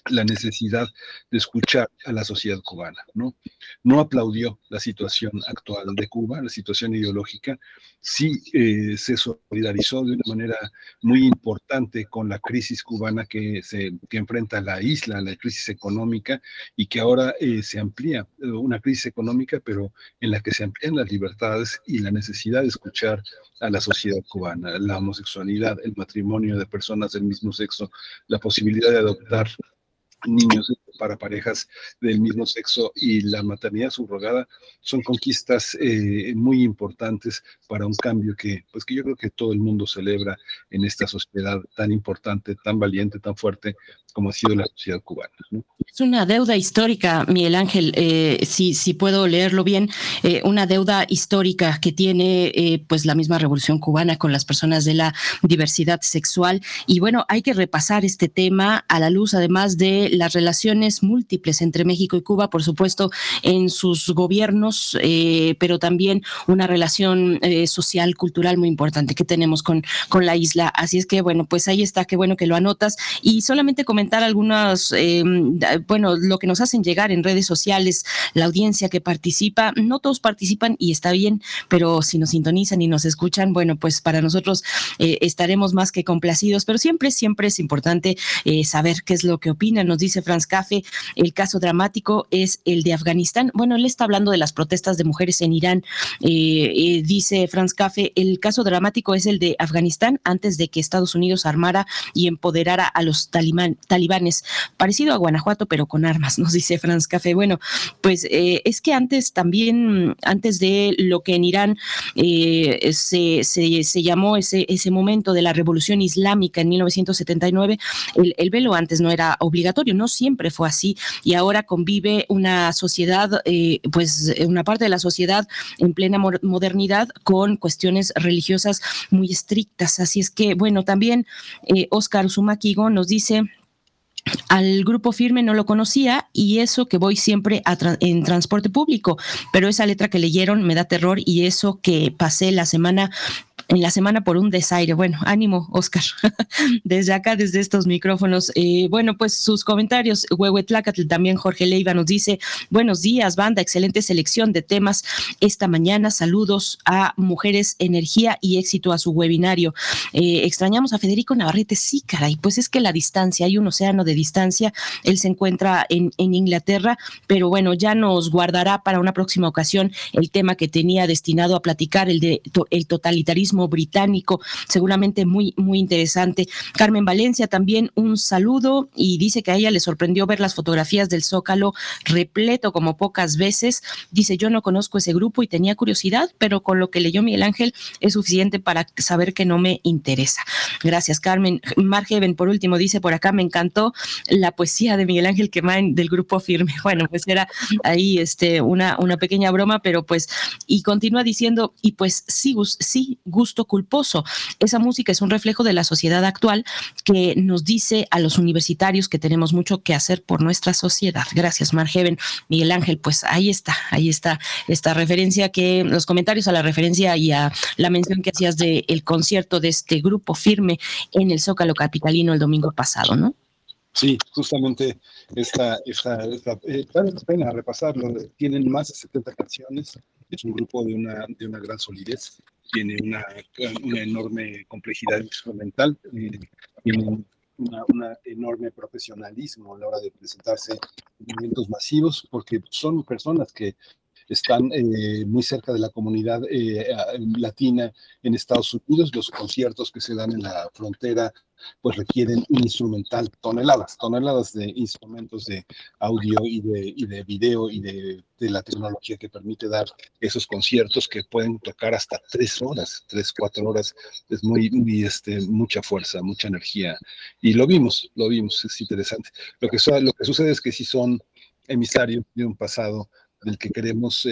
la necesidad de escuchar a la sociedad cubana, ¿no? No aplaudió la situación actual de Cuba, la situación ideológica, sí eh, se solidarizó de una manera muy importante con la crisis cubana que, se, que enfrenta la isla, la crisis económica, y que ahora eh, se amplía, eh, una crisis económica, pero en la que se amplían las libertades y la necesidad de escuchar a la sociedad cubana, la homosexualidad, el matrimonio de personas del mismo sexo, la posibilidad de adoptar niños para parejas del mismo sexo y la maternidad subrogada son conquistas eh, muy importantes para un cambio que, pues que yo creo que todo el mundo celebra en esta sociedad tan importante, tan valiente, tan fuerte como ha sido la sociedad cubana. Es una deuda histórica, Miguel Ángel, eh, si, si puedo leerlo bien, eh, una deuda histórica que tiene eh, pues la misma revolución cubana con las personas de la diversidad sexual. Y bueno, hay que repasar este tema a la luz además de las relaciones múltiples entre México y Cuba, por supuesto, en sus gobiernos, pero también una relación social, cultural muy importante que tenemos con, con la isla. Así es que bueno, pues ahí está, qué bueno que lo anotas. Y solamente comentar algunas, eh, bueno, lo que nos hacen llegar en redes sociales, la audiencia que participa, no todos participan y está bien, pero si nos sintonizan y nos escuchan, bueno, pues para nosotros eh, estaremos más que complacidos, pero siempre, siempre es importante eh, saber qué es lo que opinan. Nos dice Franz El caso dramático es el de Afganistán. Bueno, él está hablando de las protestas de mujeres en Irán. dice Franz Cafe, el caso dramático es el de Afganistán antes de que Estados Unidos armara y empoderara a los talibanes, parecido a Guanajuato, pero con armas, nos dice Franz Café. Bueno, pues eh, es que antes también, antes de lo que en Irán eh, se, se, llamó ese, ese momento de la revolución islámica en 1979, el, el, velo antes no era obligatorio, no siempre fue así, y ahora convive una sociedad, eh, pues una parte de la sociedad en plena modernidad con cuestiones religiosas muy estrictas. Así es que, bueno, también Oscar Usumakigo nos dice al grupo firme no lo conocía y eso que voy siempre en transporte público, pero esa letra que leyeron me da terror y eso que pasé la semana en la semana por un desaire. Bueno, ánimo, Oscar, desde acá, desde estos micrófonos. Eh, bueno, pues sus comentarios, Huehuetlacatl, también Jorge Leiva nos dice, buenos días, banda, excelente selección de temas esta mañana. Saludos a Mujeres, Energía y éxito a su webinario. Eh, extrañamos a Federico Navarrete, sí, caray, pues es que la distancia, hay un océano de distancia, él se encuentra en, en Inglaterra, pero bueno, ya nos guardará para una próxima ocasión el tema que tenía destinado a platicar, el de el totalitarismo británico, seguramente muy, muy interesante. Carmen Valencia también un saludo y dice que a ella le sorprendió ver las fotografías del Zócalo repleto como pocas veces. Dice, yo no conozco ese grupo y tenía curiosidad, pero con lo que leyó Miguel Ángel es suficiente para saber que no me interesa. Gracias, Carmen. Margeven, por último, dice por acá, me encantó la poesía de Miguel Ángel Quemain del grupo Firme. Bueno, pues era ahí este, una, una pequeña broma, pero pues, y continúa diciendo, y pues sí, sí, gusto culposo. Esa música es un reflejo de la sociedad actual que nos dice a los universitarios que tenemos mucho que hacer por nuestra sociedad. Gracias, Margeven. Miguel Ángel, pues ahí está, ahí está esta referencia que, los comentarios a la referencia y a la mención que hacías del el concierto de este grupo firme en el Zócalo Capitalino el domingo pasado, ¿no? Sí, justamente esta, esta, esta eh, vale la pena repasarlo. Tienen más de 70 canciones. Es un grupo de una, de una gran solidez tiene una, una enorme complejidad instrumental, eh, tiene un enorme profesionalismo a la hora de presentarse en masivos, porque son personas que están eh, muy cerca de la comunidad eh, latina en Estados Unidos. Los conciertos que se dan en la frontera pues requieren un instrumental, toneladas, toneladas de instrumentos de audio y de, y de video y de, de, la tecnología que permite dar esos conciertos que pueden tocar hasta tres horas, tres, cuatro horas. Es muy, muy este, mucha fuerza, mucha energía. Y lo vimos, lo vimos, es interesante. Lo que, lo que sucede es que si son emisarios de un pasado del que queremos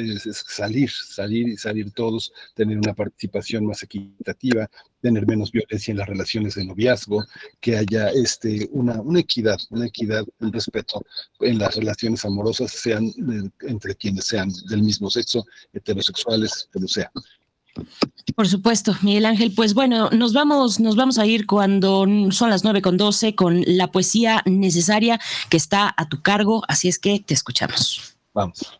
salir, salir y salir todos, tener una participación más equitativa, tener menos violencia en las relaciones de noviazgo, que haya este, una, una equidad, una equidad, un respeto en las relaciones amorosas, sean entre quienes sean del mismo sexo, heterosexuales, como sea. Por supuesto, Miguel Ángel. Pues bueno, nos vamos, nos vamos a ir cuando son las nueve con doce con la poesía necesaria que está a tu cargo. Así es que te escuchamos. Vamos.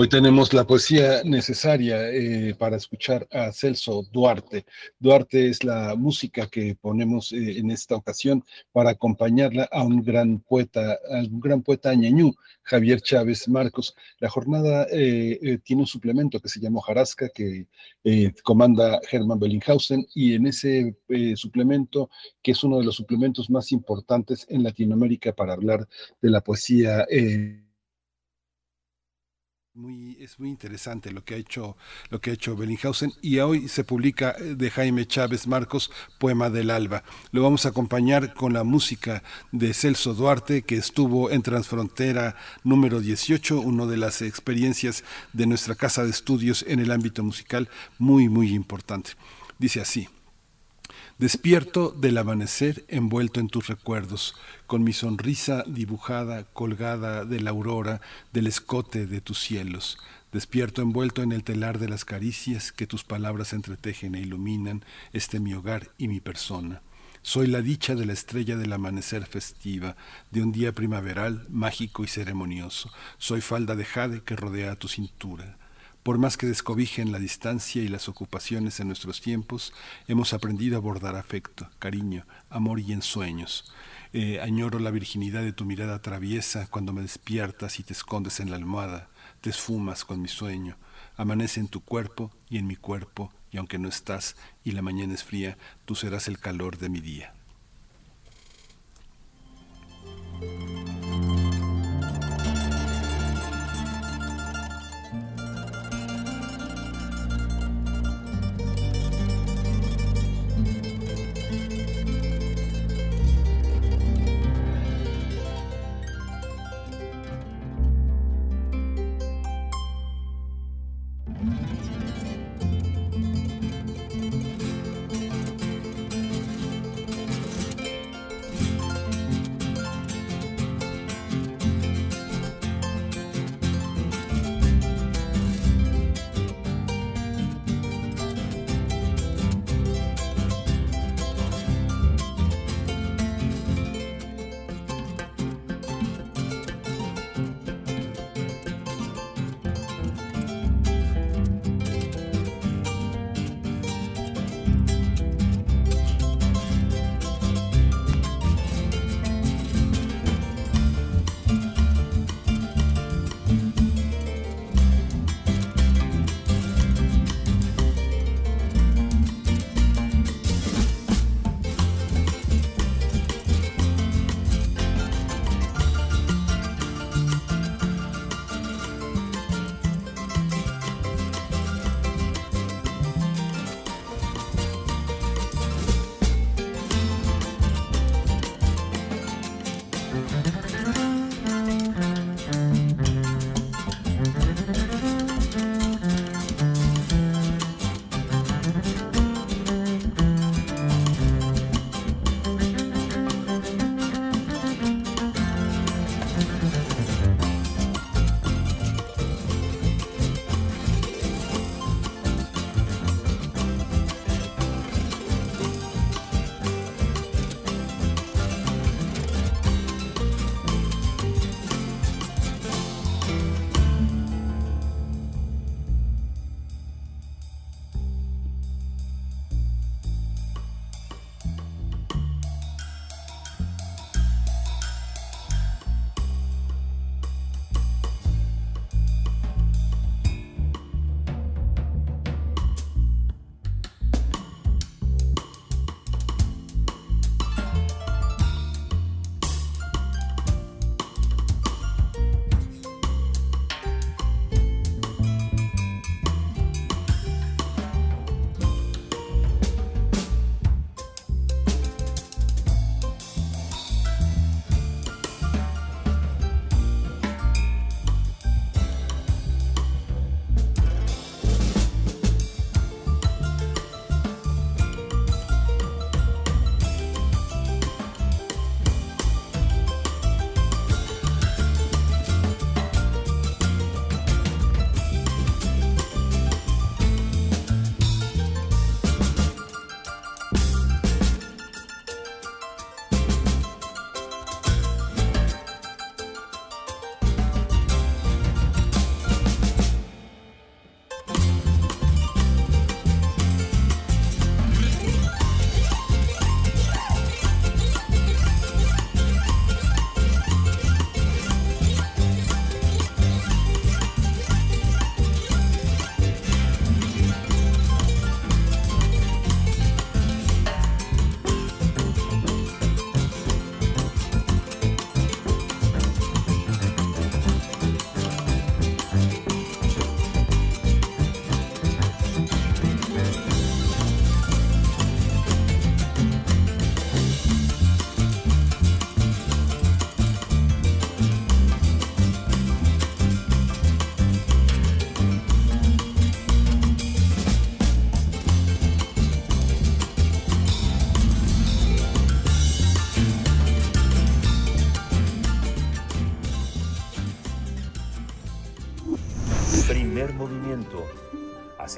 Hoy tenemos la poesía necesaria eh, para escuchar a Celso Duarte. Duarte es la música que ponemos eh, en esta ocasión para acompañarla a un gran poeta, a un gran poeta ñañú, Javier Chávez Marcos. La jornada eh, tiene un suplemento que se llama Jarasca, que comanda Hermann Bellinghausen, y en ese suplemento, que es uno de los suplementos más importantes en Latinoamérica para hablar de la poesía es muy interesante lo que ha hecho lo que ha hecho Bellinghausen y hoy se publica eh, de Jaime Chávez Marcos Poema del Alba. Lo vamos a acompañar con la música de Celso Duarte que estuvo en Transfrontera número 18, una de las experiencias de nuestra casa de estudios en el ámbito musical muy muy importante. Dice así: Despierto del amanecer envuelto en tus recuerdos, con mi sonrisa dibujada, colgada de la aurora, del escote de tus cielos. Despierto envuelto en el telar de las caricias que tus palabras entretejen e iluminan este mi hogar y mi persona. Soy la dicha de la estrella del amanecer festiva, de un día primaveral, mágico y ceremonioso. Soy falda de jade que rodea tu cintura. Por más que descobijen la distancia y las ocupaciones en nuestros tiempos, hemos aprendido a abordar afecto, cariño, amor y ensueños. Eh, añoro la virginidad de tu mirada traviesa cuando me despiertas y te escondes en la almohada, te esfumas con mi sueño, amanece en tu cuerpo y en mi cuerpo, y aunque no estás y la mañana es fría, tú serás el calor de mi día.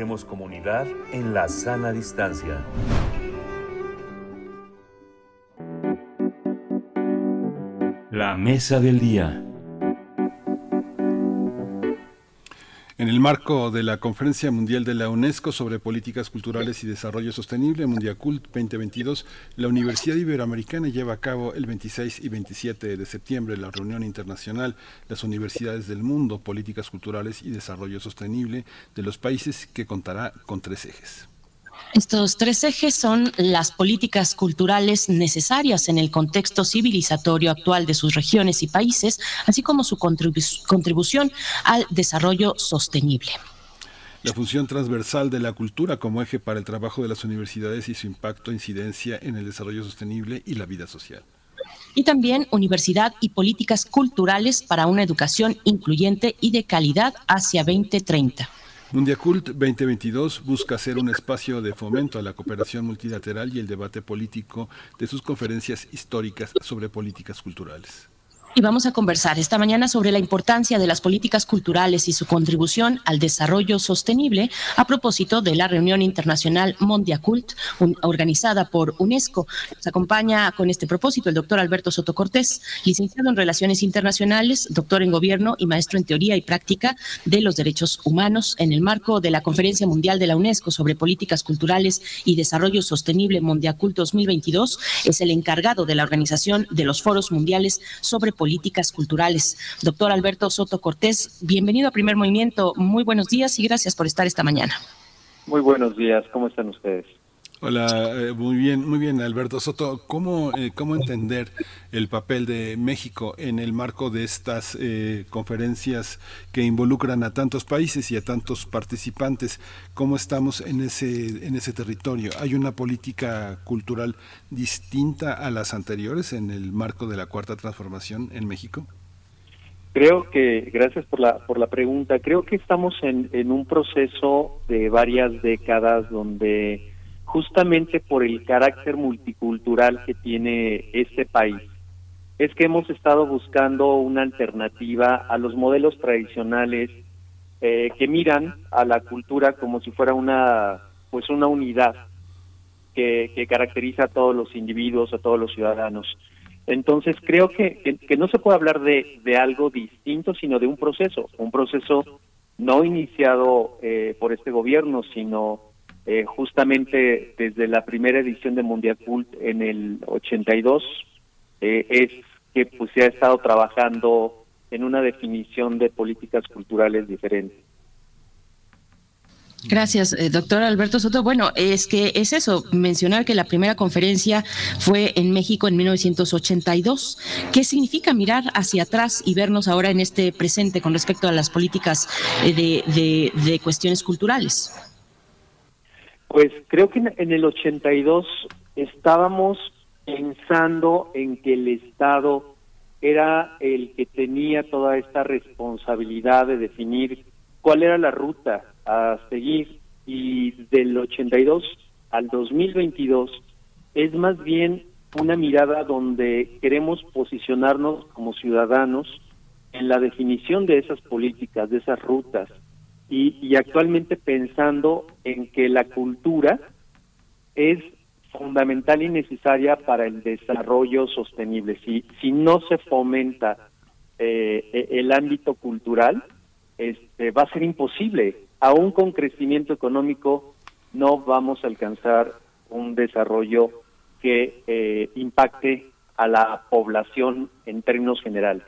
Hacemos comunidad en la sana distancia. La mesa del día. El marco de la Conferencia Mundial de la UNESCO sobre Políticas Culturales y Desarrollo Sostenible, Mundiacult 2022, la Universidad Iberoamericana lleva a cabo el 26 y 27 de septiembre la reunión internacional Las Universidades del Mundo, Políticas Culturales y Desarrollo Sostenible de los países que contará con tres ejes. Estos tres ejes son las políticas culturales necesarias en el contexto civilizatorio actual de sus regiones y países, así como su contribución al desarrollo sostenible. La función transversal de la cultura como eje para el trabajo de las universidades y su impacto e incidencia en el desarrollo sostenible y la vida social. Y también universidad y políticas culturales para una educación incluyente y de calidad hacia 2030. Mundiacult 2022 busca ser un espacio de fomento a la cooperación multilateral y el debate político de sus conferencias históricas sobre políticas culturales. Y vamos a conversar esta mañana sobre la importancia de las políticas culturales y su contribución al desarrollo sostenible a propósito de la reunión internacional Mondiacult organizada por UNESCO. Nos acompaña con este propósito el doctor Alberto Soto Cortés, licenciado en Relaciones Internacionales, doctor en Gobierno y maestro en Teoría y Práctica de los Derechos Humanos en el marco de la Conferencia Mundial de la UNESCO sobre Políticas Culturales y Desarrollo Sostenible Mondiacult 2022. Es el encargado de la organización de los foros mundiales sobre políticas culturales. Doctor Alberto Soto Cortés, bienvenido a Primer Movimiento. Muy buenos días y gracias por estar esta mañana. Muy buenos días, ¿cómo están ustedes? Hola, eh, muy bien, muy bien, Alberto Soto. ¿Cómo, eh, ¿Cómo entender el papel de México en el marco de estas eh, conferencias que involucran a tantos países y a tantos participantes? ¿Cómo estamos en ese, en ese territorio? ¿Hay una política cultural distinta a las anteriores en el marco de la cuarta transformación en México? Creo que, gracias por la, por la pregunta, creo que estamos en, en un proceso de varias décadas donde justamente por el carácter multicultural que tiene este país, es que hemos estado buscando una alternativa a los modelos tradicionales eh, que miran a la cultura como si fuera una pues una unidad que, que, caracteriza a todos los individuos, a todos los ciudadanos. Entonces creo que, que, no se puede hablar de, de, algo distinto, sino de un proceso, un proceso no iniciado eh, por este gobierno, sino eh, justamente desde la primera edición de Mundial Cult en el 82 eh, es que pues se ha estado trabajando en una definición de políticas culturales diferentes. Gracias, eh, doctor Alberto Soto. Bueno, es que es eso, mencionar que la primera conferencia fue en México en 1982. ¿Qué significa mirar hacia atrás y vernos ahora en este presente con respecto a las políticas de, de, de cuestiones culturales? Pues creo que en el 82 estábamos pensando en que el Estado era el que tenía toda esta responsabilidad de definir cuál era la ruta a seguir. Y del 82 al 2022 es más bien una mirada donde queremos posicionarnos como ciudadanos en la definición de esas políticas, de esas rutas, y, actualmente pensando en que la cultura es fundamental y necesaria para el desarrollo sostenible. Si, si no se fomenta eh, e, el ámbito cultural, este, va a ser imposible. Aún con crecimiento económico no vamos a alcanzar un desarrollo que eh, impacte a la población en términos generales.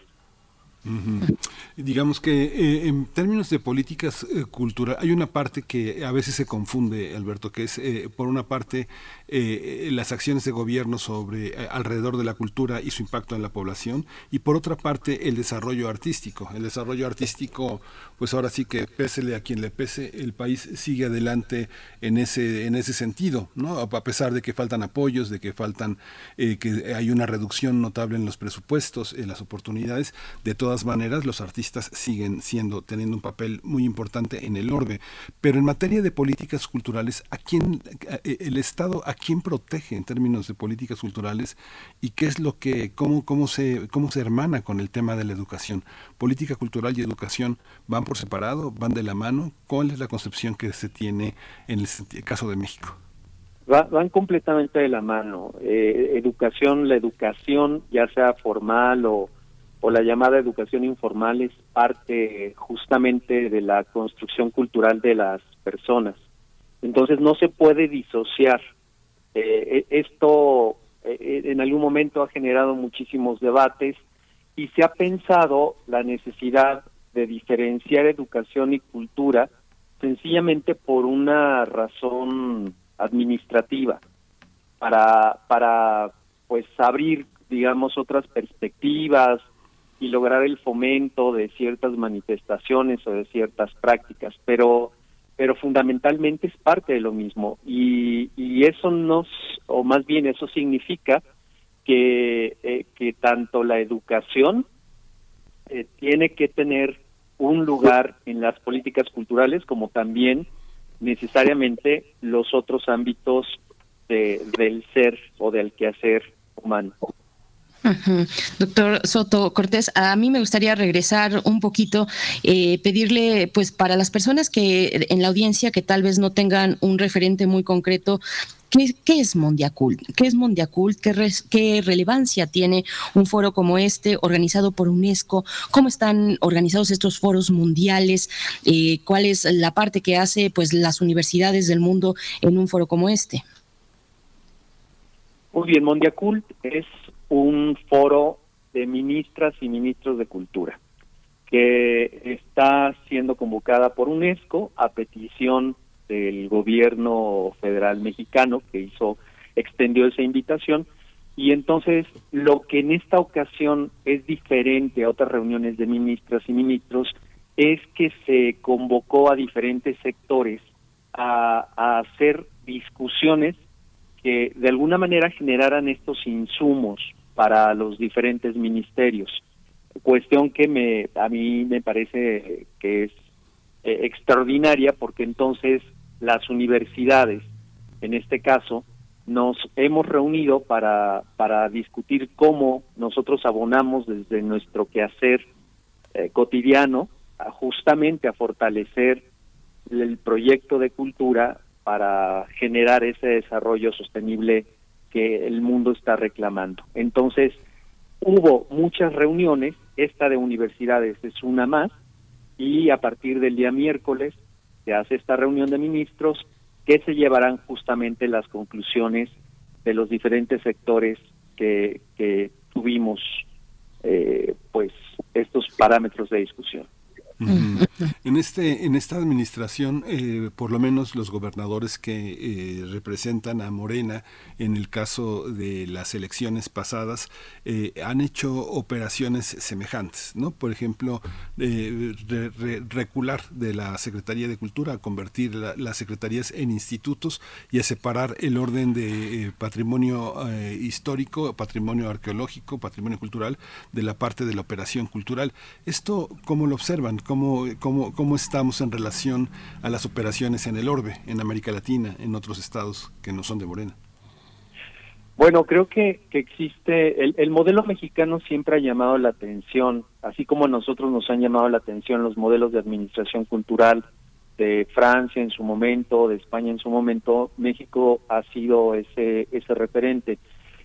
Digamos que eh, en términos de políticas eh, culturales hay una parte que a veces se confunde, Alberto, que es eh, por una parte las acciones de gobierno sobre alrededor de la cultura y su impacto en la población y por otra parte el desarrollo artístico. El desarrollo artístico, pues ahora sí que pésele a quien le pese, el país sigue adelante en ese en ese sentido, ¿no? A pesar de que faltan apoyos, de que faltan que hay una reducción notable en los presupuestos, en las oportunidades, de todas maneras los artistas siguen siendo, teniendo un papel muy importante en el orbe. Pero en materia de políticas culturales, ¿a quién, el Estado, a quién protege en términos de políticas culturales y qué es lo que, cómo, cómo se, cómo se hermana con el tema de la educación? Política cultural y educación van por separado, van de la mano. ¿Cuál es la concepción que se tiene en el caso de México? van completamente de la mano. Eh, educación, la educación, ya sea formal o, o la llamada educación informal, es parte justamente de la construcción cultural de las personas. Entonces no se puede disociar. Eh, e, esto eh, en algún momento ha generado muchísimos debates y se ha pensado la necesidad de diferenciar educación y cultura sencillamente por una razón administrativa para para pues abrir digamos otras perspectivas y lograr el fomento de ciertas manifestaciones o de ciertas prácticas. Pero pero fundamentalmente es parte de lo mismo y, y eso nos o más bien eso significa que eh, que tanto la educación eh, tiene que tener un lugar en las políticas culturales como también necesariamente los otros ámbitos del ser o del quehacer humano. Doctor Soto Cortés, a mí me gustaría regresar un poquito, eh, pedirle, pues para las personas que en la audiencia que tal vez no tengan un referente muy concreto, ¿Qué, es Mondiacult? ¿Qué es Mondiacult? ¿Qué, ¿Qué relevancia tiene un foro como este organizado por UNESCO? ¿Cómo están organizados estos foros mundiales? Eh, ¿Cuál es la parte que hace pues las universidades del mundo en un foro como este? Muy bien, Mondiacult es un foro de ministras y ministros de cultura que está siendo convocada por UNESCO a petición del gobierno federal mexicano que hizo extendió esa invitación. Y entonces lo que en esta ocasión es diferente a otras reuniones de ministras y ministros es que se convocó a diferentes sectores a, a hacer discusiones que de alguna manera generaran estos insumos para los diferentes ministerios. Cuestión que me a mí me parece que es eh, extraordinaria porque entonces las universidades, en este caso, nos hemos reunido para, para discutir cómo nosotros abonamos desde nuestro quehacer eh, cotidiano justamente a fortalecer el proyecto de cultura para generar ese desarrollo sostenible que el mundo está reclamando. Entonces, hubo muchas reuniones, esta de universidades es una más, y a partir del día miércoles se hace esta reunión de ministros que se llevarán justamente las conclusiones de los diferentes sectores que, que tuvimos eh, pues estos parámetros de discusión. En este en esta administración, eh, por lo menos los gobernadores que eh, representan a Morena, en el caso de las elecciones pasadas, eh, han hecho operaciones semejantes, ¿no? Por ejemplo, recular de la Secretaría de Cultura, a convertir las secretarías en institutos y a separar el orden de patrimonio histórico, patrimonio arqueológico, patrimonio cultural de la parte de la operación cultural. Esto, ¿cómo lo observan? ¿Cómo, cómo, cómo estamos en relación a las operaciones en el orbe, en América Latina, en otros estados que no son de Morena? Bueno, creo que, que existe, el, el, modelo mexicano siempre ha llamado la atención, así como a nosotros nos han llamado la atención los modelos de administración cultural de Francia en su momento, de España en su momento, México ha sido ese, ese referente.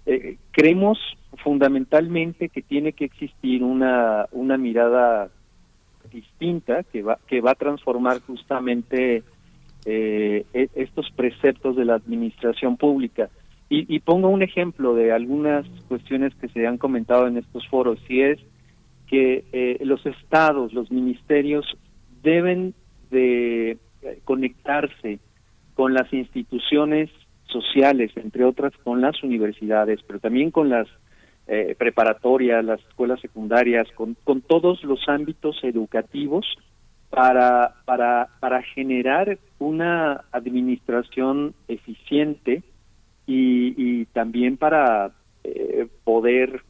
Eh, creemos fundamentalmente que tiene que existir una, una mirada distinta que va que va a transformar justamente eh, e, estos preceptos de la administración pública. Y, pongo un ejemplo de algunas cuestiones que se han comentado en estos foros y es que eh, los estados los ministerios deben de eh, conectarse con las instituciones sociales entre otras con las universidades pero también con las eh, preparatoria, las escuelas secundarias, con, con todos los ámbitos educativos para, para, para generar una administración eficiente y, y también para eh, poder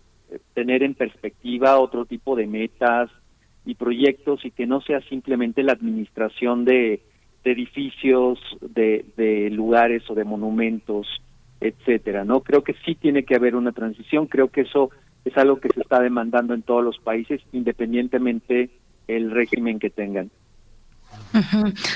tener en perspectiva otro tipo de metas y proyectos y que no sea simplemente la administración de, de edificios, de, de lugares o de monumentos, etcétera. No creo que sí tiene que haber una transición. Creo que eso es algo que se está demandando en todos los países, independientemente el régimen que tengan.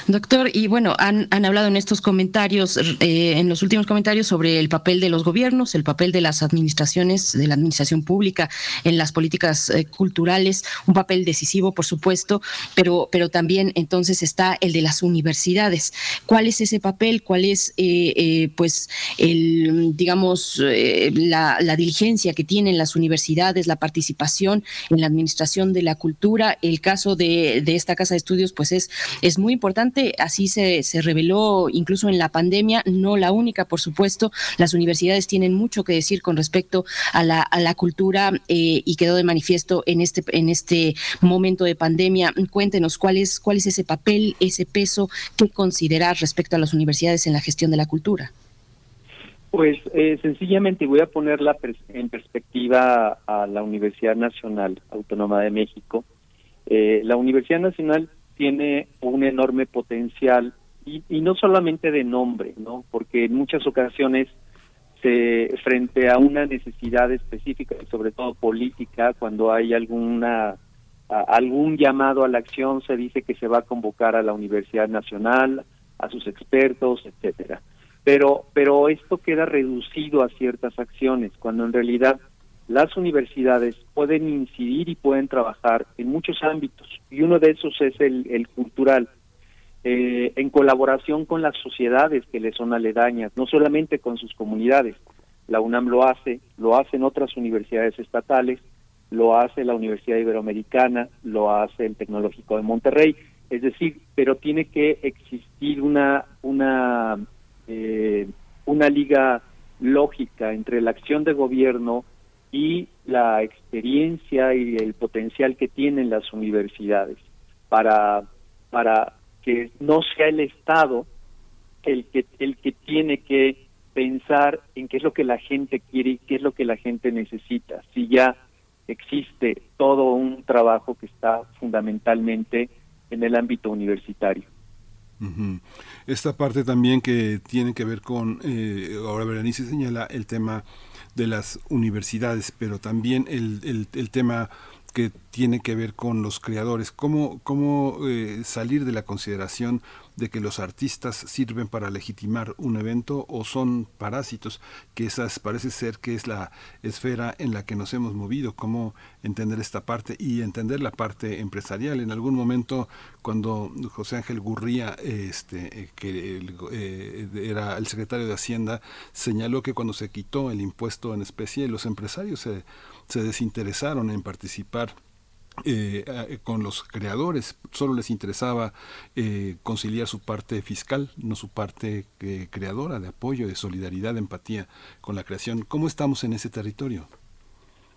Doctor, y bueno, han, han, hablado en estos comentarios, eh, en los últimos comentarios, sobre el papel de los gobiernos, el papel de las administraciones, de la administración pública en las políticas eh, culturales, un papel decisivo, por supuesto, pero, pero también entonces está el de las universidades. ¿Cuál es ese papel? ¿Cuál es, eh, pues, el, digamos, la, la diligencia que tienen las universidades, la participación en la administración de la cultura? El caso de, de esta casa de estudios, pues, es es muy importante, así se, se reveló incluso en la pandemia, no la única, por supuesto, las universidades tienen mucho que decir con respecto a la, a la cultura eh, y quedó de manifiesto en este, en este momento de pandemia. Cuéntenos cuál es, cuál es ese papel, ese peso, qué considerar respecto a las universidades en la gestión de la cultura. Pues eh, sencillamente voy a ponerla en perspectiva a la Universidad Nacional Autónoma de México. Eh, la Universidad Nacional tiene un enorme potencial y, y, no solamente de nombre, ¿no? Porque en muchas ocasiones se frente a una necesidad específica y sobre todo política, cuando hay alguna algún llamado a la acción, se dice que se va a convocar a la Universidad Nacional, a sus expertos, etcétera. Pero pero esto queda reducido a ciertas acciones, cuando en realidad las universidades pueden incidir y pueden trabajar en muchos ámbitos y uno de esos es el, cultural, eh, en colaboración con las sociedades que le son aledañas, no solamente con sus comunidades. La UNAM lo hace, lo hacen otras universidades estatales, lo hace la Universidad Iberoamericana, lo hace el Tecnológico de Monterrey, es decir, pero tiene que existir una una eh, una liga lógica entre la acción de gobierno y la experiencia y el potencial que tienen las universidades para para que no sea el Estado el que el que tiene que pensar en qué es lo que la gente quiere y qué es lo que la gente necesita. Si ya existe todo un trabajo que está fundamentalmente en el ámbito universitario. Esta parte también que tiene que ver con, eh, ahora Berenice señala el tema de las universidades, pero también el, el, el tema que tiene que ver con los creadores, cómo, cómo eh, salir de la consideración de que los artistas sirven para legitimar un evento o son parásitos, que esas parece ser que es la esfera en la que nos hemos movido, cómo entender esta parte y entender la parte empresarial. En algún momento, cuando José Ángel Gurría, este, que eh, era el secretario de Hacienda, señaló que cuando se quitó el impuesto en especie, los empresarios se se desinteresaron en participar eh, eh, con los creadores, solo les interesaba eh, conciliar su parte fiscal, no su parte creadora de apoyo, de solidaridad, de empatía con la creación. ¿Cómo estamos en ese territorio?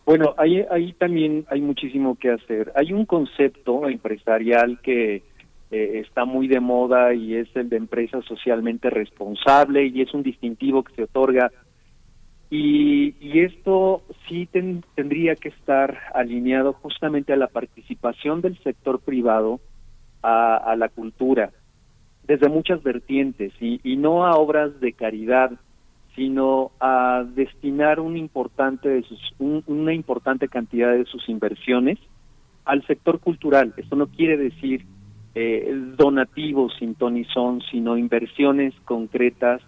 Bueno, ahí, ahí también hay muchísimo que hacer. Hay un concepto empresarial que está muy de moda y es el de empresa socialmente responsable y es un distintivo que se otorga y, y esto sí tendría que estar alineado justamente a la participación del sector privado a, la cultura, desde muchas vertientes, y, no a obras de caridad, sino a destinar un importante de sus, una importante cantidad de sus inversiones al sector cultural. Esto no quiere decir eh, donativos sin ton sino inversiones concretas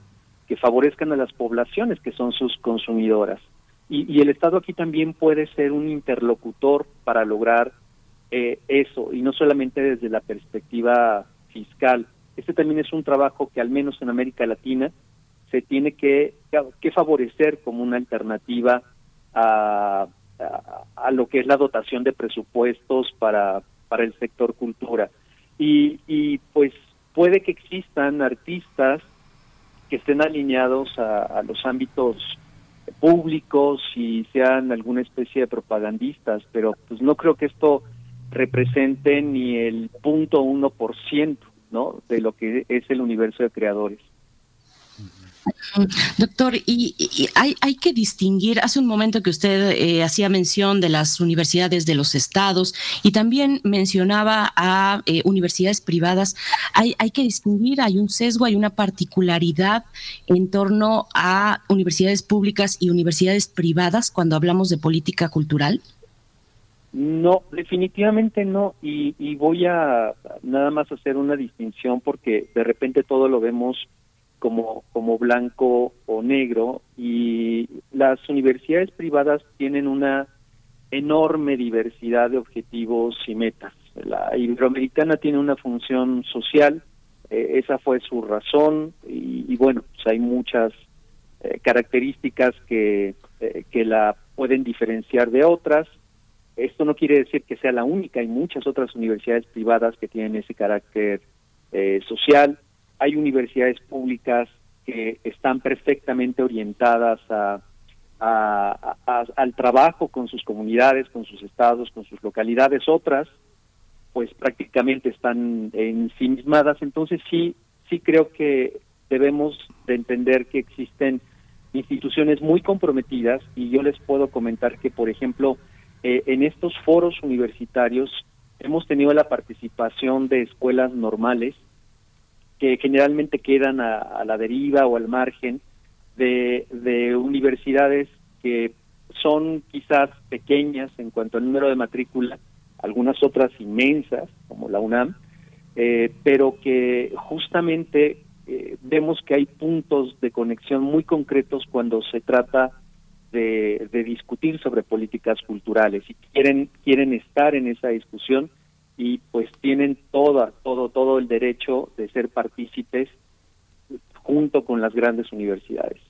que favorezcan a las poblaciones que son sus consumidoras. Y, y el Estado aquí también puede ser un interlocutor para lograr eh, eso, y no solamente desde la perspectiva fiscal. Este también es un trabajo que al menos en América Latina se tiene que, que favorecer como una alternativa a, a, a, lo que es la dotación de presupuestos para, para el sector cultura. Y, y pues puede que existan artistas que estén alineados a, los ámbitos públicos y sean alguna especie de propagandistas, pero pues no creo que esto represente ni el punto uno por ciento, ¿no? De lo que es el universo de creadores. Doctor, y, hay, hay, que distinguir, hace un momento que usted eh, hacía mención de las universidades de los estados y también mencionaba a eh, universidades privadas, hay, hay que distinguir, hay un sesgo, hay una particularidad en torno a universidades públicas y universidades privadas cuando hablamos de política cultural. No, definitivamente no. Y, y, voy a nada más hacer una distinción porque de repente todo lo vemos como, como blanco o negro y las universidades privadas tienen una enorme diversidad de objetivos y metas. La iberoamericana tiene una función social, eh, esa fue su razón y, bueno, pues hay muchas eh, características que, eh, que la pueden diferenciar de otras. Esto no quiere decir que sea la única, hay muchas otras universidades privadas que tienen ese carácter social hay universidades públicas que están perfectamente orientadas a, al trabajo con sus comunidades, con sus estados, con sus localidades, otras pues prácticamente están ensimismadas, entonces sí, sí creo que debemos de entender que existen instituciones muy comprometidas y yo les puedo comentar que, por ejemplo, eh, en estos foros universitarios hemos tenido la participación de escuelas normales que generalmente quedan a, la deriva o al margen de, de, universidades que son quizás pequeñas en cuanto al número de matrícula, algunas otras inmensas, como la UNAM, eh, pero que justamente eh, vemos que hay puntos de conexión muy concretos cuando se trata de, de discutir sobre políticas culturales y quieren, quieren estar en esa discusión y pues tienen toda, todo, todo el derecho de ser partícipes junto con las grandes universidades.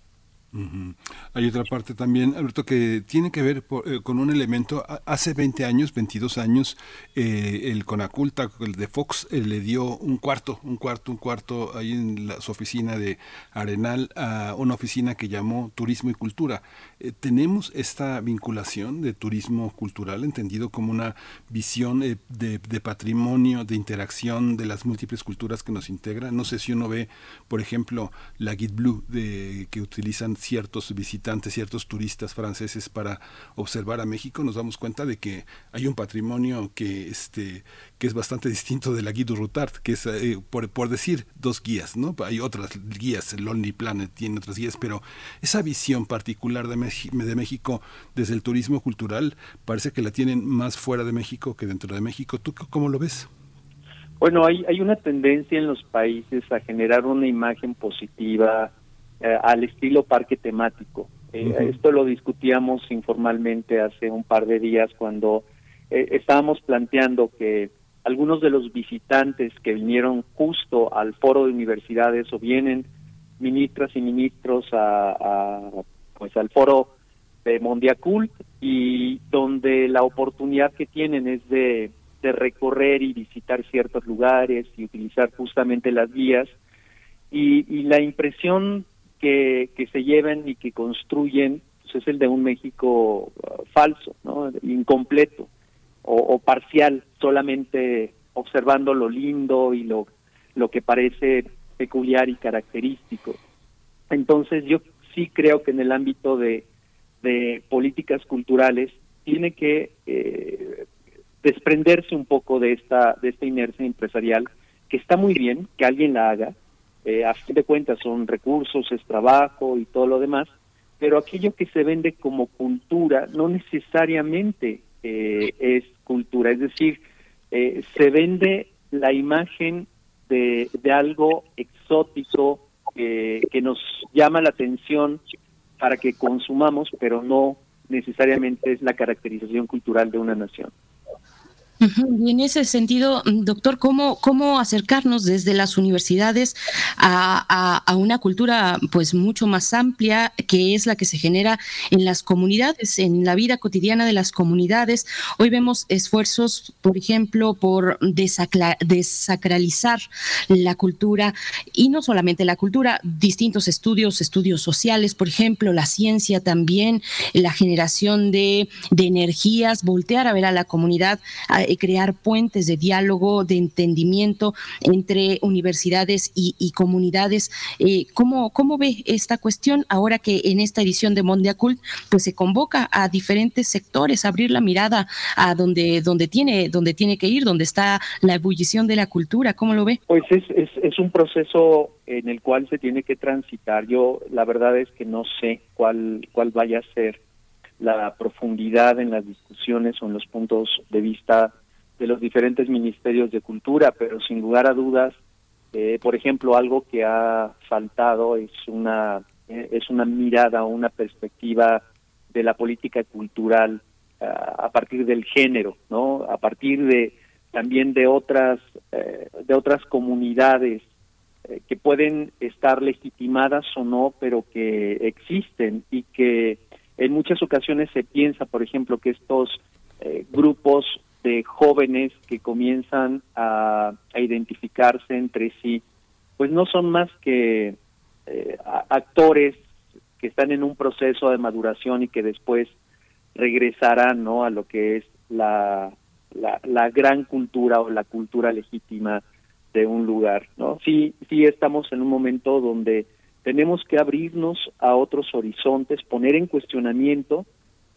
Hay otra parte también, Alberto, que tiene que ver eh, con un elemento. Hace 20 años, 22 años, eh, el Conaculta, el de Fox, eh, le dio un cuarto, un cuarto, un cuarto ahí en la, su oficina de Arenal a una oficina que llamó Turismo y Cultura. tenemos esta vinculación de turismo cultural, entendido como una visión de, de, patrimonio, de interacción de las múltiples culturas que nos integran. No sé si uno ve, por ejemplo, la Guide Blue de, que utilizan ciertos visitantes, ciertos turistas franceses para observar a México, nos damos cuenta de que hay un patrimonio que, este, que es bastante distinto de la guía du Routard, que es, eh, por, por, decir, dos guías, ¿no? Hay otras guías, el Lonely Planet tiene otras guías, pero esa visión particular de, de México desde el turismo cultural parece que la tienen más fuera de México que dentro de México. ¿Tú cómo lo ves? Bueno, hay, hay una tendencia en los países a generar una imagen positiva eh, al estilo parque temático. Eh, esto lo discutíamos informalmente hace un par de días cuando eh, estábamos planteando que algunos de los visitantes que vinieron justo al foro de universidades o vienen ministras y ministros a, pues al foro de Mondiacult y donde la oportunidad que tienen es de, de recorrer y visitar ciertos lugares y utilizar justamente las guías y, y la impresión que, que se lleven y que construyen pues es el de un México uh, falso, ¿no? incompleto o, parcial, solamente observando lo lindo y lo, lo que parece peculiar y característico. Entonces yo sí creo que en el ámbito de, de políticas culturales tiene que eh, desprenderse un poco de esta, de esta inercia empresarial, que está muy bien que alguien la haga, eh, a fin de cuentas son recursos, es trabajo y todo lo demás, pero aquello que se vende como cultura no necesariamente eh, es cultura, es decir, eh, se vende la imagen de, de algo exótico que nos llama la atención para que consumamos, pero no necesariamente es la caracterización cultural de una nación. Y en ese sentido, doctor, ¿cómo, cómo acercarnos desde las universidades a, a, una cultura pues mucho más amplia, que es la que se genera en las comunidades, en la vida cotidiana de las comunidades? Hoy vemos esfuerzos, por ejemplo, por desacralizar la cultura, y no solamente la cultura, distintos estudios, estudios sociales, por ejemplo, la ciencia también, la generación de, de energías, voltear a ver a la comunidad crear puentes de diálogo, de entendimiento entre universidades y, comunidades. Eh, ¿cómo, ¿Cómo ve esta cuestión ahora que en esta edición de Mondiacult pues se convoca a diferentes sectores a abrir la mirada a donde, donde, tiene, donde tiene que ir, donde está la ebullición de la cultura? ¿Cómo lo ve? Pues es, es, es un proceso en el cual se tiene que transitar. Yo la verdad es que no sé cuál, cuál vaya a ser la profundidad en las discusiones o en los puntos de vista de los diferentes ministerios de cultura, pero sin lugar a dudas, eh, por ejemplo, algo que ha faltado es una eh, es una mirada o una perspectiva de la política cultural ah, a partir del género, ¿no? A partir de también de otras eh, de otras comunidades que pueden estar legitimadas o no, pero que existen y que en muchas ocasiones se piensa, por ejemplo, que estos grupos de jóvenes que comienzan a, identificarse entre sí, pues no son más que eh, actores que están en un proceso de maduración y que después regresarán ¿no? a lo que es la, la, la, gran cultura o la cultura legítima de un lugar. ¿no? Sí, sí estamos en un momento donde tenemos que abrirnos a otros horizontes, poner en cuestionamiento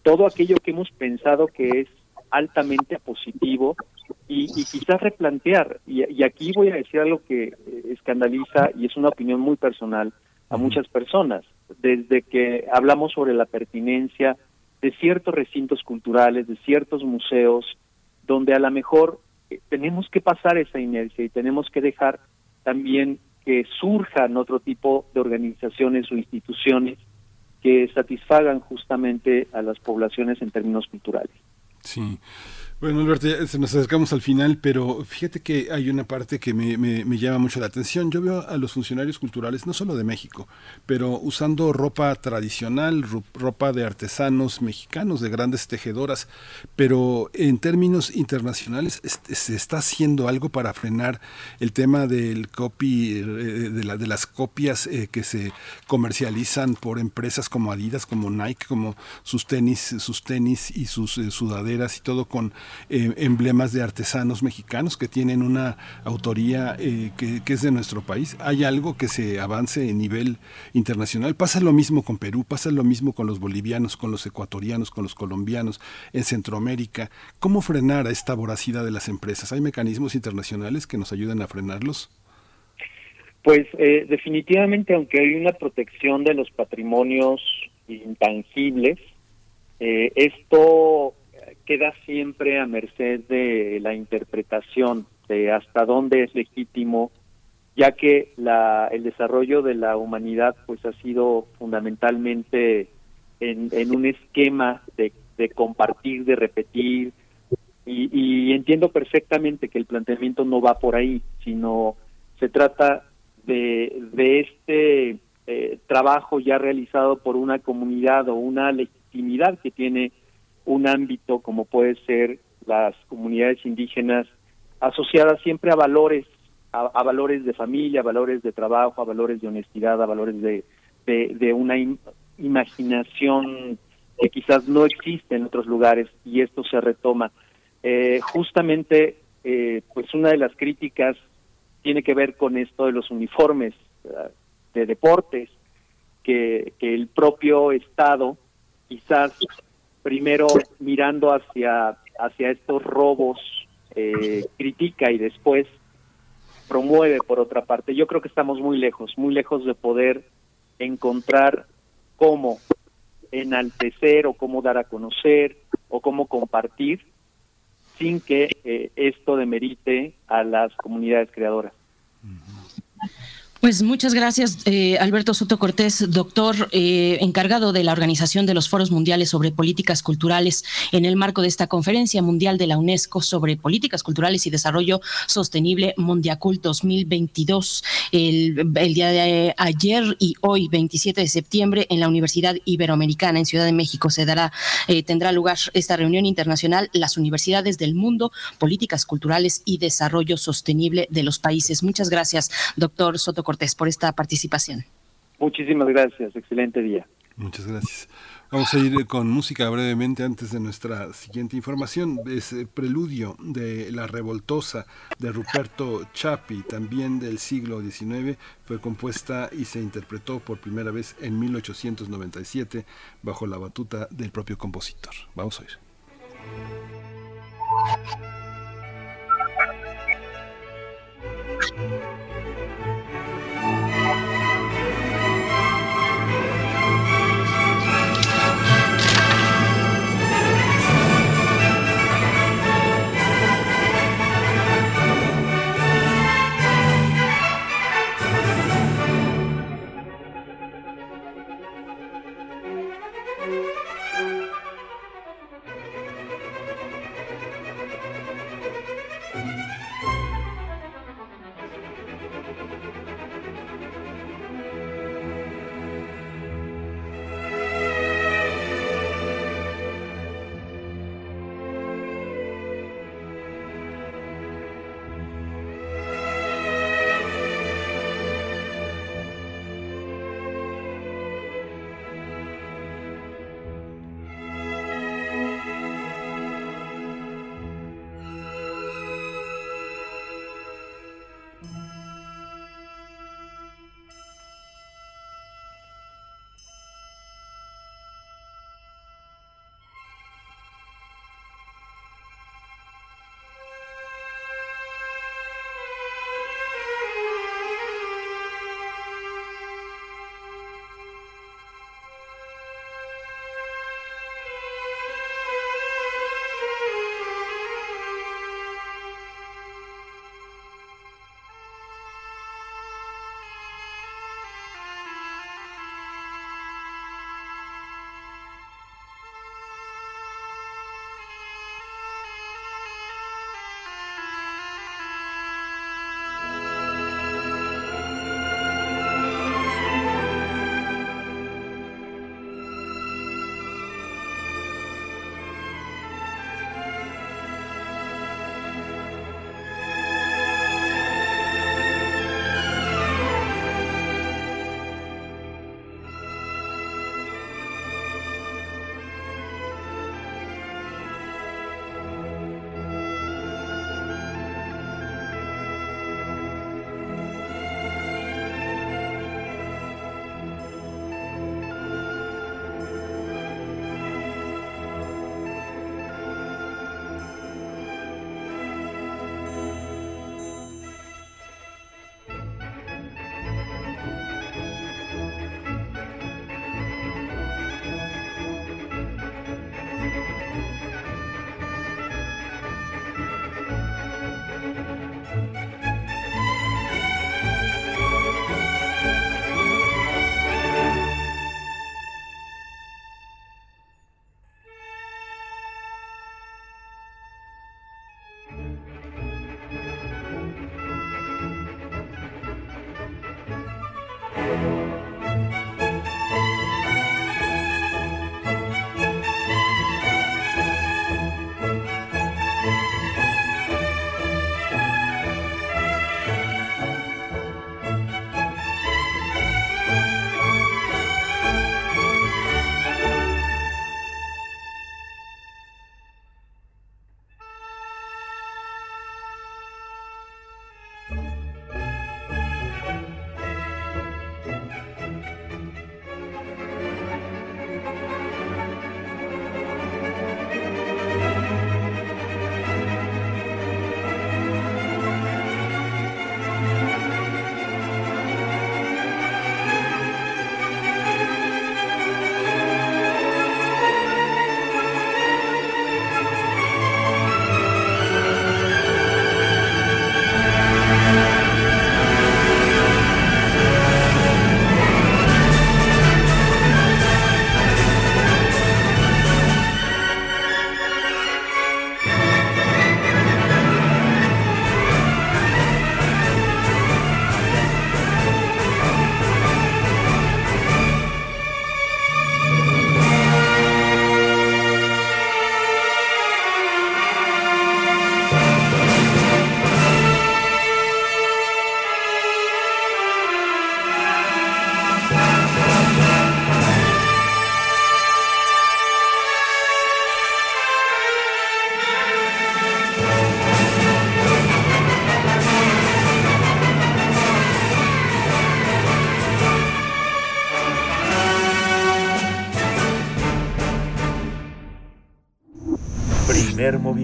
todo aquello que hemos pensado que es altamente positivo y, quizás replantear, y, aquí voy a decir algo que eh, escandaliza y es una opinión muy personal a muchas personas, desde que hablamos sobre la pertinencia de ciertos recintos culturales, de ciertos museos, donde a lo mejor eh, tenemos que pasar esa inercia y tenemos que dejar también que surjan otro tipo de organizaciones o instituciones que satisfagan justamente a las poblaciones en términos culturales. Sí. Bueno, Alberto, se nos acercamos al final, pero fíjate que hay una parte que me, me, llama mucho la atención. Yo veo a los funcionarios culturales, no solo de México, pero usando ropa tradicional, ropa de artesanos mexicanos, de grandes tejedoras, pero en términos internacionales se está haciendo algo para frenar el tema del copy, eh, de, la, de las copias eh, que se comercializan por empresas como Adidas, como Nike, como sus tenis, sus tenis y sus eh, sudaderas y todo con eh, emblemas de artesanos mexicanos que tienen una autoría eh, que, es de nuestro país. Hay algo que se avance a nivel internacional. Pasa lo mismo con Perú, pasa lo mismo con los bolivianos, con los ecuatorianos, con los colombianos, en Centroamérica. ¿Cómo frenar a esta voracidad de las empresas? ¿Hay mecanismos internacionales que nos ayuden a frenarlos? Pues eh, definitivamente, aunque hay una protección de los patrimonios intangibles, esto queda siempre a merced de la interpretación de hasta dónde es legítimo, ya que la, el desarrollo de la humanidad pues ha sido fundamentalmente en, un esquema de, de, compartir, de repetir, y, y, entiendo perfectamente que el planteamiento no va por ahí, sino se trata de, de este eh, trabajo ya realizado por una comunidad o una legitimidad que tiene un ámbito como puede ser las comunidades indígenas asociadas siempre a valores, a, valores de familia, a valores de trabajo, a valores de honestidad, a valores de, de, una imaginación que quizás no existe en otros lugares y esto se retoma. Eh, justamente, eh, pues una de las críticas tiene que ver con esto de los uniformes de deportes, que, que el propio Estado quizás primero mirando hacia, hacia estos robos, eh, critica y después promueve por otra parte. Yo creo que estamos muy lejos, muy lejos de poder encontrar cómo enaltecer o cómo dar a conocer o cómo compartir sin que eh, esto demerite a las comunidades creadoras. Pues muchas gracias, eh, Alberto Soto Cortés, doctor eh, encargado de la organización de los foros mundiales sobre políticas culturales en el marco de esta conferencia mundial de la UNESCO sobre políticas culturales y desarrollo sostenible Mondiacult 2022. El, el día de ayer y hoy, 27 de septiembre, en la Universidad Iberoamericana en Ciudad de México se dará, eh, tendrá lugar esta reunión internacional, las universidades del mundo, políticas culturales y desarrollo sostenible de los países. Muchas gracias, doctor Soto Cortés, por esta participación. Muchísimas gracias, excelente día. Muchas gracias. Vamos a ir con música brevemente antes de nuestra siguiente información. Es el Preludio de La Revoltosa de Ruperto Chapi, también del siglo XIX. Fue compuesta y se interpretó por primera vez en 1897 bajo la batuta del propio compositor. Vamos a oír.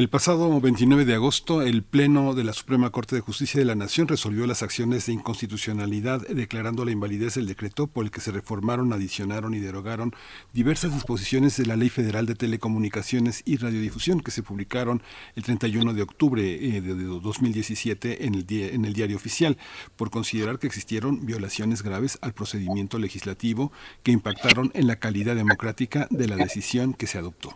El pasado 29 de agosto, el Pleno de la Suprema Corte de Justicia de la Nación resolvió las acciones de inconstitucionalidad declarando la invalidez del decreto por el que se reformaron, adicionaron y derogaron diversas disposiciones de la Ley Federal de Telecomunicaciones y Radiodifusión que se publicaron el 31 de octubre eh, de 2017 en el, en el Diario Oficial por considerar que existieron violaciones graves al procedimiento legislativo que impactaron en la calidad democrática de la decisión que se adoptó.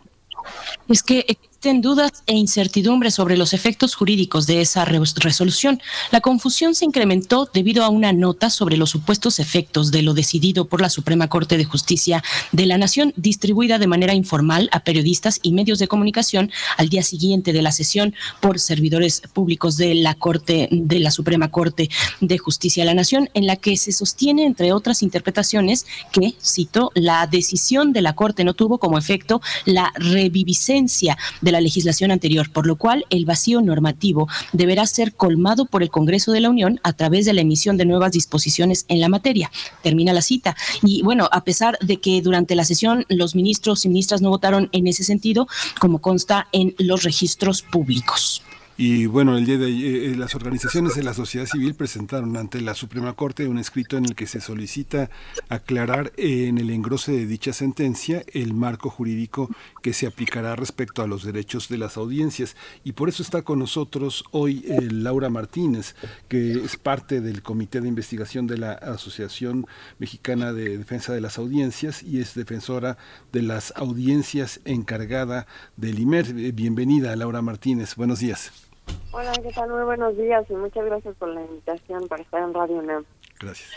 Es que existen dudas e incertidumbres sobre los efectos jurídicos de esa resolución. La confusión se incrementó debido a una nota sobre los supuestos efectos de lo decidido por la Suprema Corte de Justicia de la Nación, distribuida de manera informal a periodistas y medios de comunicación al día siguiente de la sesión por servidores públicos de la Corte de la Suprema Corte de Justicia de la Nación, en la que se sostiene, entre otras interpretaciones, que, cito, la decisión de la Corte no tuvo como efecto la reviviscencia de la legislación anterior, por lo cual el vacío normativo deberá ser colmado por el Congreso de la Unión a través de la emisión de nuevas disposiciones en la materia. Termina la cita. Y bueno, a pesar de que durante la sesión los ministros y ministras no votaron en ese sentido, como consta en los registros públicos. Y bueno, el día de eh, eh, las organizaciones de la sociedad civil presentaron ante la Suprema Corte un escrito en el que se solicita aclarar en el engrose de dicha sentencia el marco jurídico que se aplicará respecto a los derechos de las audiencias. Y por eso está con nosotros hoy eh, Laura Martínez, que es parte del Comité de Investigación de la Asociación Mexicana de Defensa de las Audiencias y es defensora de las audiencias encargada del IMER. Bienvenida, Laura Martínez. Buenos días. Hola, ¿qué tal? Muy buenos días y muchas gracias por la invitación para estar en Radio UNAM. Gracias.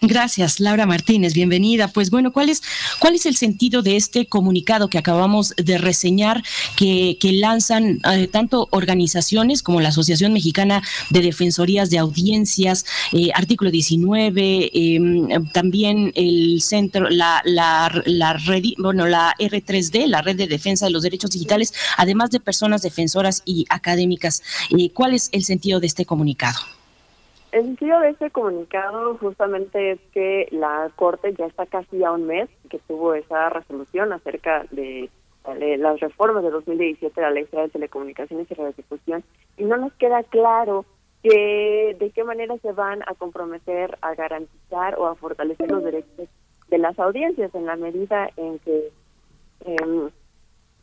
Gracias, Laura Martínez, bienvenida. Pues bueno, ¿cuál es, cuál es el sentido de este comunicado que acabamos de reseñar que, que lanzan eh, tanto organizaciones como la Asociación Mexicana de Defensorías de Audiencias, eh, artículo 19, em, también el centro, la, red, bueno, la R3D, la Red de Defensa de los Derechos Digitales, además de personas defensoras y académicas? Eh, ¿Cuál es el sentido de este comunicado? El sentido de este comunicado justamente es que la Corte ya está casi a un mes que tuvo esa resolución acerca de, las reformas de 2017 de la Ley Federal de Telecomunicaciones y Radiodifusión y no nos queda claro que de qué manera se van a comprometer a garantizar o a fortalecer los derechos de las audiencias en la medida en que em,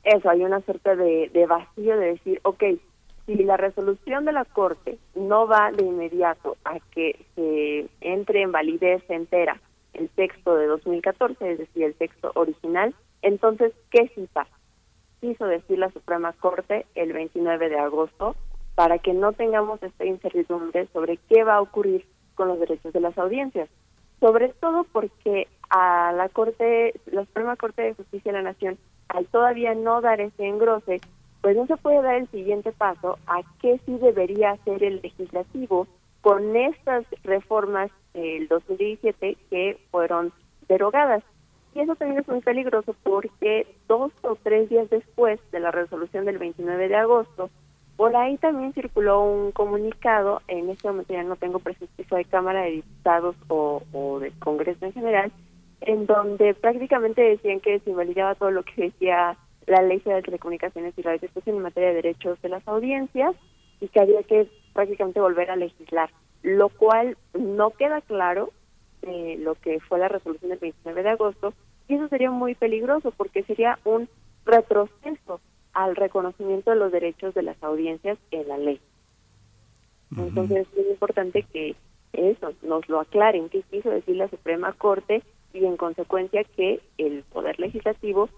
eso hay una suerte de, de vacío de decir, ok, si la resolución de la Corte no va de inmediato a que se entre en validez entera el texto de 2014, es decir, el texto original, entonces, ¿qué sí pasa? Quiso decir la Suprema Corte el 29 de agosto para que no tengamos esta incertidumbre sobre qué va a ocurrir con los derechos de las audiencias. Sobre todo porque a la Corte, la Suprema Corte de Justicia de la Nación, al todavía no dar ese engrose, pues no se puede dar el siguiente paso a qué sí debería hacer el legislativo con estas reformas del 2017 que fueron derogadas. Y eso también es muy peligroso porque dos o tres días después de la resolución del 29 de agosto, por ahí también circuló un comunicado, en este momento ya no tengo presencia de Cámara de Diputados o, o del Congreso en general, en donde prácticamente decían que se invalidaba todo lo que decía la Ley Federal de Telecomunicaciones y Radiodifusión en materia de derechos de las audiencias y que había que prácticamente volver a legislar, lo cual no queda claro eh, lo que fue la resolución del 29 de agosto y eso sería muy peligroso porque sería un retroceso al reconocimiento de los derechos de las audiencias en la ley. Entonces es muy importante que eso nos lo aclaren, qué quiso decir la Suprema Corte y en consecuencia que el Poder Legislativo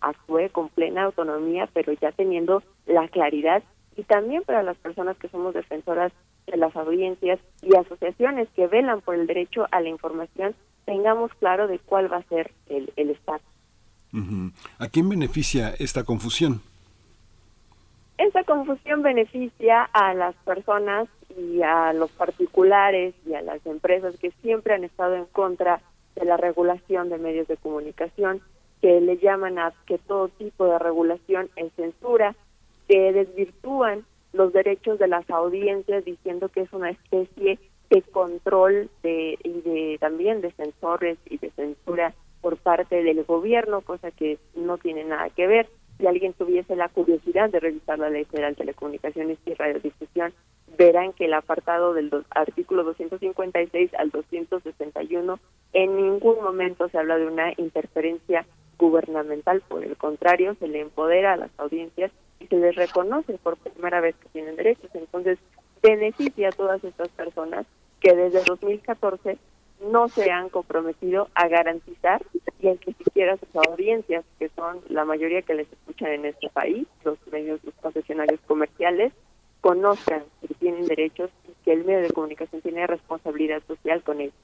actúe con plena autonomía, pero ya teniendo la claridad y también para las personas que somos defensoras de las audiencias y asociaciones que velan por el derecho a la información, tengamos claro de cuál va a ser el, el Estado. ¿A quién beneficia esta confusión? Esta confusión beneficia a las personas y a los particulares y a las empresas que siempre han estado en contra de la regulación de medios de comunicación que le llaman a que todo tipo de regulación es censura que desvirtúan los derechos de las audiencias diciendo que es una especie de control de, y de también de censores y de censura por parte del gobierno, cosa que no tiene nada que ver. Si alguien tuviese la curiosidad de revisar la Ley Federal de Telecomunicaciones y Radiodifusión, verán que el apartado del artículo 256 al 261 en ningún momento se habla de una interferencia gubernamental, por el contrario, se le empodera a las audiencias y se les reconoce por primera vez que tienen derechos. Entonces, beneficia a todas estas personas que desde 2014 no se han comprometido a garantizar y en que siquiera sus audiencias, que son la mayoría que les escuchan en este país, los medios, los concesionarios comerciales, conozcan que tienen derechos y que el medio de comunicación tiene responsabilidad social con ellos.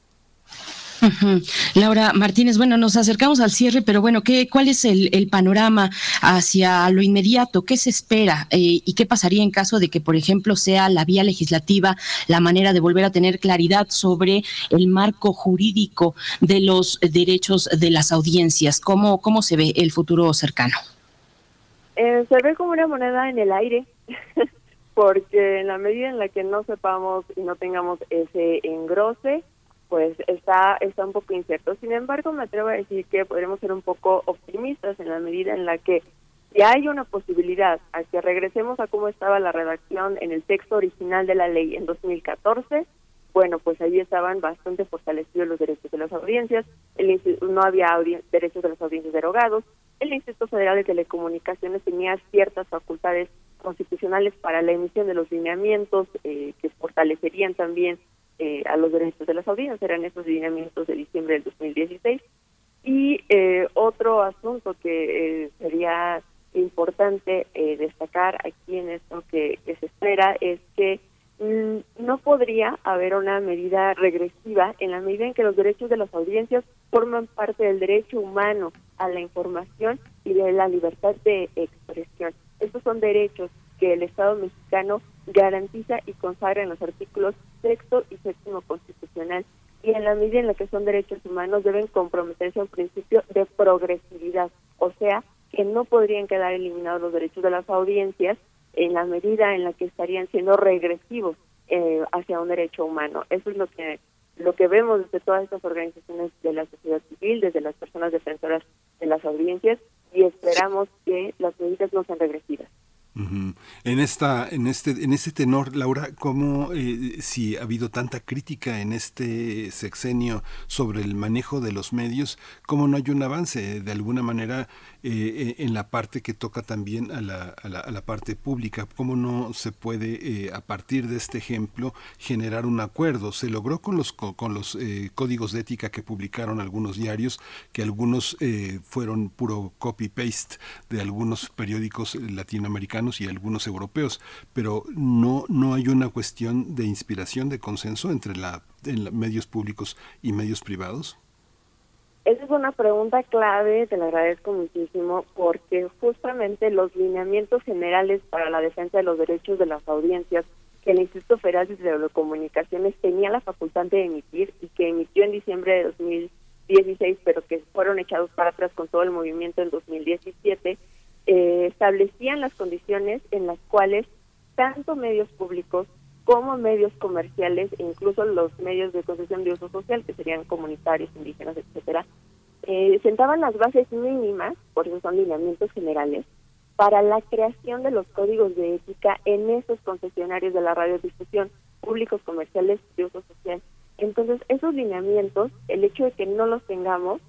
Laura Martínez, bueno, nos acercamos al cierre, pero bueno, ¿qué, ¿cuál es el, panorama hacia lo inmediato? ¿Qué se espera eh, y qué pasaría en caso de que, por ejemplo, sea la vía legislativa la manera de volver a tener claridad sobre el marco jurídico de los derechos de las audiencias? ¿Cómo, cómo se ve el futuro cercano? Eh, se ve como una moneda en el aire. porque en la medida en la que no sepamos y no tengamos ese engrose, pues está, está un poco incierto. Sin embargo, me atrevo a decir que podremos ser un poco optimistas en la medida en la que si hay una posibilidad a que regresemos a cómo estaba la redacción en el texto original de la ley en 2014, bueno, pues ahí estaban bastante fortalecidos los derechos de las audiencias, el, no había derechos de las audiencias derogados, el Instituto Federal de Telecomunicaciones tenía ciertas facultades constitucionales para la emisión de los lineamientos eh, que fortalecerían también eh, a los derechos de las audiencias, eran esos lineamientos de diciembre del 2016. Y eh, otro asunto que eh, sería importante destacar aquí en esto que, se espera es que mm, no podría haber una medida regresiva en la medida en que los derechos de las audiencias forman parte del derecho humano a la información y de la libertad de expresión. Estos son derechos que el Estado mexicano garantiza y consagra en los artículos sexto y séptimo constitucional y en la medida en la que son derechos humanos deben comprometerse a un principio de progresividad, o sea, que no podrían quedar eliminados los derechos de las audiencias en la medida en la que estarían siendo regresivos eh, hacia un derecho humano. Eso es lo que lo que vemos desde todas estas organizaciones de la sociedad civil, desde las personas defensoras de las audiencias y esperamos que las medidas no sean regresivas. En esta, en este, en este tenor, Laura, ¿cómo eh, si ha habido tanta crítica en este sexenio sobre el manejo de los medios, cómo no hay un avance de alguna manera eh, en la parte que toca también a la, a la, parte pública? ¿Cómo no se puede eh, a partir de este ejemplo generar un acuerdo? Se logró con los con los códigos de ética que publicaron algunos diarios, que algunos fueron puro copy paste de algunos periódicos latinoamericanos y algunos europeos, pero no, no hay una cuestión de inspiración, de consenso entre la, medios públicos y medios privados. Esa es una pregunta clave, te la agradezco muchísimo, porque justamente los lineamientos generales para la defensa de los derechos de las audiencias que el Instituto Federal de Telecomunicaciones tenía la facultad de emitir y que emitió en diciembre de 2016, pero que fueron echados para atrás con todo el movimiento en 2017, eh, establecían las condiciones en las cuales tanto medios públicos como medios comerciales e incluso los medios de concesión de uso social, que serían comunitarios, indígenas, etcétera, eh, sentaban las bases mínimas, por eso son lineamientos generales, para la creación de los códigos de ética en esos concesionarios de la radiodifusión públicos comerciales de uso social. Entonces, esos lineamientos, el hecho de que no los tengamos,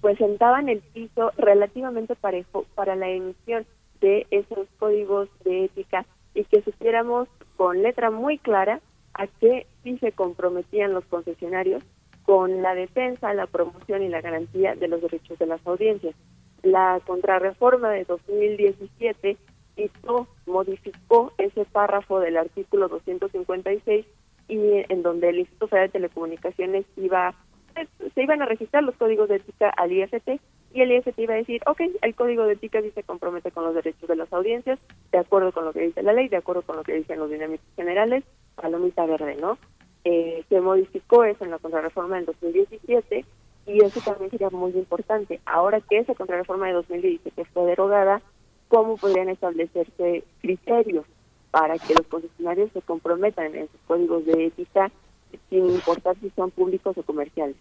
pues sentaban el piso relativamente parejo para la emisión de esos códigos de ética y que supiéramos con letra muy clara a qué sí se comprometían los concesionarios con la defensa, la promoción y la garantía de los derechos de las audiencias. La contrarreforma de 2017 hizo, modificó ese párrafo del artículo 256 y en donde el Instituto Federal de Telecomunicaciones iba se iban a registrar los códigos de ética al IFT y el IFT iba a decir, ok, el código de ética dice compromete con los derechos de las audiencias, de acuerdo con lo que dice la ley, de acuerdo con lo que dicen los dinámicos generales, palomita verde, ¿no? Eh, se modificó eso en la contrarreforma del 2017 y eso también sería muy importante. Ahora que esa contrarreforma de 2017 fue derogada, cómo podrían establecerse criterios para que los concesionarios se comprometan en sus códigos de ética sin importar si son públicos o comerciales.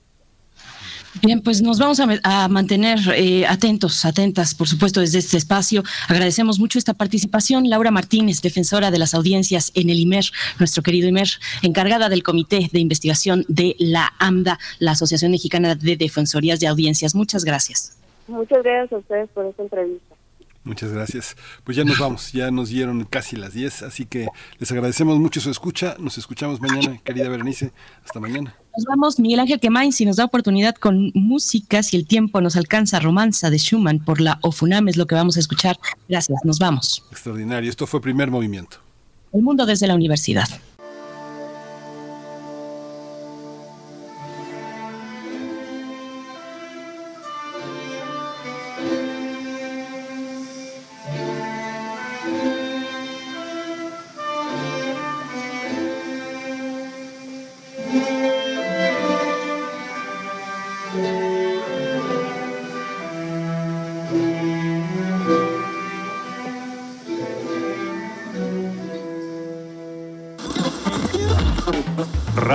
Bien, pues nos vamos a, mantener eh, atentos, atentas, por supuesto, desde este espacio. Agradecemos mucho esta participación. Laura Martínez, defensora de las audiencias en el IMER, nuestro querido IMER, encargada del Comité de Investigación de la AMDA, la Asociación Mexicana de Defensorías de Audiencias. Muchas gracias. Muchas gracias a ustedes por esta entrevista. Muchas gracias. Pues ya nos vamos, ya nos dieron casi las 10, así que les agradecemos mucho su escucha. Nos escuchamos mañana, querida Berenice. Hasta mañana. Nos vamos, Miguel Ángel Quemain, si nos da oportunidad con música, si el tiempo nos alcanza, Romanza de Schumann por la Ofunam es lo que vamos a escuchar. Gracias, nos vamos. Extraordinario, esto fue primer movimiento. El mundo desde la universidad.